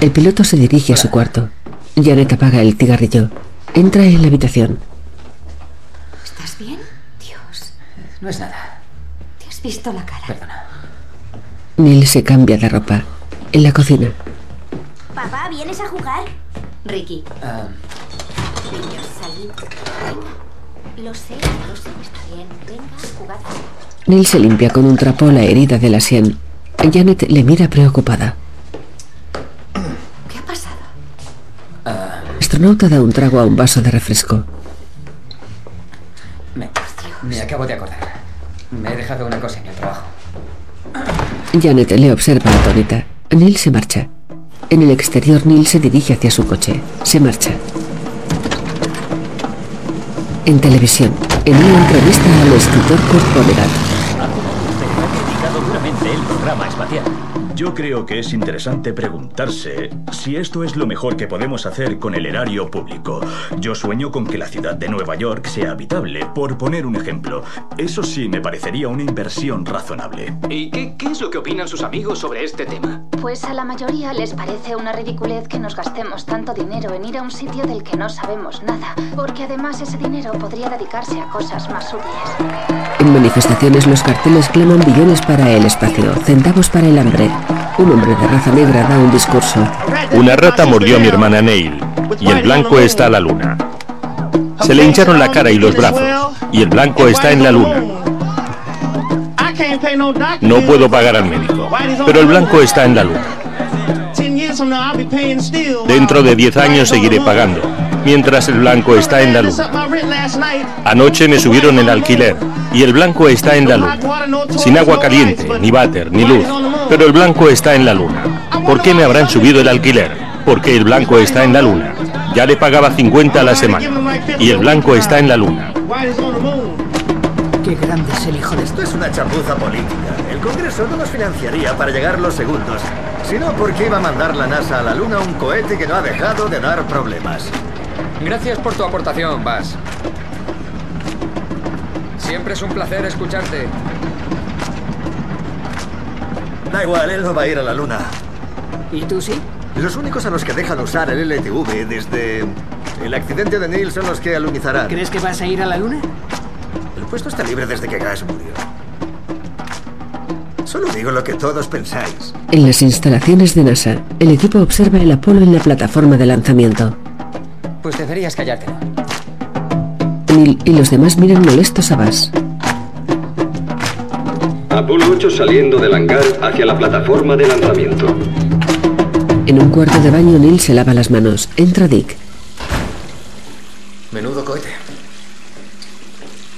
El piloto se dirige a su cuarto. Janet apaga el cigarrillo. Entra en la habitación. ¿Estás bien? Dios, No es nada. te has visto la cara. Perdona. Neil se cambia de ropa. En la cocina. Papá, ¿vienes a jugar? Ricky, Ah, Niños, salid. Venga. Lo sé, lo sé, está bien. Venga, jugad. Neil se limpia con un trapo la herida de la sien. Janet le mira preocupada. ¿qué ha pasado? ah, Astronauta da un trago a un vaso de refresco. me, me acabo de acordar. Me he dejado una cosa en el trabajo. Janet le observa atónita. Neil se marcha. En el exterior, Neil se dirige hacia su coche. Se marcha. En televisión, en una entrevista al escritor Kurt Vonnegut. ha criticado duramente el programa espacial. Yo creo que es interesante preguntarse si esto es lo mejor que podemos hacer con el erario público. Yo sueño con que la ciudad de Nueva York sea habitable, por poner un ejemplo. Eso sí me parecería una inversión razonable. ¿Y qué, qué es lo que opinan sus amigos sobre este tema? Pues a la mayoría les parece una ridiculez que nos gastemos tanto dinero en ir a un sitio del que no sabemos nada, porque además ese dinero podría dedicarse a cosas más útiles. En manifestaciones los carteles claman billones para el espacio, centavos para el hambre. Un hombre de raza negra da un discurso. Una rata mordió a mi hermana Neil y el blanco está a la luna. Se le hincharon la cara y los brazos y el blanco está en la luna. No puedo pagar al médico, pero el blanco está en la luna. Dentro de 10 años seguiré pagando, mientras el blanco está en la luna. Anoche me subieron el alquiler y el blanco está en la luna. Sin agua caliente, ni váter, ni luz, pero el blanco está en la luna. ¿Por qué me habrán subido el alquiler? Porque el blanco está en la luna. Ya le pagaba 50 a la semana y el blanco está en la luna. Qué grande es el hijo de Esto es una chapuza política. El Congreso no nos financiaría para llegar los segundos, sino porque iba a mandar la NASA a la Luna un cohete que no ha dejado de dar problemas. Gracias por tu aportación, Bas. Siempre es un placer escucharte. Da igual, él no va a ir a la luna. ¿Y tú sí? Los únicos a los que dejan usar el LTV desde el accidente de Neil son los que alunizarán. ¿Crees que vas a ir a la luna? El puesto está libre desde que Gas murió. Solo digo lo que todos pensáis. En las instalaciones de NASA, el equipo observa el Apolo en la plataforma de lanzamiento. Pues deberías callarte. Neil y los demás miran molestos a Buzz. Apolo 8 saliendo del hangar hacia la plataforma de lanzamiento. En un cuarto de baño, Neil se lava las manos. Entra Dick. Menudo cohete.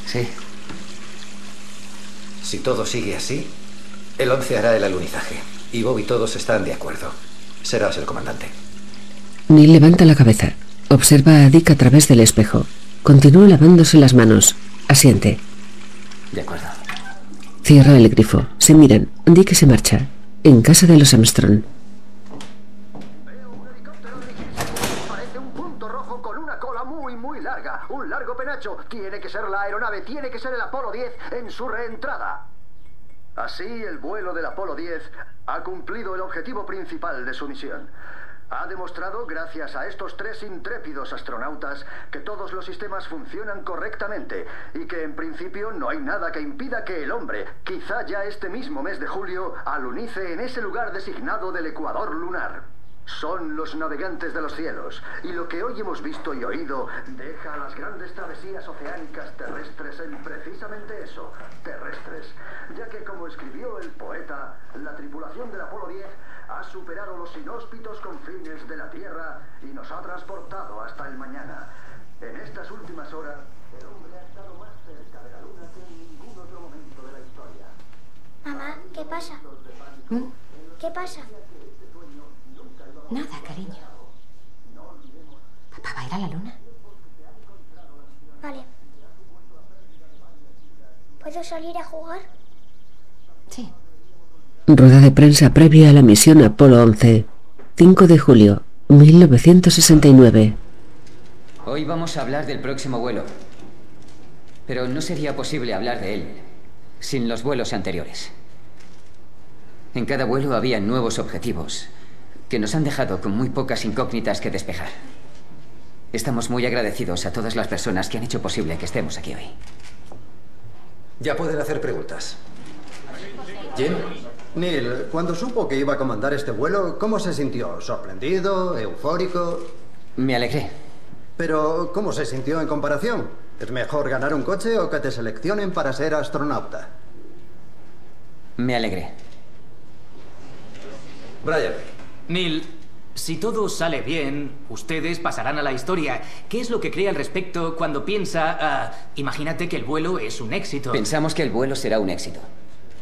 Sí. Si todo sigue así, el 11 hará el alunizaje. Y Bob y todos están de acuerdo. Serás el comandante. Neil levanta la cabeza. Observa a Dick a través del espejo. Continúa lavándose las manos. Asiente. De acuerdo. Cierra el grifo. Se miran. Dick se marcha. En casa de los Armstrong. muy, muy larga. Un largo penacho. Tiene que ser la aeronave, tiene que ser el Apolo 10 en su reentrada. Así, el vuelo del Apolo 10 ha cumplido el objetivo principal de su misión. Ha demostrado, gracias a estos tres intrépidos astronautas, que todos los sistemas funcionan correctamente y que en principio no hay nada que impida que el hombre, quizá ya este mismo mes de julio, alunice en ese lugar designado del ecuador lunar. Son los navegantes de los cielos, y lo que hoy hemos visto y oído deja a las grandes travesías oceánicas terrestres en precisamente eso, terrestres, ya que como escribió el poeta, la tripulación del Apolo 10 ha superado los inhóspitos confines de la Tierra y nos ha transportado hasta el mañana. En estas últimas horas, el hombre ha estado más cerca de la Luna que en ningún otro momento de la historia. Mamá, ¿qué pasa? ¿Qué pasa? Nada, cariño. ¿Papá va a ir a la luna? Vale. ¿Puedo salir a jugar? Sí. Rueda de prensa previa a la misión Apolo 11. 5 de julio, 1969. Hoy vamos a hablar del próximo vuelo. Pero no sería posible hablar de él sin los vuelos anteriores. En cada vuelo había nuevos objetivos que nos han dejado con muy pocas incógnitas que despejar. Estamos muy agradecidos a todas las personas que han hecho posible que estemos aquí hoy. Ya pueden hacer preguntas. Jim. Neil, cuando supo que iba a comandar este vuelo, ¿cómo se sintió? ¿Sorprendido? ¿Eufórico? Me alegré. Pero, ¿cómo se sintió en comparación? ¿Es mejor ganar un coche o que te seleccionen para ser astronauta? Me alegré. Brian. Neil, si todo sale bien, ustedes pasarán a la historia. ¿Qué es lo que cree al respecto cuando piensa, ah, imagínate que el vuelo es un éxito? Pensamos que el vuelo será un éxito.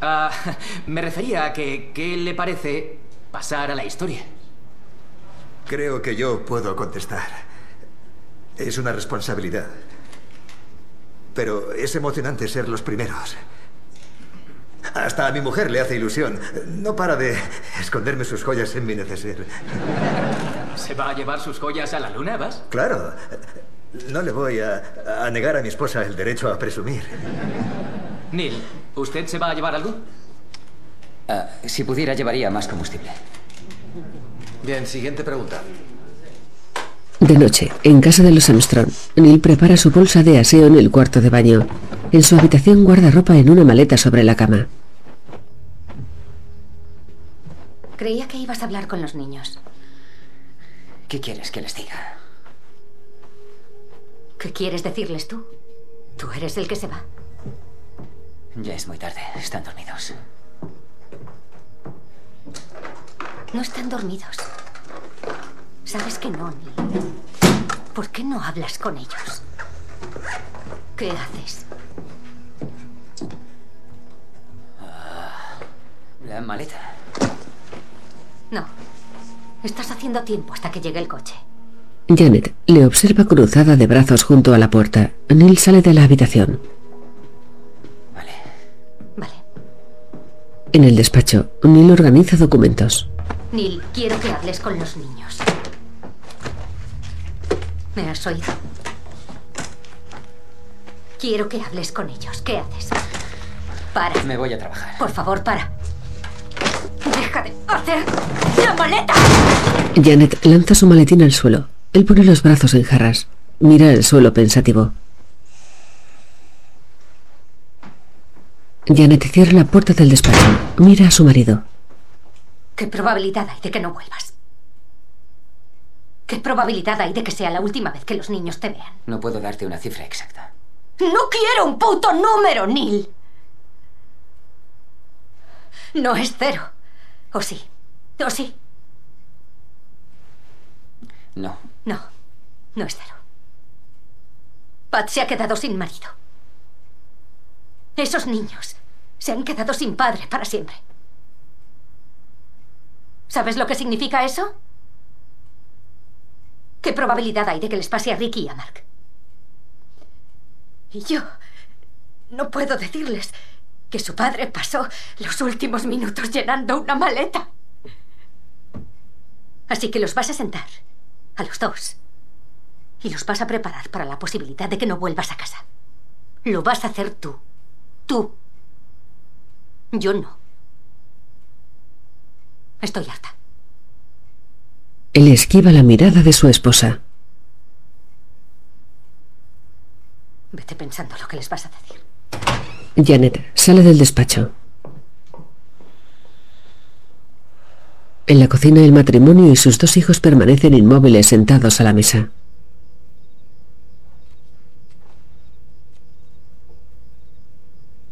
Ah, [LAUGHS] me refería a que, ¿qué le parece pasar a la historia? Creo que yo puedo contestar. Es una responsabilidad. Pero es emocionante ser los primeros. Hasta a mi mujer le hace ilusión. No para de esconderme sus joyas en mi neceser. ¿Se va a llevar sus joyas a la luna, Vas? Claro. No le voy a, a negar a mi esposa el derecho a presumir. Neil, ¿usted se va a llevar algo? Ah, si pudiera, llevaría más combustible. Bien, siguiente pregunta. De noche, en casa de los Armstrong, Neil prepara su bolsa de aseo en el cuarto de baño. En su habitación guarda ropa en una maleta sobre la cama. Creía que ibas a hablar con los niños. ¿Qué quieres que les diga? ¿Qué quieres decirles tú? Tú eres el que se va. Ya es muy tarde. Están dormidos. No están dormidos. Sabes que no, Neil. ¿Por qué no hablas con ellos? ¿Qué haces? La maleta. No. Estás haciendo tiempo hasta que llegue el coche. Janet le observa cruzada de brazos junto a la puerta. Neil sale de la habitación. Vale. Vale. En el despacho, Neil organiza documentos. Neil, quiero que hables con los niños. ¿Me has oído? Quiero que hables con ellos. ¿Qué haces? Para. Me voy a trabajar. Por favor, para. hacer la maleta. Janet lanza su maletín al suelo. Él pone los brazos en jarras. Mira el suelo pensativo. Janet cierra la puerta del despacho. Mira a su marido. ¿Qué probabilidad hay de que no vuelvas? ¿Qué probabilidad hay de que sea la última vez que los niños te vean? No puedo darte una cifra exacta. No quiero un puto número, Neil. No es cero. ¿O sí? ¿O sí? No. No, no es cero. Pat se ha quedado sin marido. Esos niños se han quedado sin padre para siempre. ¿Sabes lo que significa eso? ¿Qué probabilidad hay de que les pase a Ricky y a Mark? Y yo no puedo decirles que su padre pasó los últimos minutos llenando una maleta. Así que los vas a sentar, a los dos, y los vas a preparar para la posibilidad de que no vuelvas a casa. Lo vas a hacer tú. Tú. Yo no. Estoy harta. Él esquiva la mirada de su esposa. Vete pensando lo que les vas a decir. Janet sale del despacho. En la cocina el matrimonio y sus dos hijos permanecen inmóviles sentados a la mesa.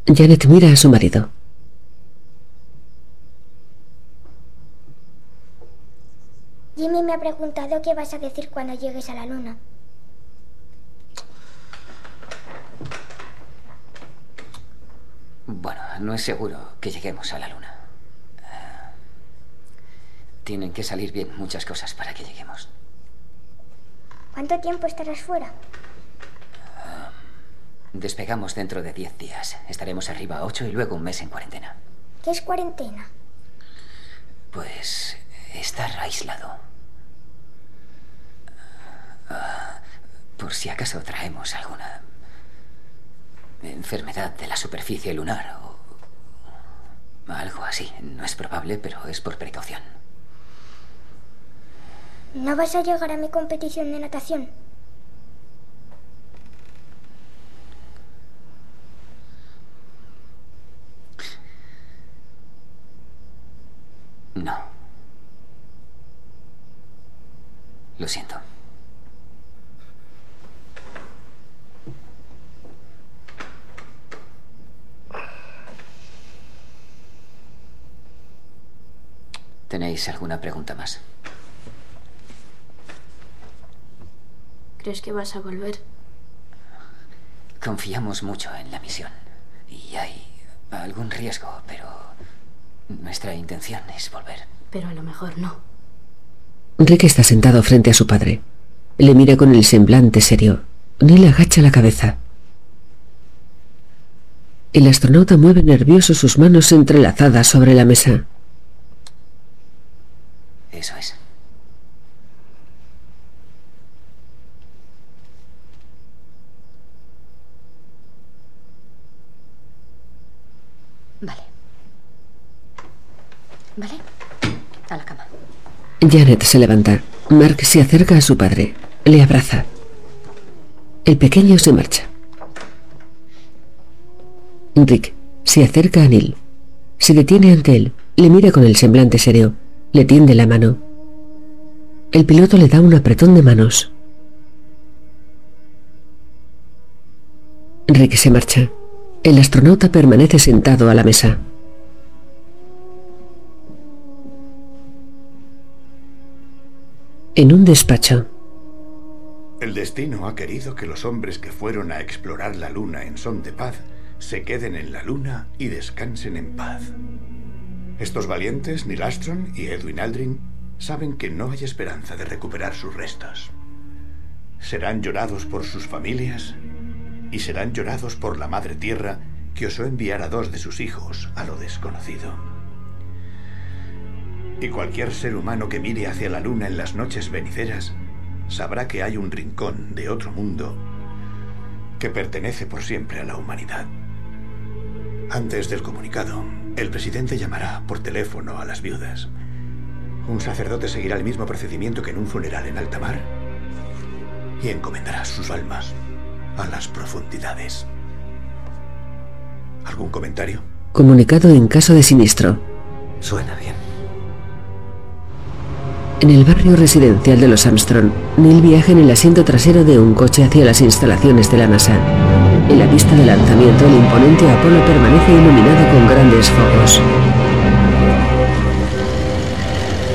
Janet mira a su marido. Jimmy me ha preguntado qué vas a decir cuando llegues a la luna. Bueno, no es seguro que lleguemos a la luna. Eh, tienen que salir bien muchas cosas para que lleguemos. ¿Cuánto tiempo estarás fuera? Despegamos dentro de 10 días. Estaremos arriba 8 y luego un mes en cuarentena. ¿Qué es cuarentena? Pues estar aislado. Ah, por si acaso traemos alguna enfermedad de la superficie lunar o algo así. No es probable, pero es por precaución. ¿No vas a llegar a mi competición de natación? No. Lo siento. ¿Tenéis alguna pregunta más? ¿Crees que vas a volver? Confiamos mucho en la misión. Y hay algún riesgo, pero nuestra intención es volver. Pero a lo mejor no. Rick está sentado frente a su padre. Le mira con el semblante serio. Neil agacha la cabeza. El astronauta mueve nervioso sus manos entrelazadas sobre la mesa. Eso es. Vale. ¿Vale? A la cama. Janet se levanta. Mark se acerca a su padre. Le abraza. El pequeño se marcha. Rick se acerca a Neil. Se detiene ante él. Le mira con el semblante serio. Le tiende la mano. El piloto le da un apretón de manos. Rick se marcha. El astronauta permanece sentado a la mesa. En un despacho, El destino ha querido que los hombres que fueron a explorar la luna en son de paz se queden en la luna y descansen en paz. Estos valientes, Neil Armstrong y Edwin Aldrin, saben que no hay esperanza de recuperar sus restos. Serán llorados por sus familias y serán llorados por la Madre Tierra que osó enviar a dos de sus hijos a lo desconocido. Y cualquier ser humano que mire hacia la luna en las noches venideras sabrá que hay un rincón de otro mundo que pertenece por siempre a la humanidad. Antes del comunicado, el presidente llamará por teléfono a las viudas Un sacerdote seguirá el mismo procedimiento que en un funeral en alta mar y encomendará sus almas a las profundidades. ¿Algún comentario? Comunicado en caso de siniestro. Suena bien. En el barrio residencial de los Armstrong, Neil viaja en el asiento trasero de un coche hacia las instalaciones de la NASA. En la pista de lanzamiento, el imponente Apolo permanece iluminado con grandes focos.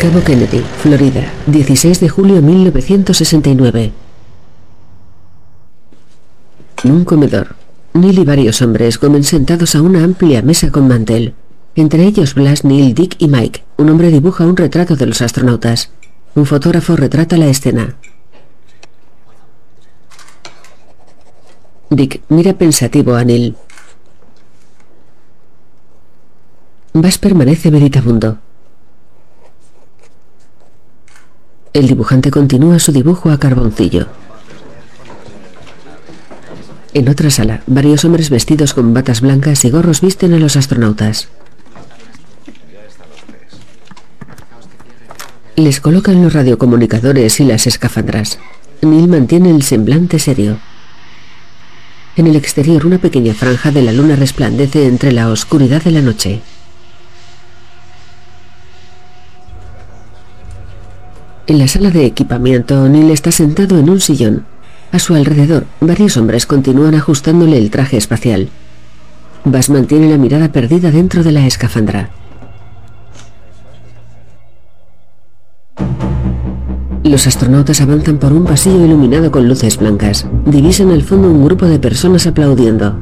Cabo Kennedy, Florida, 16 de julio 1969. En un comedor, Neil y varios hombres comen sentados a una amplia mesa con mantel. Entre ellos Blas, Neil, Dick y Mike. Un hombre dibuja un retrato de los astronautas. Un fotógrafo retrata la escena. Dick mira pensativo a Neil. Bass permanece meditabundo. El dibujante continúa su dibujo a carboncillo. En otra sala, varios hombres vestidos con batas blancas y gorros visten a los astronautas. Les colocan los radiocomunicadores y las escafandras. Neil mantiene el semblante serio. En el exterior una pequeña franja de la luna resplandece entre la oscuridad de la noche. En la sala de equipamiento, Neil está sentado en un sillón. A su alrededor, varios hombres continúan ajustándole el traje espacial. Bass mantiene la mirada perdida dentro de la escafandra. Los astronautas avanzan por un pasillo iluminado con luces blancas. Divisan al fondo un grupo de personas aplaudiendo.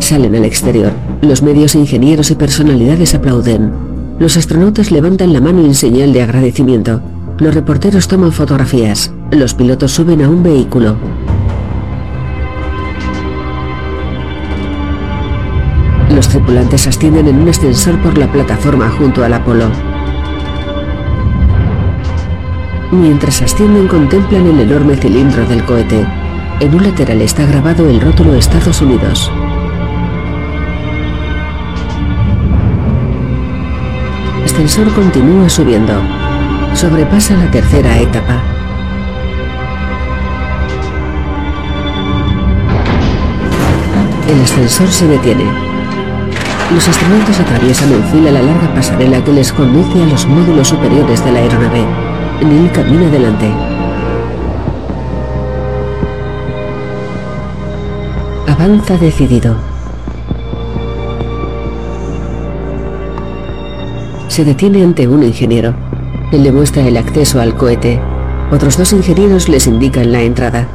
Salen al exterior. Los medios ingenieros y personalidades aplauden. Los astronautas levantan la mano en señal de agradecimiento. Los reporteros toman fotografías. Los pilotos suben a un vehículo. Los tripulantes ascienden en un ascensor por la plataforma junto al Apolo. Mientras ascienden contemplan el enorme cilindro del cohete. En un lateral está grabado el rótulo Estados Unidos. Ascensor continúa subiendo. Sobrepasa la tercera etapa. El ascensor se detiene. Los astronautas atraviesan en fila la larga pasarela que les conduce a los módulos superiores de la aeronave. Neil camina delante. Avanza decidido. Se detiene ante un ingeniero. Él le muestra el acceso al cohete. Otros dos ingenieros les indican la entrada.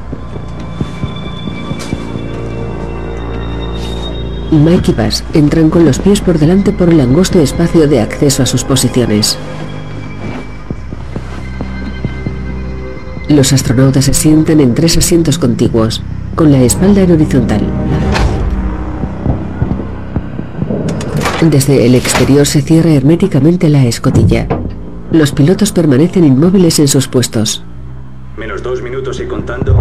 Mike y Bass entran con los pies por delante por el angosto espacio de acceso a sus posiciones. Los astronautas se sientan en tres asientos contiguos, con la espalda en horizontal. Desde el exterior se cierra herméticamente la escotilla. Los pilotos permanecen inmóviles en sus puestos. Menos dos minutos y contando.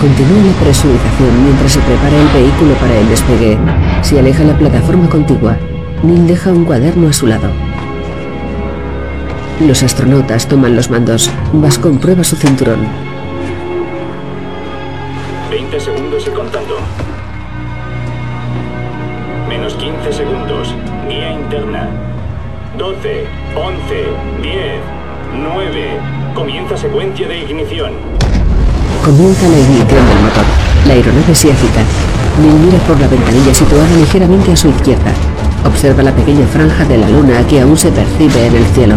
Continúa la presurización mientras se prepara el vehículo para el despegue. Se aleja la plataforma contigua. Neil deja un cuaderno a su lado. Los astronautas toman los mandos. Vas comprueba su cinturón. 20 segundos y contando. Menos 15 segundos. Guía interna. 12, 11, 10, 9. Comienza secuencia de ignición. Comienza la ignición del motor. La aeronave se agita. Neil mira por la ventanilla situada ligeramente a su izquierda. Observa la pequeña franja de la luna que aún se percibe en el cielo.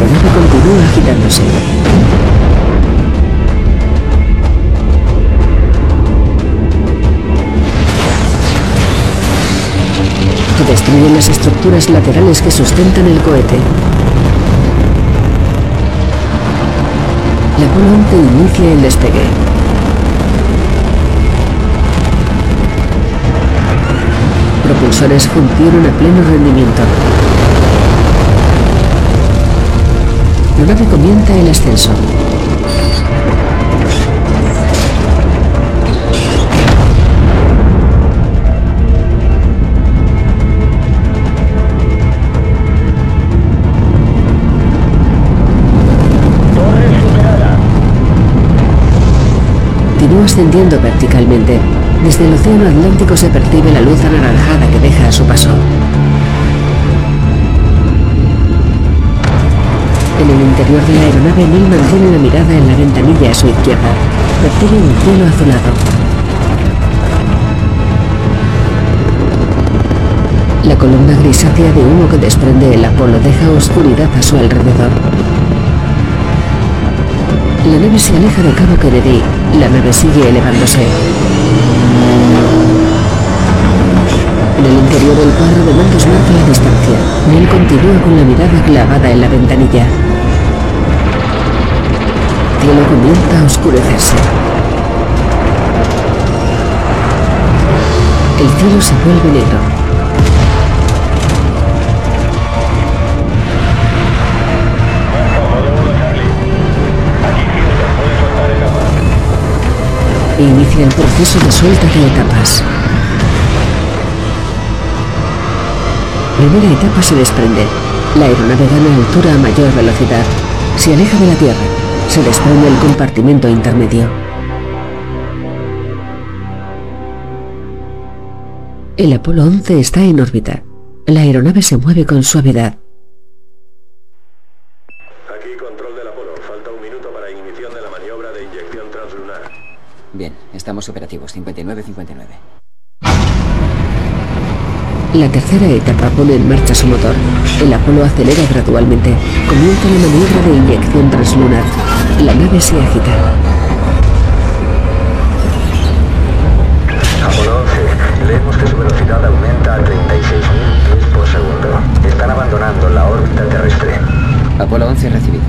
La aeronave continúa agitándose. Destruyen las estructuras laterales que sustentan el cohete. La 11 inicia el despegue. Propulsores funcionan a pleno rendimiento. Luego comienza el ascenso. Continúa ascendiendo verticalmente. Desde el océano Atlántico se percibe la luz anaranjada que deja a su paso. En el interior de la aeronave, Neil mantiene la mirada en la ventanilla a su izquierda. Percibe un cielo azulado. La columna grisácea de humo que desprende el Apolo deja oscuridad a su alrededor. La nave se aleja de Cabo Kennedy. La nave sigue elevándose. En el interior del cuadro de mandos marca la distancia. Neil continúa con la mirada clavada en la ventanilla. El cielo comienza a oscurecerse. El cielo se vuelve negro. inicia el proceso de suelta de etapas. Primera etapa se desprende. La aeronave gana altura a mayor velocidad. Se aleja de la Tierra. Se desprende el compartimento intermedio. El Apolo 11 está en órbita. La aeronave se mueve con suavidad. La tercera etapa pone en marcha su motor. El Apolo acelera gradualmente. Comienza la maniobra de inyección translunar. La nave se agita. Apolo 11, leemos que su velocidad aumenta a 36.000 pies por segundo. Están abandonando la órbita terrestre. Apolo 11 recibido.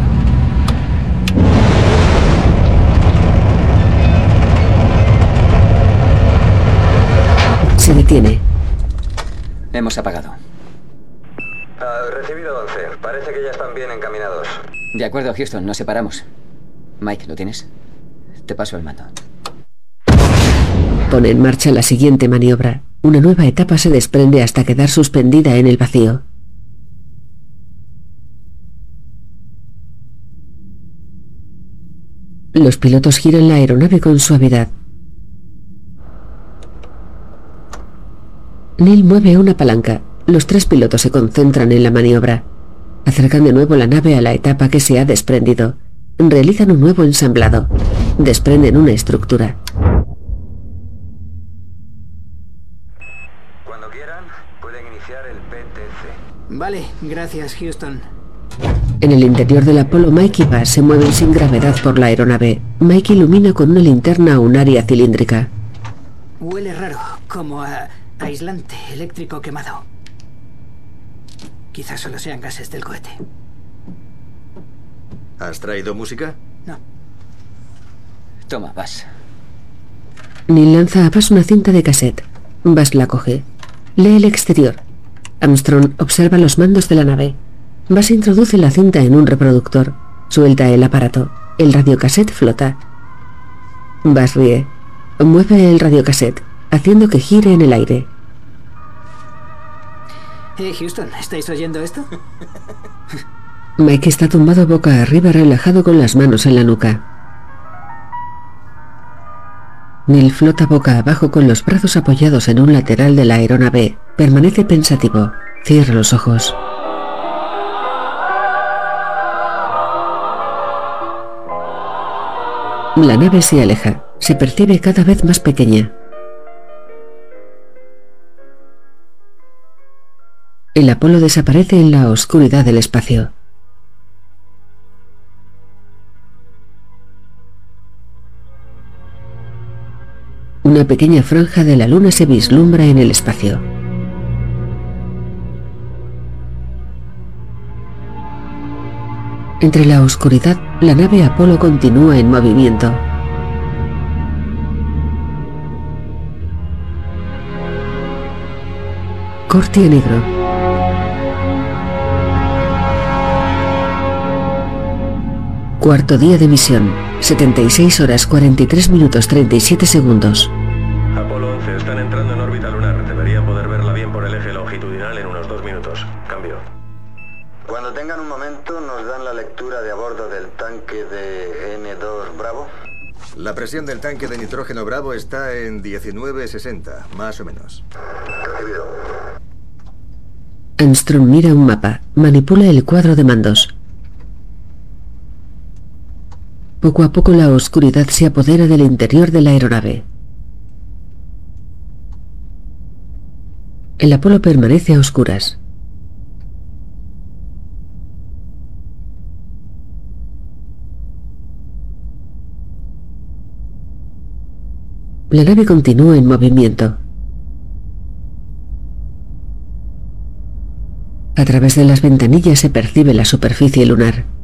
Se detiene. Hemos apagado. Recibido 11. Parece que ya están bien encaminados. De acuerdo, Houston, nos separamos. Mike, ¿lo tienes? Te paso el mando. Pone en marcha la siguiente maniobra. Una nueva etapa se desprende hasta quedar suspendida en el vacío. Los pilotos giran la aeronave con suavidad. Neil mueve una palanca. Los tres pilotos se concentran en la maniobra. Acercan de nuevo la nave a la etapa que se ha desprendido. Realizan un nuevo ensamblado. Desprenden una estructura. Cuando quieran, pueden iniciar el PTC. Vale, gracias, Houston. En el interior del Apolo, Mike y Buzz se mueven sin gravedad por la aeronave. Mike ilumina con una linterna un área cilíndrica. Huele raro, como a aislante eléctrico quemado. Quizás solo sean gases del cohete. ¿Has traído música? No. Toma, vas. Neil lanza a Buzz una cinta de cassette. Buzz la coge. Lee el exterior. Armstrong observa los mandos de la nave. Buzz introduce la cinta en un reproductor. Suelta el aparato. El radiocassette flota. Buzz ríe. Mueve el radiocassette, haciendo que gire en el aire. Eh, Houston, ¿estáis oyendo esto? [LAUGHS] Mike está tumbado boca arriba, relajado con las manos en la nuca. Neil flota boca abajo con los brazos apoyados en un lateral de la aeronave. Permanece pensativo. Cierra los ojos. La nave se aleja. Se percibe cada vez más pequeña. El Apolo desaparece en la oscuridad del espacio. Una pequeña franja de la luna se vislumbra en el espacio. Entre la oscuridad, la nave Apolo continúa en movimiento. Corte negro. Cuarto día de misión. 76 horas 43 minutos 37 segundos. Apolo 11 están entrando en órbita lunar. Deberían poder verla bien por el eje longitudinal en unos dos minutos. Cambio. Cuando tengan un momento, nos dan la lectura de a bordo del tanque de N2 Bravo. La presión del tanque de nitrógeno Bravo está en 1960, más o menos. Recibido. Armstrong mira un mapa, manipula el cuadro de mandos. Poco a poco la oscuridad se apodera del interior de la aeronave. El Apolo permanece a oscuras. La nave continúa en movimiento. A través de las ventanillas se percibe la superficie lunar.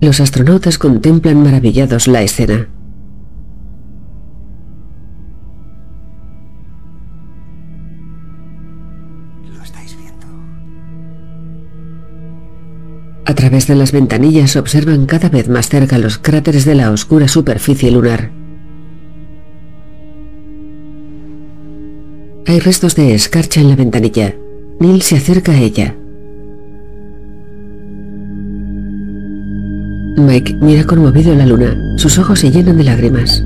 Los astronautas contemplan maravillados la escena. Lo estáis viendo. A través de las ventanillas observan cada vez más cerca los cráteres de la oscura superficie lunar. Hay restos de escarcha en la ventanilla. Neil se acerca a ella. Mike mira conmovido la luna. Sus ojos se llenan de lágrimas.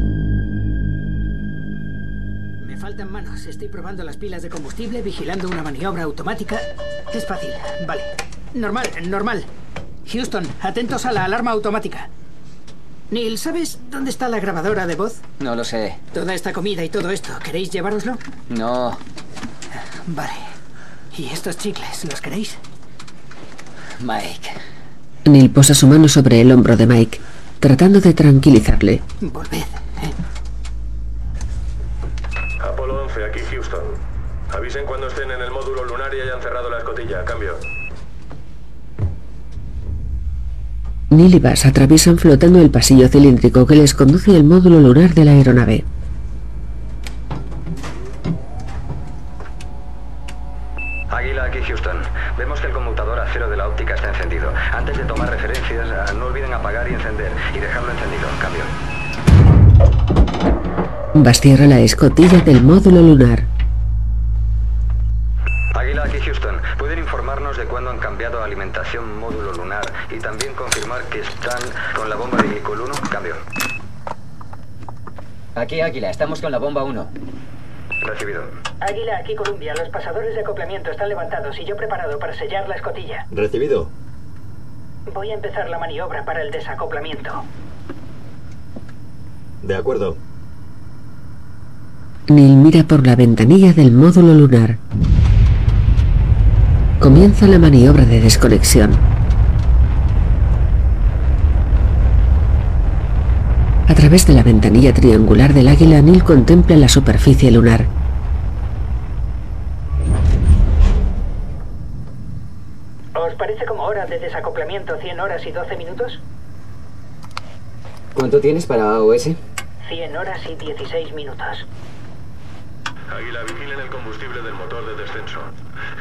Me faltan manos. Estoy probando las pilas de combustible, vigilando una maniobra automática. Es fácil. Vale. Normal, normal. Houston, atentos a la alarma automática. Neil, ¿sabes dónde está la grabadora de voz? No lo sé. Toda esta comida y todo esto, ¿queréis llevároslo? No. Vale. ¿Y estos chicles, los queréis? Mike. Neil posa su mano sobre el hombro de Mike, tratando de tranquilizarle. Volved. Apolo 11, aquí Houston. Avisen cuando estén en el módulo lunar y hayan cerrado la escotilla. Cambio. Neil y Bass atraviesan flotando el pasillo cilíndrico que les conduce al módulo lunar de la aeronave. Águila, aquí Houston. Antes de tomar referencias, ah, no olviden apagar y encender y dejarlo encendido. Cambio. Bass cierra la escotilla del módulo lunar. Águila, aquí Houston. ¿Pueden informarnos de cuándo han cambiado alimentación módulo lunar y también confirmar que están con la bomba de glicol 1? Cambio. Aquí, Águila, estamos con la bomba 1. Recibido. Águila, aquí Columbia. Los pasadores de acoplamiento están levantados y yo preparado para sellar la escotilla. Recibido. Voy a empezar la maniobra para el desacoplamiento. De acuerdo. Neil mira por la ventanilla del módulo lunar. Comienza la maniobra de desconexión. A través de la ventanilla triangular del águila, Neil contempla la superficie lunar. ¿Os parece como hora de desacoplamiento 100 horas y 12 minutos? ¿Cuánto tienes para AOS? 100 horas y 16 minutos. Águila, vigilen el combustible del motor de descenso.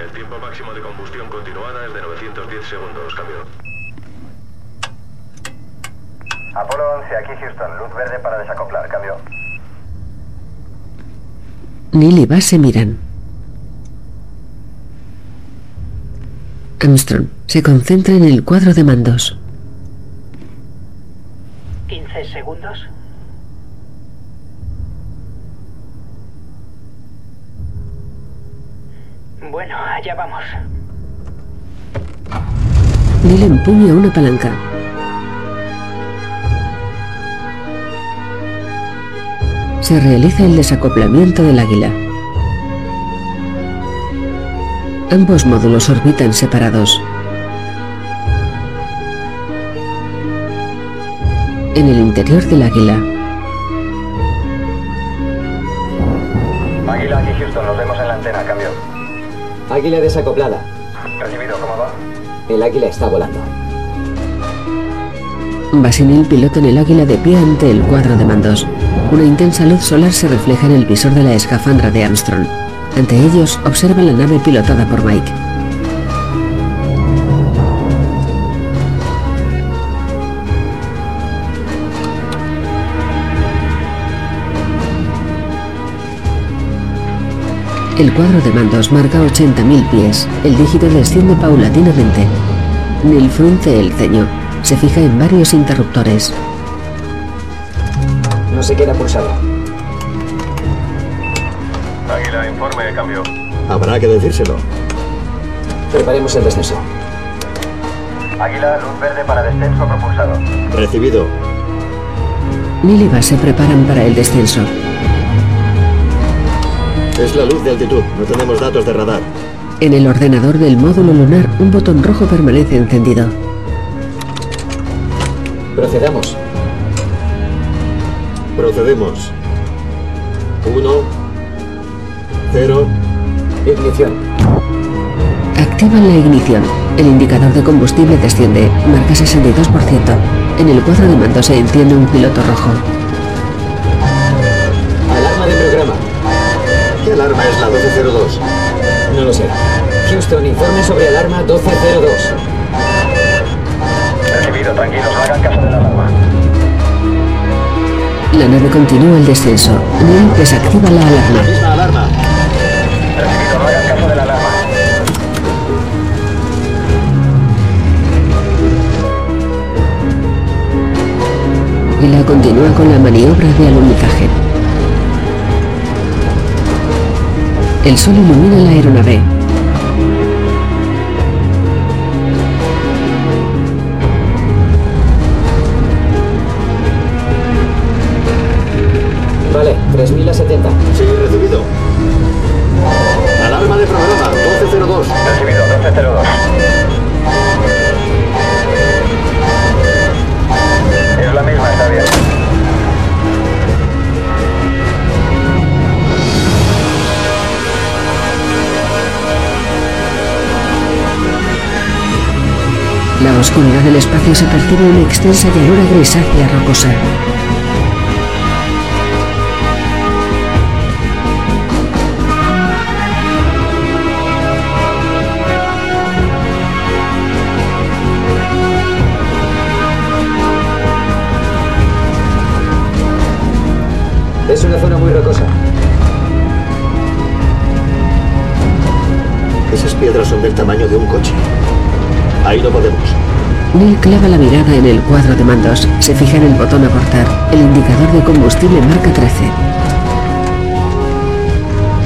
El tiempo máximo de combustión continuada es de 910 segundos. Cambio. Apolo 11, aquí Houston. Luz verde para desacoplar. Cambio. Neil y Bass se miran. Armstrong se concentra en el cuadro de mandos. 15 segundos. Bueno, allá vamos. Neil empuña una palanca. Se realiza el desacoplamiento del águila. Ambos módulos orbitan separados. En el interior del águila, Águila, aquí Houston. Nos vemos en la antena. Cambio. Águila desacoplada. Recibido. ¿Cómo va? El águila está volando. Bass y Neil pilotan el águila de pie ante el cuadro de mandos. Una intensa luz solar se refleja en el visor de la escafandra de Armstrong. Ante ellos observan la nave pilotada por Mike. El cuadro de mandos marca 80.000 pies. El dígito desciende paulatinamente. Neil frunce el ceño. Se fija en varios interruptores. No se queda pulsado. Águila, informe de cambio. Habrá que decírselo. Preparemos el descenso. Águila, luz verde para descenso propulsado. Recibido. Neil y se preparan para el descenso. Es la luz de altitud. No tenemos datos de radar. En el ordenador del módulo lunar, un botón rojo permanece encendido. Procedamos. Procedemos. Cero. Ignición. Activan la ignición. El indicador de combustible desciende, marca 62%. En el cuadro de mando se enciende un piloto rojo. Alarma de programa. ¿Qué alarma es la 1202? No lo sé. Houston, informe sobre alarma 1202. Recibido, tranquilos, no hagan caso de la alarma. La nave continúa el descenso. Neil desactiva la alarma. Misma alarma. Vila continúa con la maniobra de alunizaje. El sol ilumina la aeronave. Vale, 3000 oscuridad del espacio se percibe una extensa llanura grisácea rocosa. Es una zona muy rocosa. Esas piedras son del tamaño de un coche. Ahí no podemos. Neil clava la mirada en el cuadro de mandos. Se fija en el botón aportar. El indicador de combustible marca 13.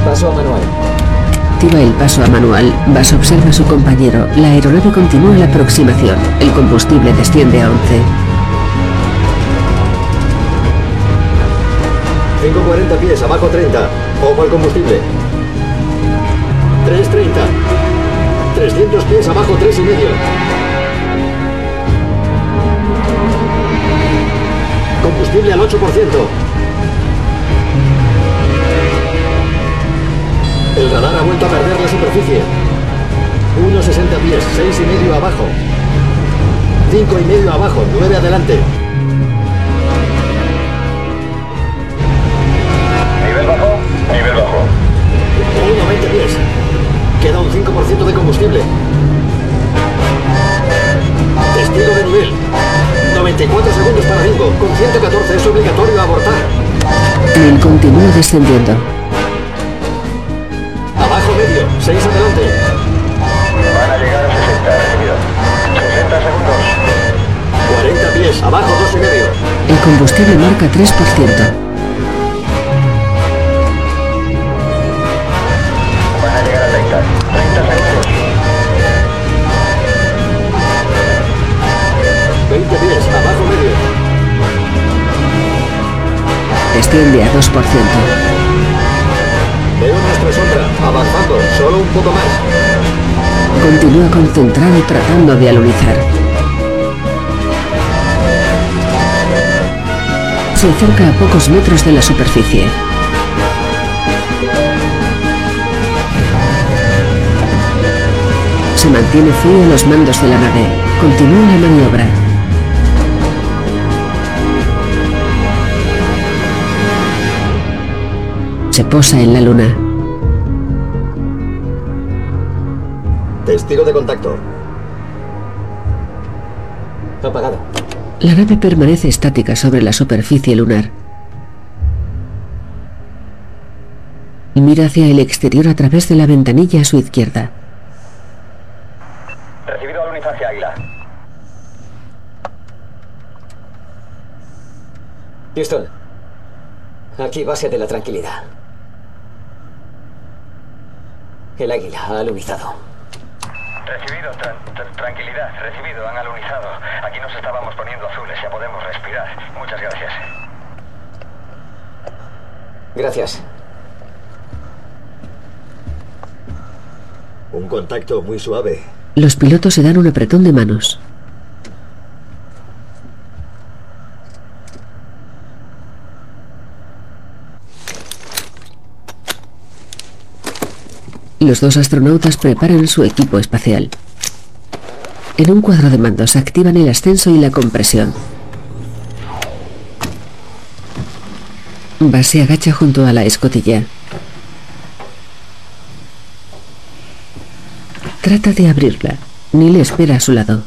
Paso a manual. Activa el paso a manual. Bass observa a su compañero. La aeronave continúa la aproximación. El combustible desciende a 11. 540 pies, abajo 30. Ojo al combustible. 330. 300 pies, abajo 3 y medio. Combustible al 8%. El radar ha vuelto a perder la superficie. 1,60 pies, 6 y medio abajo. 5 y medio abajo, 9 adelante. Nivel bajo, nivel bajo. 1,20 pies. Queda un 5% de combustible. Testigo de nivel. 94 segundos para bingo. Con 114 es obligatorio abortar. Neil continúa descendiendo. Abajo medio. 6 adelante. Van a llegar a 60, recibido. 60 segundos. 40 pies. Abajo 2 y medio. El combustible marca 3%. Desciende a 2%. Veo nuestra sombra. Avanzando. Solo un poco más. Continúa concentrado tratando de alunizar. Se acerca a pocos metros de la superficie. Se mantiene frío en los mandos de la nave. Continúa la maniobra. se posa en la luna. Testigo de contacto. Apagada. La nave permanece estática sobre la superficie lunar. Mira hacia el exterior a través de la ventanilla a su izquierda. Recibido al unizaje Águila. Houston, aquí base de la tranquilidad. El águila ha alunizado. Recibido, tranquilidad, recibido, han alunizado. Aquí nos estábamos poniendo azules, ya podemos respirar. Muchas gracias. Gracias. Un contacto muy suave. Los pilotos se dan un apretón de manos. Los dos astronautas preparan su equipo espacial. En un cuadro de mandos activan el ascenso y la compresión. Bas se agacha junto a la escotilla. Trata de abrirla. Neil espera a su lado.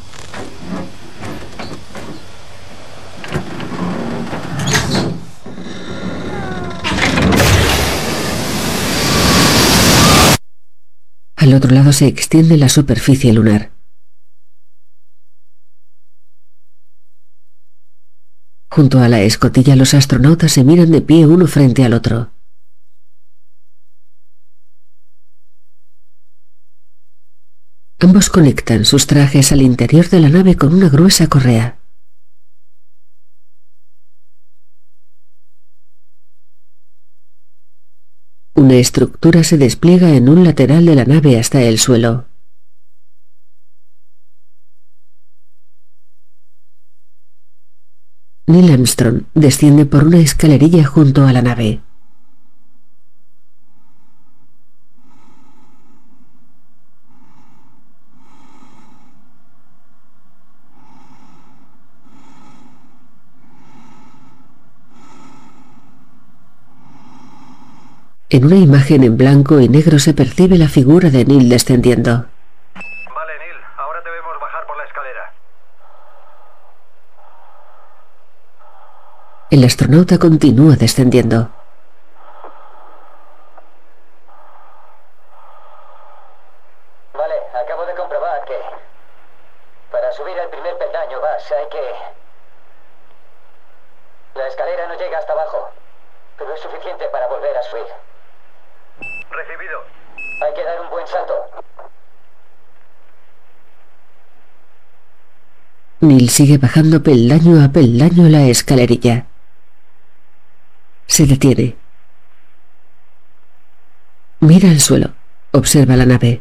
Al otro lado se extiende la superficie lunar. Junto a la escotilla los astronautas se miran de pie uno frente al otro. Ambos conectan sus trajes al interior de la nave con una gruesa correa. Una estructura se despliega en un lateral de la nave hasta el suelo. Neil Armstrong desciende por una escalerilla junto a la nave. En una imagen en blanco y negro se percibe la figura de Neil descendiendo. Vale, Neil, ahora debemos bajar por la escalera. El astronauta continúa descendiendo. Vale, acabo de comprobar que para subir al primer peldaño vas, hay que... La escalera no llega hasta abajo, pero es suficiente para volver a subir. Recibido. Hay que dar un buen salto. Neil sigue bajando peldaño a peldaño la escalerilla. Se detiene. Mira al suelo. Observa la nave.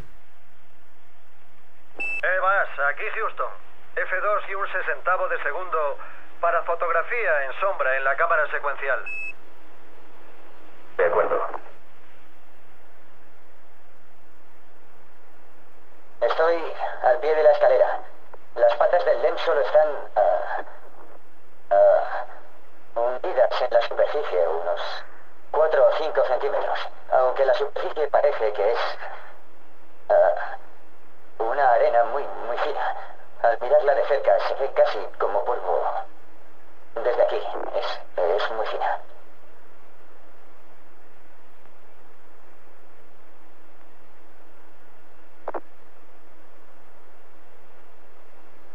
Eh, vas, aquí Houston. F2 y un sesentavo de segundo para fotografía en sombra en la cámara secuencial. De acuerdo. Estoy al pie de la escalera. Las patas del LEM solo están ah, ah, hundidas en la superficie, unos 4 o 5 centímetros. Aunque la superficie parece que es ah, una arena muy, muy fina. Al mirarla de cerca se ve casi como polvo. Desde aquí es, es muy fina.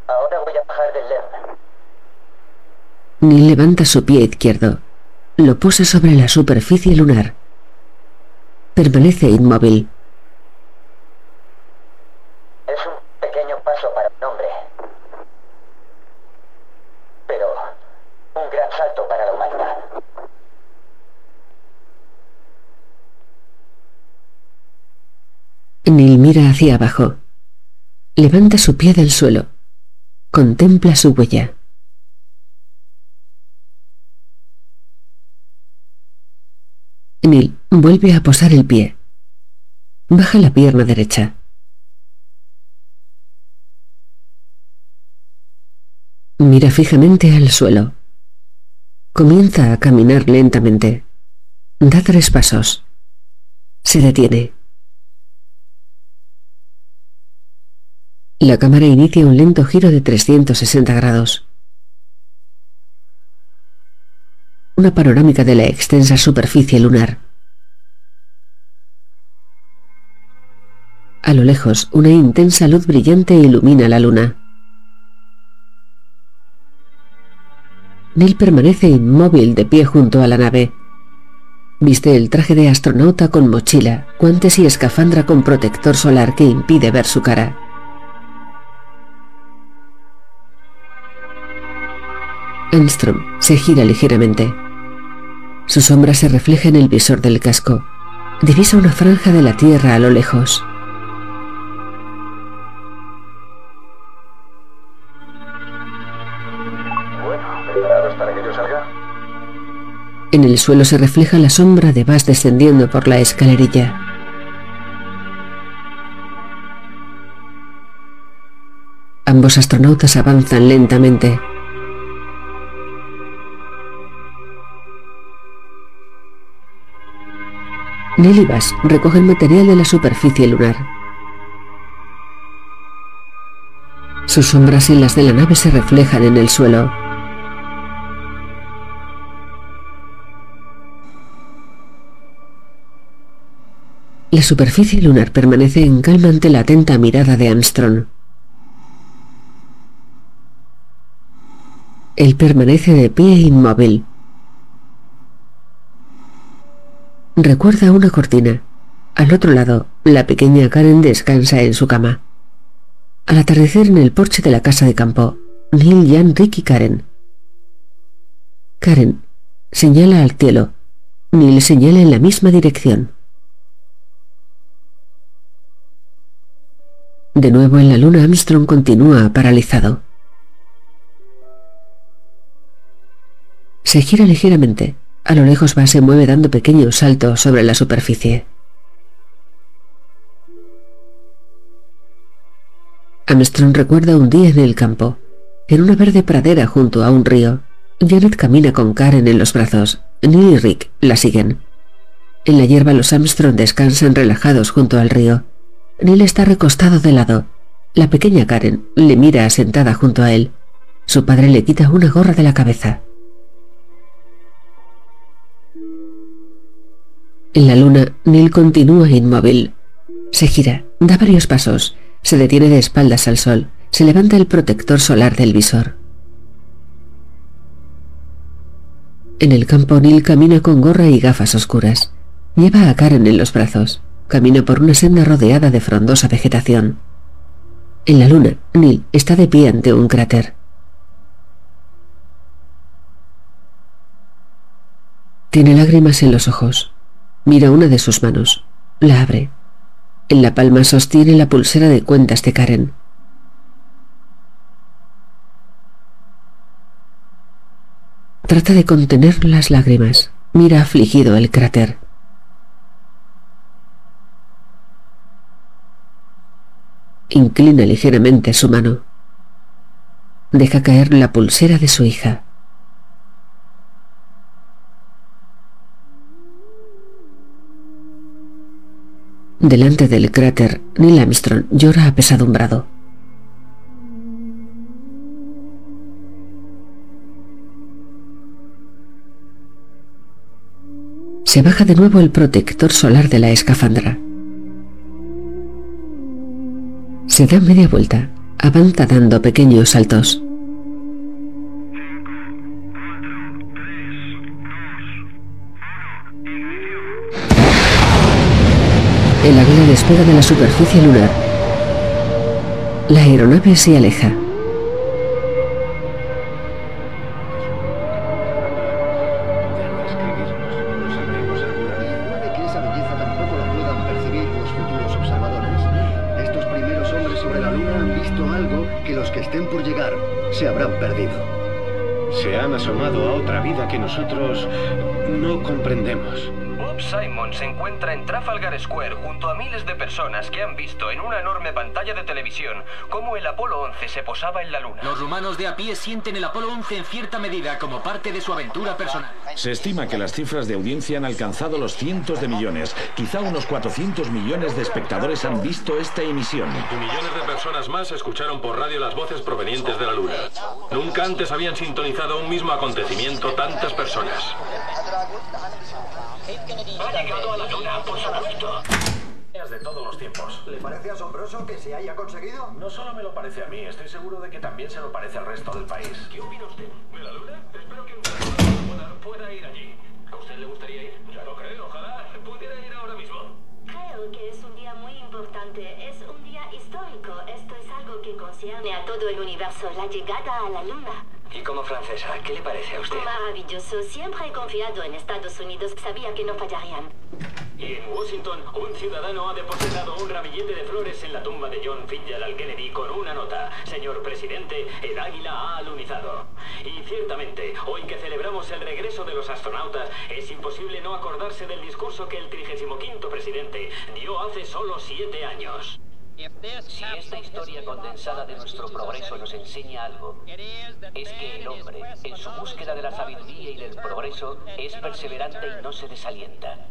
Ahora voy a bajar del LEM. Neil levanta su pie izquierdo. Lo posa sobre la superficie lunar. Permanece inmóvil. Es un pequeño paso para un hombre. Pero un gran salto para la humanidad. Neil mira hacia abajo. Levanta su pie del suelo. Contempla su huella. Neil vuelve a posar el pie. Baja la pierna derecha. Mira fijamente al suelo. Comienza a caminar lentamente. Da tres pasos. Se detiene. La cámara inicia un lento giro de 360 grados. Una panorámica de la extensa superficie lunar. A lo lejos, una intensa luz brillante ilumina la luna. Neil permanece inmóvil de pie junto a la nave. Viste el traje de astronauta con mochila, guantes y escafandra con protector solar que impide ver su cara. Armstrong se gira ligeramente. Su sombra se refleja en el visor del casco. Divisa una franja de la tierra a lo lejos. En el suelo se refleja la sombra de Bass descendiendo por la escalerilla. Ambos astronautas avanzan lentamente. Neil y Bass recogen material de la superficie lunar. Sus sombras y las de la nave se reflejan en el suelo. La superficie lunar permanece en calma ante la atenta mirada de Armstrong. Él permanece de pie inmóvil. Recuerda una cortina. Al otro lado, la pequeña Karen descansa en su cama. Al atardecer en el porche de la casa de campo, Neil, Jan, Rick Karen. Karen señala al cielo. Neil señala en la misma dirección. De nuevo en la luna, Armstrong continúa paralizado. Se gira ligeramente. A lo lejos va se mueve dando pequeños saltos sobre la superficie. Armstrong recuerda un día en el campo, en una verde pradera junto a un río. Janet camina con Karen en los brazos. Neil y Rick la siguen. En la hierba los Armstrong descansan relajados junto al río. Neil está recostado de lado. La pequeña Karen le mira sentada junto a él. Su padre le quita una gorra de la cabeza. En la luna, Neil continúa inmóvil. Se gira, da varios pasos, se detiene de espaldas al sol, se levanta el protector solar del visor. En el campo, Neil camina con gorra y gafas oscuras. Lleva a Karen en los brazos. Camina por una senda rodeada de frondosa vegetación. En la luna, Neil está de pie ante un cráter. Tiene lágrimas en los ojos. Mira una de sus manos. La abre. En la palma sostiene la pulsera de cuentas de Karen. Trata de contener las lágrimas. Mira afligido el cráter. Inclina ligeramente su mano. Deja caer la pulsera de su hija. Delante del cráter, Neil Armstrong llora apesadumbrado. Se baja de nuevo el protector solar de la escafandra. Se da media vuelta, avanza dando pequeños saltos. El águila despega de la superficie lunar. La aeronave se aleja. 11 se posaba en la Luna. Los rumanos de a pie sienten el Apolo 11 en cierta medida como parte de su aventura personal. Se estima que las cifras de audiencia han alcanzado los cientos de millones. Quizá unos 400 millones de espectadores han visto esta emisión. Y millones de personas más escucharon por radio las voces provenientes de la Luna. Nunca antes habían sintonizado un mismo acontecimiento tantas personas. Ha llegado a la Luna, por supuesto. De todos los tiempos. ¿Le parece asombroso que se haya conseguido? No solo me lo parece a mí, estoy seguro de que también se lo parece al resto del país. ¿Qué opina usted? ¿De la luna? Espero que un pueda, pueda ir allí. ¿A usted le gustaría ir? Ya lo creo, ojalá pudiera ir ahora mismo. Creo que es un día muy importante, es un día histórico. Esto es algo que concierne a todo el universo, la llegada a la luna. Y como francesa, ¿qué le parece a usted? Maravilloso, siempre he confiado en Estados Unidos, sabía que no fallarían. Y en Washington, un ciudadano ha depositado un ramillete de flores en la tumba de John Fitzgerald Kennedy con una nota. Señor presidente, el águila ha alunizado. Y ciertamente, hoy que celebramos el regreso de los astronautas, es imposible no acordarse del discurso que el 35 presidente dio hace solo siete años. Si esta historia condensada de nuestro progreso nos enseña algo, es que el hombre, en su búsqueda de la sabiduría y del progreso, es perseverante y no se desalienta.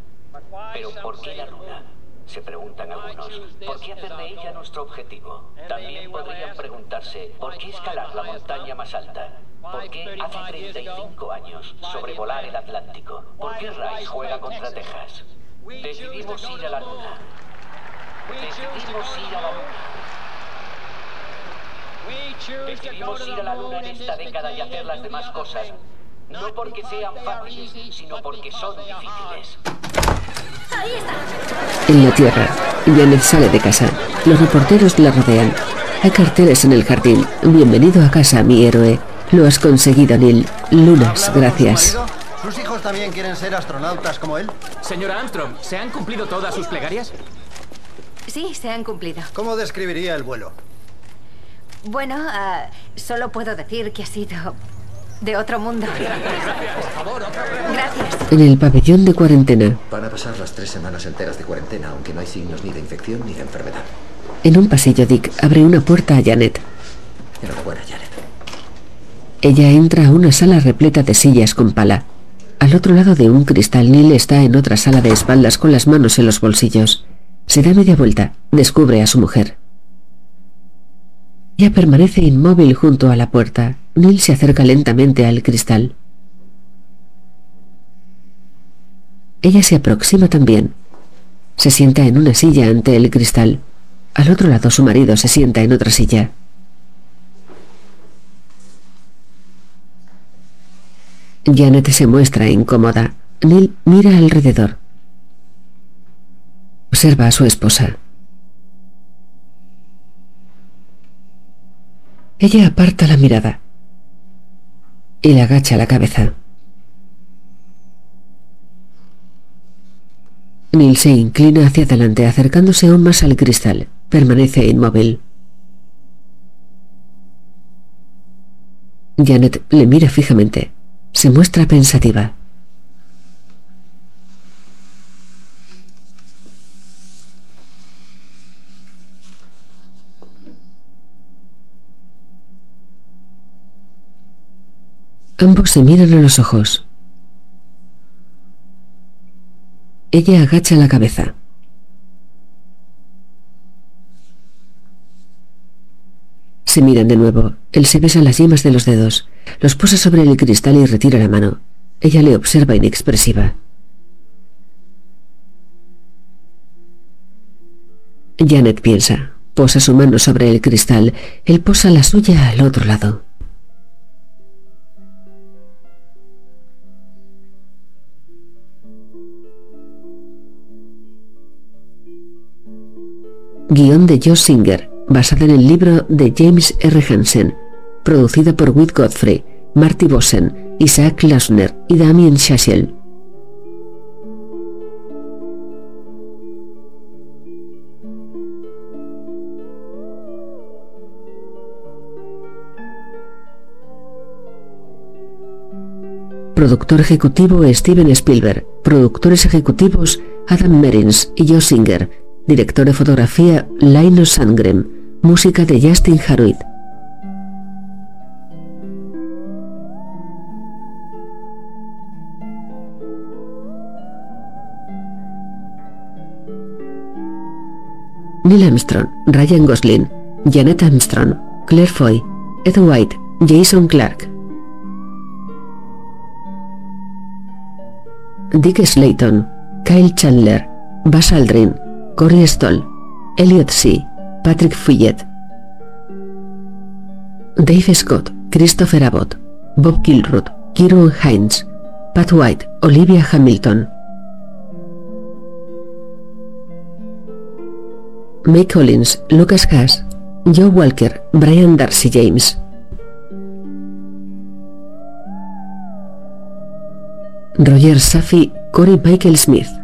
Pero ¿por qué la luna? Se preguntan algunos. ¿Por qué hacer de ella nuestro objetivo? También podrían preguntarse, ¿por qué escalar la montaña más alta? ¿Por qué hace 35 años sobrevolar el Atlántico? ¿Por qué Rice juega contra Texas? Decidimos ir a la luna. Decidimos ir a la luna. Decidimos ir a la luna en esta década y hacer las demás cosas. No porque sean fáciles, sino porque son difíciles. En la Tierra, Janet sale de casa. Los reporteros la rodean. Hay carteles en el jardín. Bienvenido a casa, mi héroe. Lo has conseguido, Neil. Lunas, gracias. ¿Sus hijos también quieren ser astronautas como él? Señora Armstrong, ¿se han cumplido todas sus plegarias? Sí, se han cumplido. ¿Cómo describiría el vuelo? Bueno, ah, solo puedo decir que ha sido de otro mundo. Gracias. En el pabellón de cuarentena, Van a pasar las tres semanas enteras de cuarentena, aunque no hay signos ni de infección ni de enfermedad. en un pasillo, Dick abre una puerta a Janet. Enhorabuena, Janet. Ella entra a una sala repleta de sillas con pala. Al otro lado de un cristal, Neil está en otra sala de espaldas con las manos en los bolsillos. Se da media vuelta, descubre a su mujer. Ella permanece inmóvil junto a la puerta. Neil se acerca lentamente al cristal. Ella se aproxima también. Se sienta en una silla ante el cristal. Al otro lado su marido se sienta en otra silla. Janet se muestra incómoda. Neil mira alrededor. Observa a su esposa. Ella aparta la mirada y le agacha la cabeza. Neil se inclina hacia adelante acercándose aún más al cristal. Permanece inmóvil. Janet le mira fijamente. Se muestra pensativa. Ambos se miran a los ojos. Ella agacha la cabeza. Se miran de nuevo. Él se besa las yemas de los dedos. Los posa sobre el cristal y retira la mano. Ella le observa inexpresiva. Janet piensa. Posa su mano sobre el cristal. Él posa la suya al otro lado. Guión de Joe Singer, basada en el libro de James R. Hansen, producida por Whit Godfrey, Marty Bossen, Isaac Lasner y Damien Chazelle. Productor ejecutivo Steven Spielberg. Productores ejecutivos Adam Merins y Joe Singer. Director de fotografía Linus Sandgren. Música de Justin Haruit. Neil Armstrong, Ryan Gosling, Janet Armstrong, Claire Foy, Ed White, Jason Clark. Dick Slayton, Kyle Chandler, Buzz Aldrin, Corey Stoll, Elliot C., Patrick Fouillet, Dave Scott, Christopher Abbott, Bob Kilruth, Kieron Hines, Pat White, Olivia Hamilton. May Collins, Lucas Haas, Joe Walker, Brian Darcy James. Roger Safi, Corey Michael Smith.